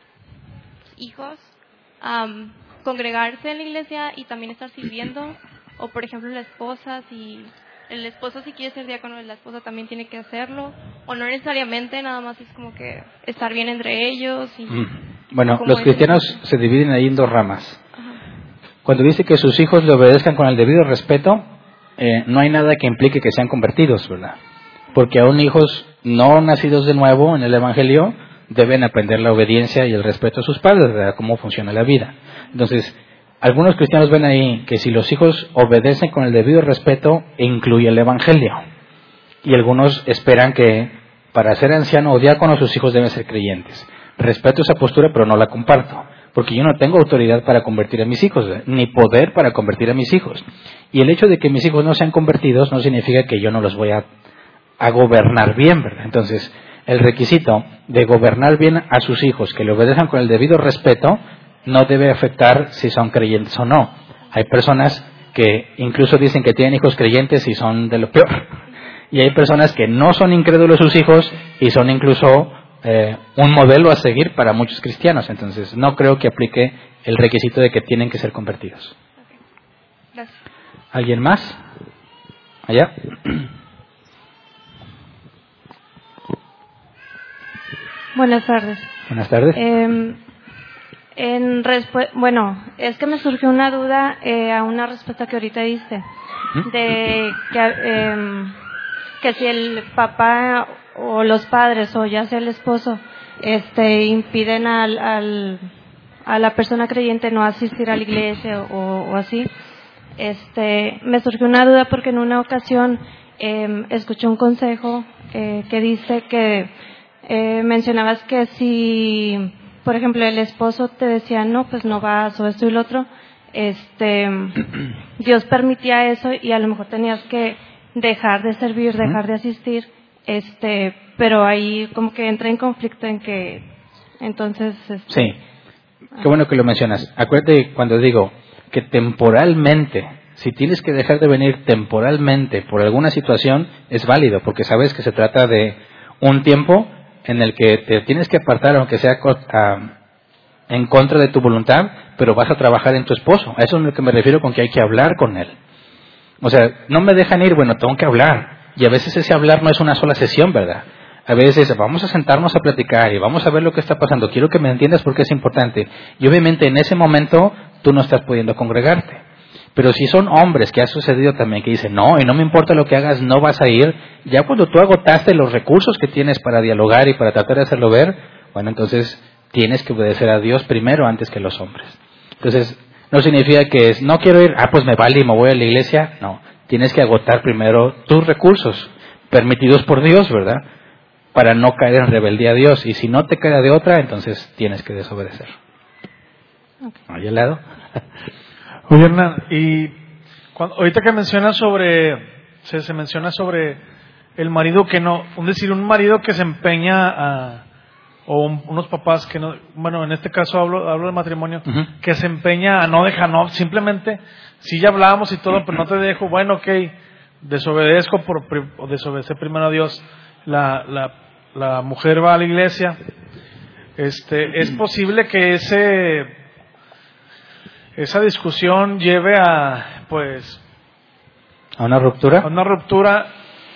hijos congregarse en la iglesia y también estar sirviendo? O, por ejemplo, la esposa, si el esposo si quiere ser diácono, la esposa también tiene que hacerlo. O no necesariamente, nada más es como que estar bien entre ellos. Y, Mm. Bueno, ¿Cómo los es? cristianos se dividen ahí en dos ramas. Ajá. Cuando dice que sus hijos le obedezcan con el debido respeto, eh, no hay nada que implique que sean convertidos, ¿verdad? Porque aún hijos no nacidos de nuevo en el Evangelio deben aprender la obediencia y el respeto a sus padres, ¿verdad? Cómo funciona la vida. Entonces, algunos cristianos ven ahí que si los hijos obedecen con el debido respeto, incluye el Evangelio. Y algunos esperan que para ser anciano o diácono sus hijos deben ser creyentes. Respeto esa postura, pero no la comparto. Porque yo no tengo autoridad para convertir a mis hijos, ¿verdad? ni poder para convertir a mis hijos. Y el hecho de que mis hijos no sean convertidos no significa que yo no los voy a, a gobernar bien, ¿verdad? Entonces, el requisito de gobernar bien a sus hijos, que le obedezcan con el debido respeto, no debe afectar si son creyentes o no. Hay personas que incluso dicen que tienen hijos creyentes y son de lo peor. Y hay personas que no son incrédulos sus hijos y son incluso eh, un modelo a seguir para muchos cristianos. Entonces, no creo que aplique el requisito de que tienen que ser convertidos. Gracias. ¿Alguien más? Allá. Buenas tardes. Buenas tardes. Eh, en bueno, es que me surgió una duda eh, a una respuesta que ahorita diste, Ujú. de que, em, que si el papá o los padres o ya sea el esposo este impiden al, al- a la persona creyente no asistir a la iglesia o, o así este me surgió una duda porque en una ocasión em, escuché un consejo eh, que dice que eh, mencionabas que si por ejemplo el esposo te decía no pues no vas o esto y lo otro este Dios permitía eso y a lo mejor tenías que dejar de servir, dejar de asistir, este, pero ahí como que entra en conflicto en que entonces este, Sí. Qué bueno que lo mencionas. Acuérdate cuando digo que temporalmente, si tienes que dejar de venir temporalmente por alguna situación, es válido, porque sabes que se trata de un tiempo en el que te tienes que apartar, aunque sea en contra de tu voluntad, pero vas a trabajar en tu esposo. A eso es lo que me refiero con que hay que hablar con él. O sea, no me dejan ir, bueno, tengo que hablar. Y a veces ese hablar no es una sola sesión, ¿verdad? A veces vamos a sentarnos a platicar y vamos a ver lo que está pasando. Quiero que me entiendas porque es importante. Y obviamente en ese momento tú no estás pudiendo congregarte. Pero si son hombres, que ha sucedido también, que dicen, no, y no me importa lo que hagas, no vas a ir, ya cuando tú agotaste los recursos que tienes para dialogar y para tratar de hacerlo ver, bueno, entonces tienes que obedecer a Dios primero antes que los hombres. Entonces, no significa que es, no quiero ir, ah, pues me vale y me voy a la iglesia. No, tienes que agotar primero tus recursos, permitidos por Dios, ¿verdad? Para no caer en rebeldía a Dios. Y si no te queda de otra, entonces tienes que desobedecer. Ahí al lado. Oye, Hernán, y cuando, ahorita que mencionas sobre, se, se menciona sobre el marido que no, un decir, un marido que se empeña a, o un- unos papás que no, bueno, en este caso hablo, hablo de matrimonio, que se empeña a no dejar, no, simplemente, si ya hablábamos y todo, pero no te dejo, bueno, ok, desobedezco por, o desobedecer primero a Dios, la, la, la mujer va a la iglesia, este, es posible que ese, esa discusión lleve a, pues, ¿A una ruptura? a una ruptura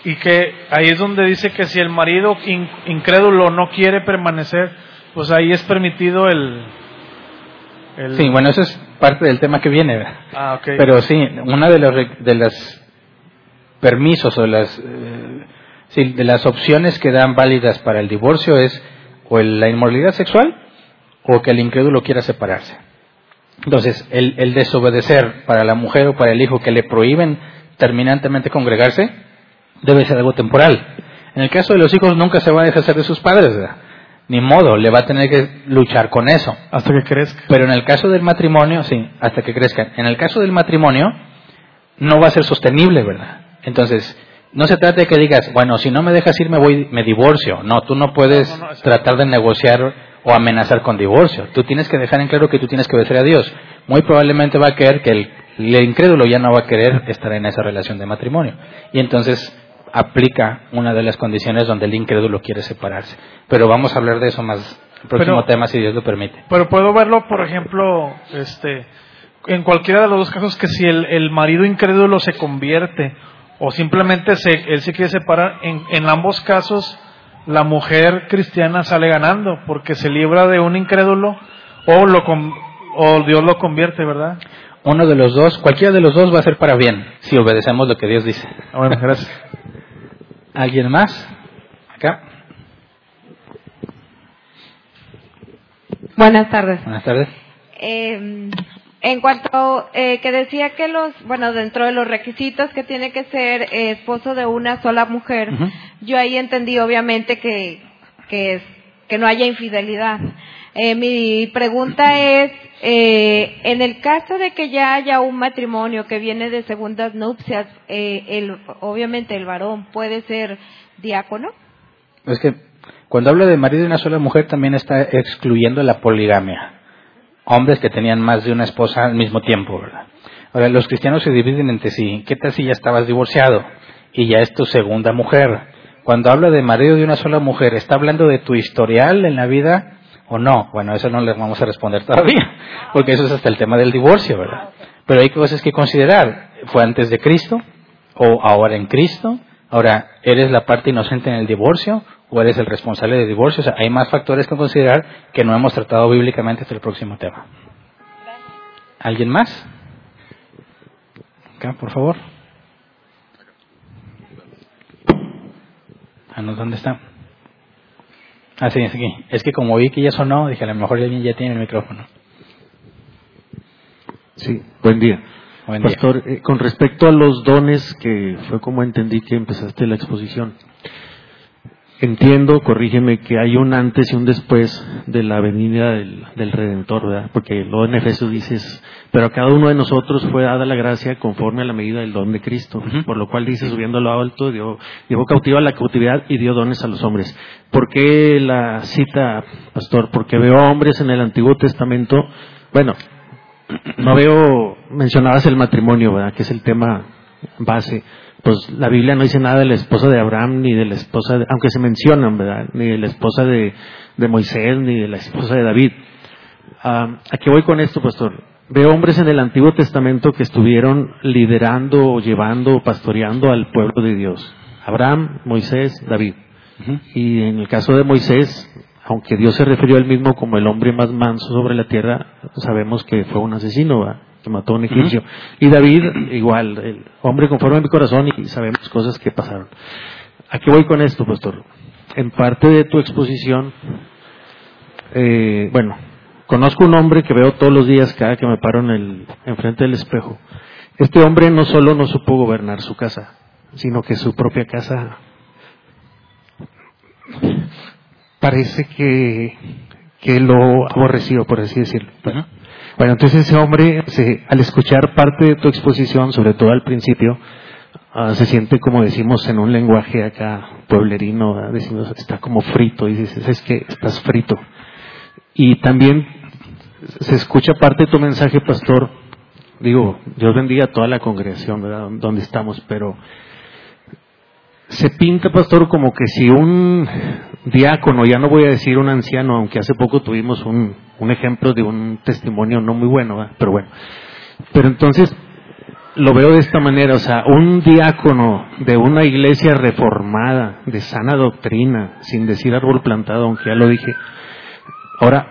y que ahí es donde dice que si el marido in- incrédulo no quiere permanecer, pues ahí es permitido el... el Sí, bueno, eso es parte del tema que viene. Ah, ok. Pero sí, una de re- de las permisos o de las eh, sí, de las opciones que dan válidas para el divorcio es o la inmoralidad sexual o que el incrédulo quiera separarse. Entonces, el, el desobedecer para la mujer o para el hijo que le prohíben terminantemente congregarse debe ser algo temporal. En el caso de los hijos nunca se va a deshacer de sus padres, ¿verdad? ni modo, le va a tener que luchar con eso. Hasta que crezca. Pero en el caso del matrimonio, sí, hasta que crezcan. En el caso del matrimonio, no va a ser sostenible, ¿verdad? Entonces, no se trata de que digas, bueno, si no me dejas ir, me voy, me divorcio. No, tú no puedes No, no, no, exacto. tratar de negociar o amenazar con divorcio. Tú tienes que dejar en claro que tú tienes que obedecer a Dios. Muy probablemente va a querer que el, el incrédulo ya no va a querer estar en esa relación de matrimonio. Y entonces aplica una de las condiciones donde el incrédulo quiere separarse. Pero vamos a hablar de eso más el próximo Pero- tema, si Dios lo permite. Pero puedo verlo, por ejemplo, este, en cualquiera de los dos casos, que si el, el marido incrédulo se convierte o simplemente se, él se quiere separar, en, en ambos casos la mujer cristiana sale ganando porque se libra de un incrédulo o, lo, con- o Dios lo convierte, ¿verdad? Uno de los dos, cualquiera de los dos va a ser para bien, si obedecemos lo que Dios dice. Bueno, gracias. ¿Alguien más? Acá. Buenas tardes. Buenas tardes. Eh, en cuanto eh, que decía que los, bueno, dentro de los requisitos que tiene que ser eh, esposo de una sola mujer, yo ahí entendí obviamente que, que, es- que no haya infidelidad. Eh, mi pregunta es, eh, en el caso de que ya haya un matrimonio que viene de segundas nupcias, eh, el, obviamente el varón puede ser diácono. Es que cuando habla de marido y una sola mujer también está excluyendo la poligamia. Hombres que tenían más de una esposa al mismo tiempo, ¿verdad? Ahora, los cristianos se dividen entre sí. ¿Qué tal si ya estabas divorciado y ya es tu segunda mujer? Cuando habla de marido de una sola mujer, ¿está hablando de tu historial en la vida o no? Bueno, eso no les vamos a responder todavía, porque eso es hasta el tema del divorcio, ¿verdad? Pero hay cosas que considerar. ¿Fue antes de Cristo o ahora en Cristo? Ahora, ¿eres la parte inocente en el divorcio o eres el responsable del divorcio? O sea, hay más factores que considerar que no hemos tratado bíblicamente hasta el próximo tema. ¿Alguien más? Acá, por favor. Ah, no, ¿dónde está? Ah, sí, es aquí. Es que como vi que ya sonó, dije, a lo mejor alguien ya tiene el micrófono. Sí, buen día. Buen día. Pastor, eh, con respecto a los dones, que fue como entendí que empezaste la exposición, entiendo, corrígeme, que hay un antes y un después de la venida del, del Redentor, ¿verdad? Porque luego en Efesios dices, pero a cada uno de nosotros fue dada la gracia conforme a la medida del don de Cristo, por lo cual dice, subiendo a lo alto, dio, llevó cautiva la cautividad y dio dones a los hombres. ¿Por qué la cita, pastor? Porque veo hombres en el Antiguo Testamento, bueno, no veo, mencionabas el matrimonio, ¿verdad? Que es el tema base. Pues la Biblia no dice nada de la esposa de Abraham, ni de la esposa, de, aunque se mencionan, ¿verdad? Ni de la esposa de, de Moisés, ni de la esposa de David. Ah, ¿A qué voy con esto, pastor? Veo hombres en el Antiguo Testamento que estuvieron liderando, o llevando, o pastoreando al pueblo de Dios. Abraham, Moisés, David. Y en el caso de Moisés, aunque Dios se refirió a él mismo como el hombre más manso sobre la tierra, sabemos que fue un asesino, ¿va? Que mató a un egipcio. Y David, igual, el hombre conforme a mi corazón y sabemos cosas que pasaron. ¿A qué voy con esto, pastor? En parte de tu exposición, eh, bueno, conozco un hombre que veo todos los días cada que me paro en el enfrente del espejo. Este hombre no solo no supo gobernar su casa, sino que su propia casa parece que, que lo aborreció, por así decirlo. Ujú. Bueno, entonces ese hombre, se- al escuchar parte de tu exposición, sobre todo al principio, ah, se siente como decimos en un lenguaje acá pueblerino, decimos está como frito, y dices, es que estás frito. Y también se escucha parte de tu mensaje, pastor, digo, Dios bendiga a toda la congregación, ¿verdad? Donde estamos, pero se pinta, pastor, como que si un diácono, ya no voy a decir un anciano, aunque hace poco tuvimos un, un ejemplo de un testimonio no muy bueno, pero bueno. Pero entonces lo veo de esta manera, o sea, un diácono de una iglesia reformada, de sana doctrina, sin decir árbol plantado, aunque ya lo dije. Ahora,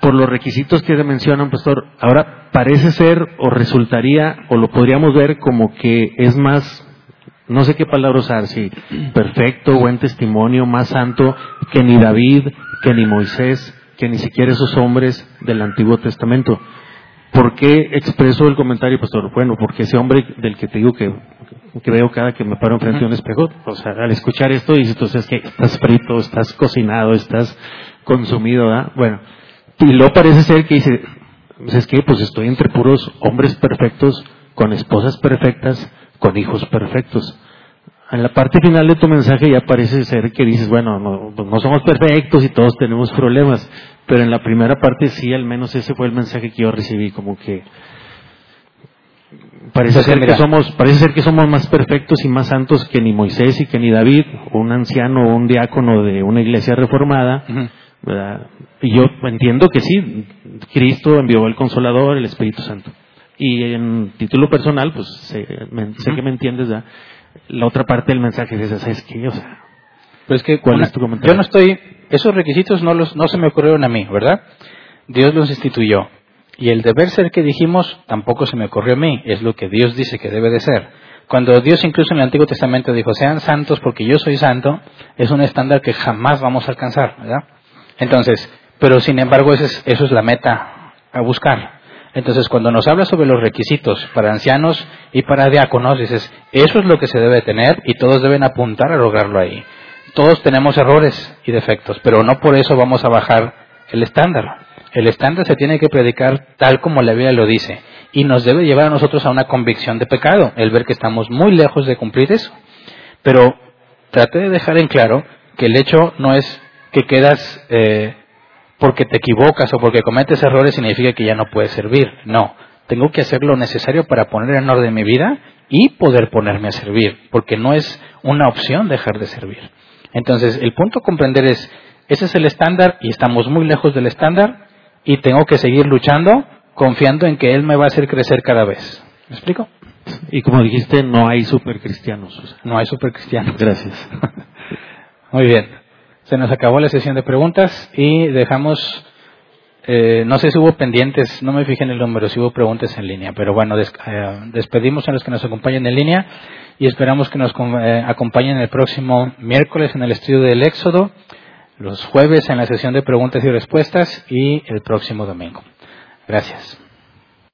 por los requisitos que mencionan, pastor, ahora parece ser o resultaría o lo podríamos ver como que es más no sé qué palabra usar, si perfecto, buen testimonio, más santo que ni David, que ni Moisés, que ni siquiera esos hombres del Antiguo Testamento. ¿Por qué expreso el comentario, pastor? Bueno, porque ese hombre del que te digo que, que veo cada que me paro enfrente de un espejo, o sea, al escuchar esto dices, entonces que estás frito, estás cocinado, estás consumido, ¿verdad? Bueno, y luego parece ser que dice, es que pues estoy entre puros hombres perfectos, con esposas perfectas, con hijos perfectos. En la parte final de tu mensaje ya parece ser que dices, bueno, no, pues no somos perfectos y todos tenemos problemas, pero en la primera parte sí, al menos ese fue el mensaje que yo recibí, como que parece ser mira. que somos, parece ser que somos más perfectos y más santos que ni Moisés y que ni David, un anciano o un diácono de una iglesia reformada. ¿verdad? Y yo entiendo que sí, Cristo envió el Consolador, el Espíritu Santo. Y en título personal, pues sé, me- sé que me entiendes, ¿verdad? La otra parte del mensaje es esa, ¿sabes qué? O sea, es que ¿Cuál una- es tu comentario? yo no estoy, esos requisitos no los, no se me ocurrieron a mí, ¿verdad? Dios los instituyó. Y el deber ser que dijimos tampoco se me ocurrió a mí, es lo que Dios dice que debe de ser. Cuando Dios incluso en el Antiguo Testamento dijo, sean santos porque yo soy santo, es un estándar que jamás vamos a alcanzar, ¿verdad? Entonces, pero sin embargo esa es- eso es la meta a buscar. Entonces, cuando nos habla sobre los requisitos para ancianos y para diáconos, dices, eso es lo que se debe tener y todos deben apuntar a lograrlo ahí. Todos tenemos errores y defectos, pero no por eso vamos a bajar el estándar. El estándar se tiene que predicar tal como la Biblia lo dice y nos debe llevar a nosotros a una convicción de pecado, el ver que estamos muy lejos de cumplir eso. Pero traté de dejar en claro que el hecho no es que quedas eh, porque te equivocas o porque cometes errores significa que ya no puedes servir. No, tengo que hacer lo necesario para poner en orden mi vida y poder ponerme a servir, porque no es una opción dejar de servir. Entonces, el punto a comprender es, ese es el estándar y estamos muy lejos del estándar y tengo que seguir luchando confiando en que Él me va a hacer crecer cada vez. ¿Me explico? y como dijiste, no hay supercristianos. No hay supercristianos. Gracias. Muy bien. Se nos acabó la sesión de preguntas y dejamos, eh, no sé si hubo pendientes, no me fijé en el número, si hubo preguntas en línea, pero bueno, des- eh, despedimos a los que nos acompañan en línea y esperamos que nos eh, acompañen el próximo miércoles en el estudio del Éxodo, los jueves en la sesión de preguntas y respuestas y el próximo domingo. Gracias.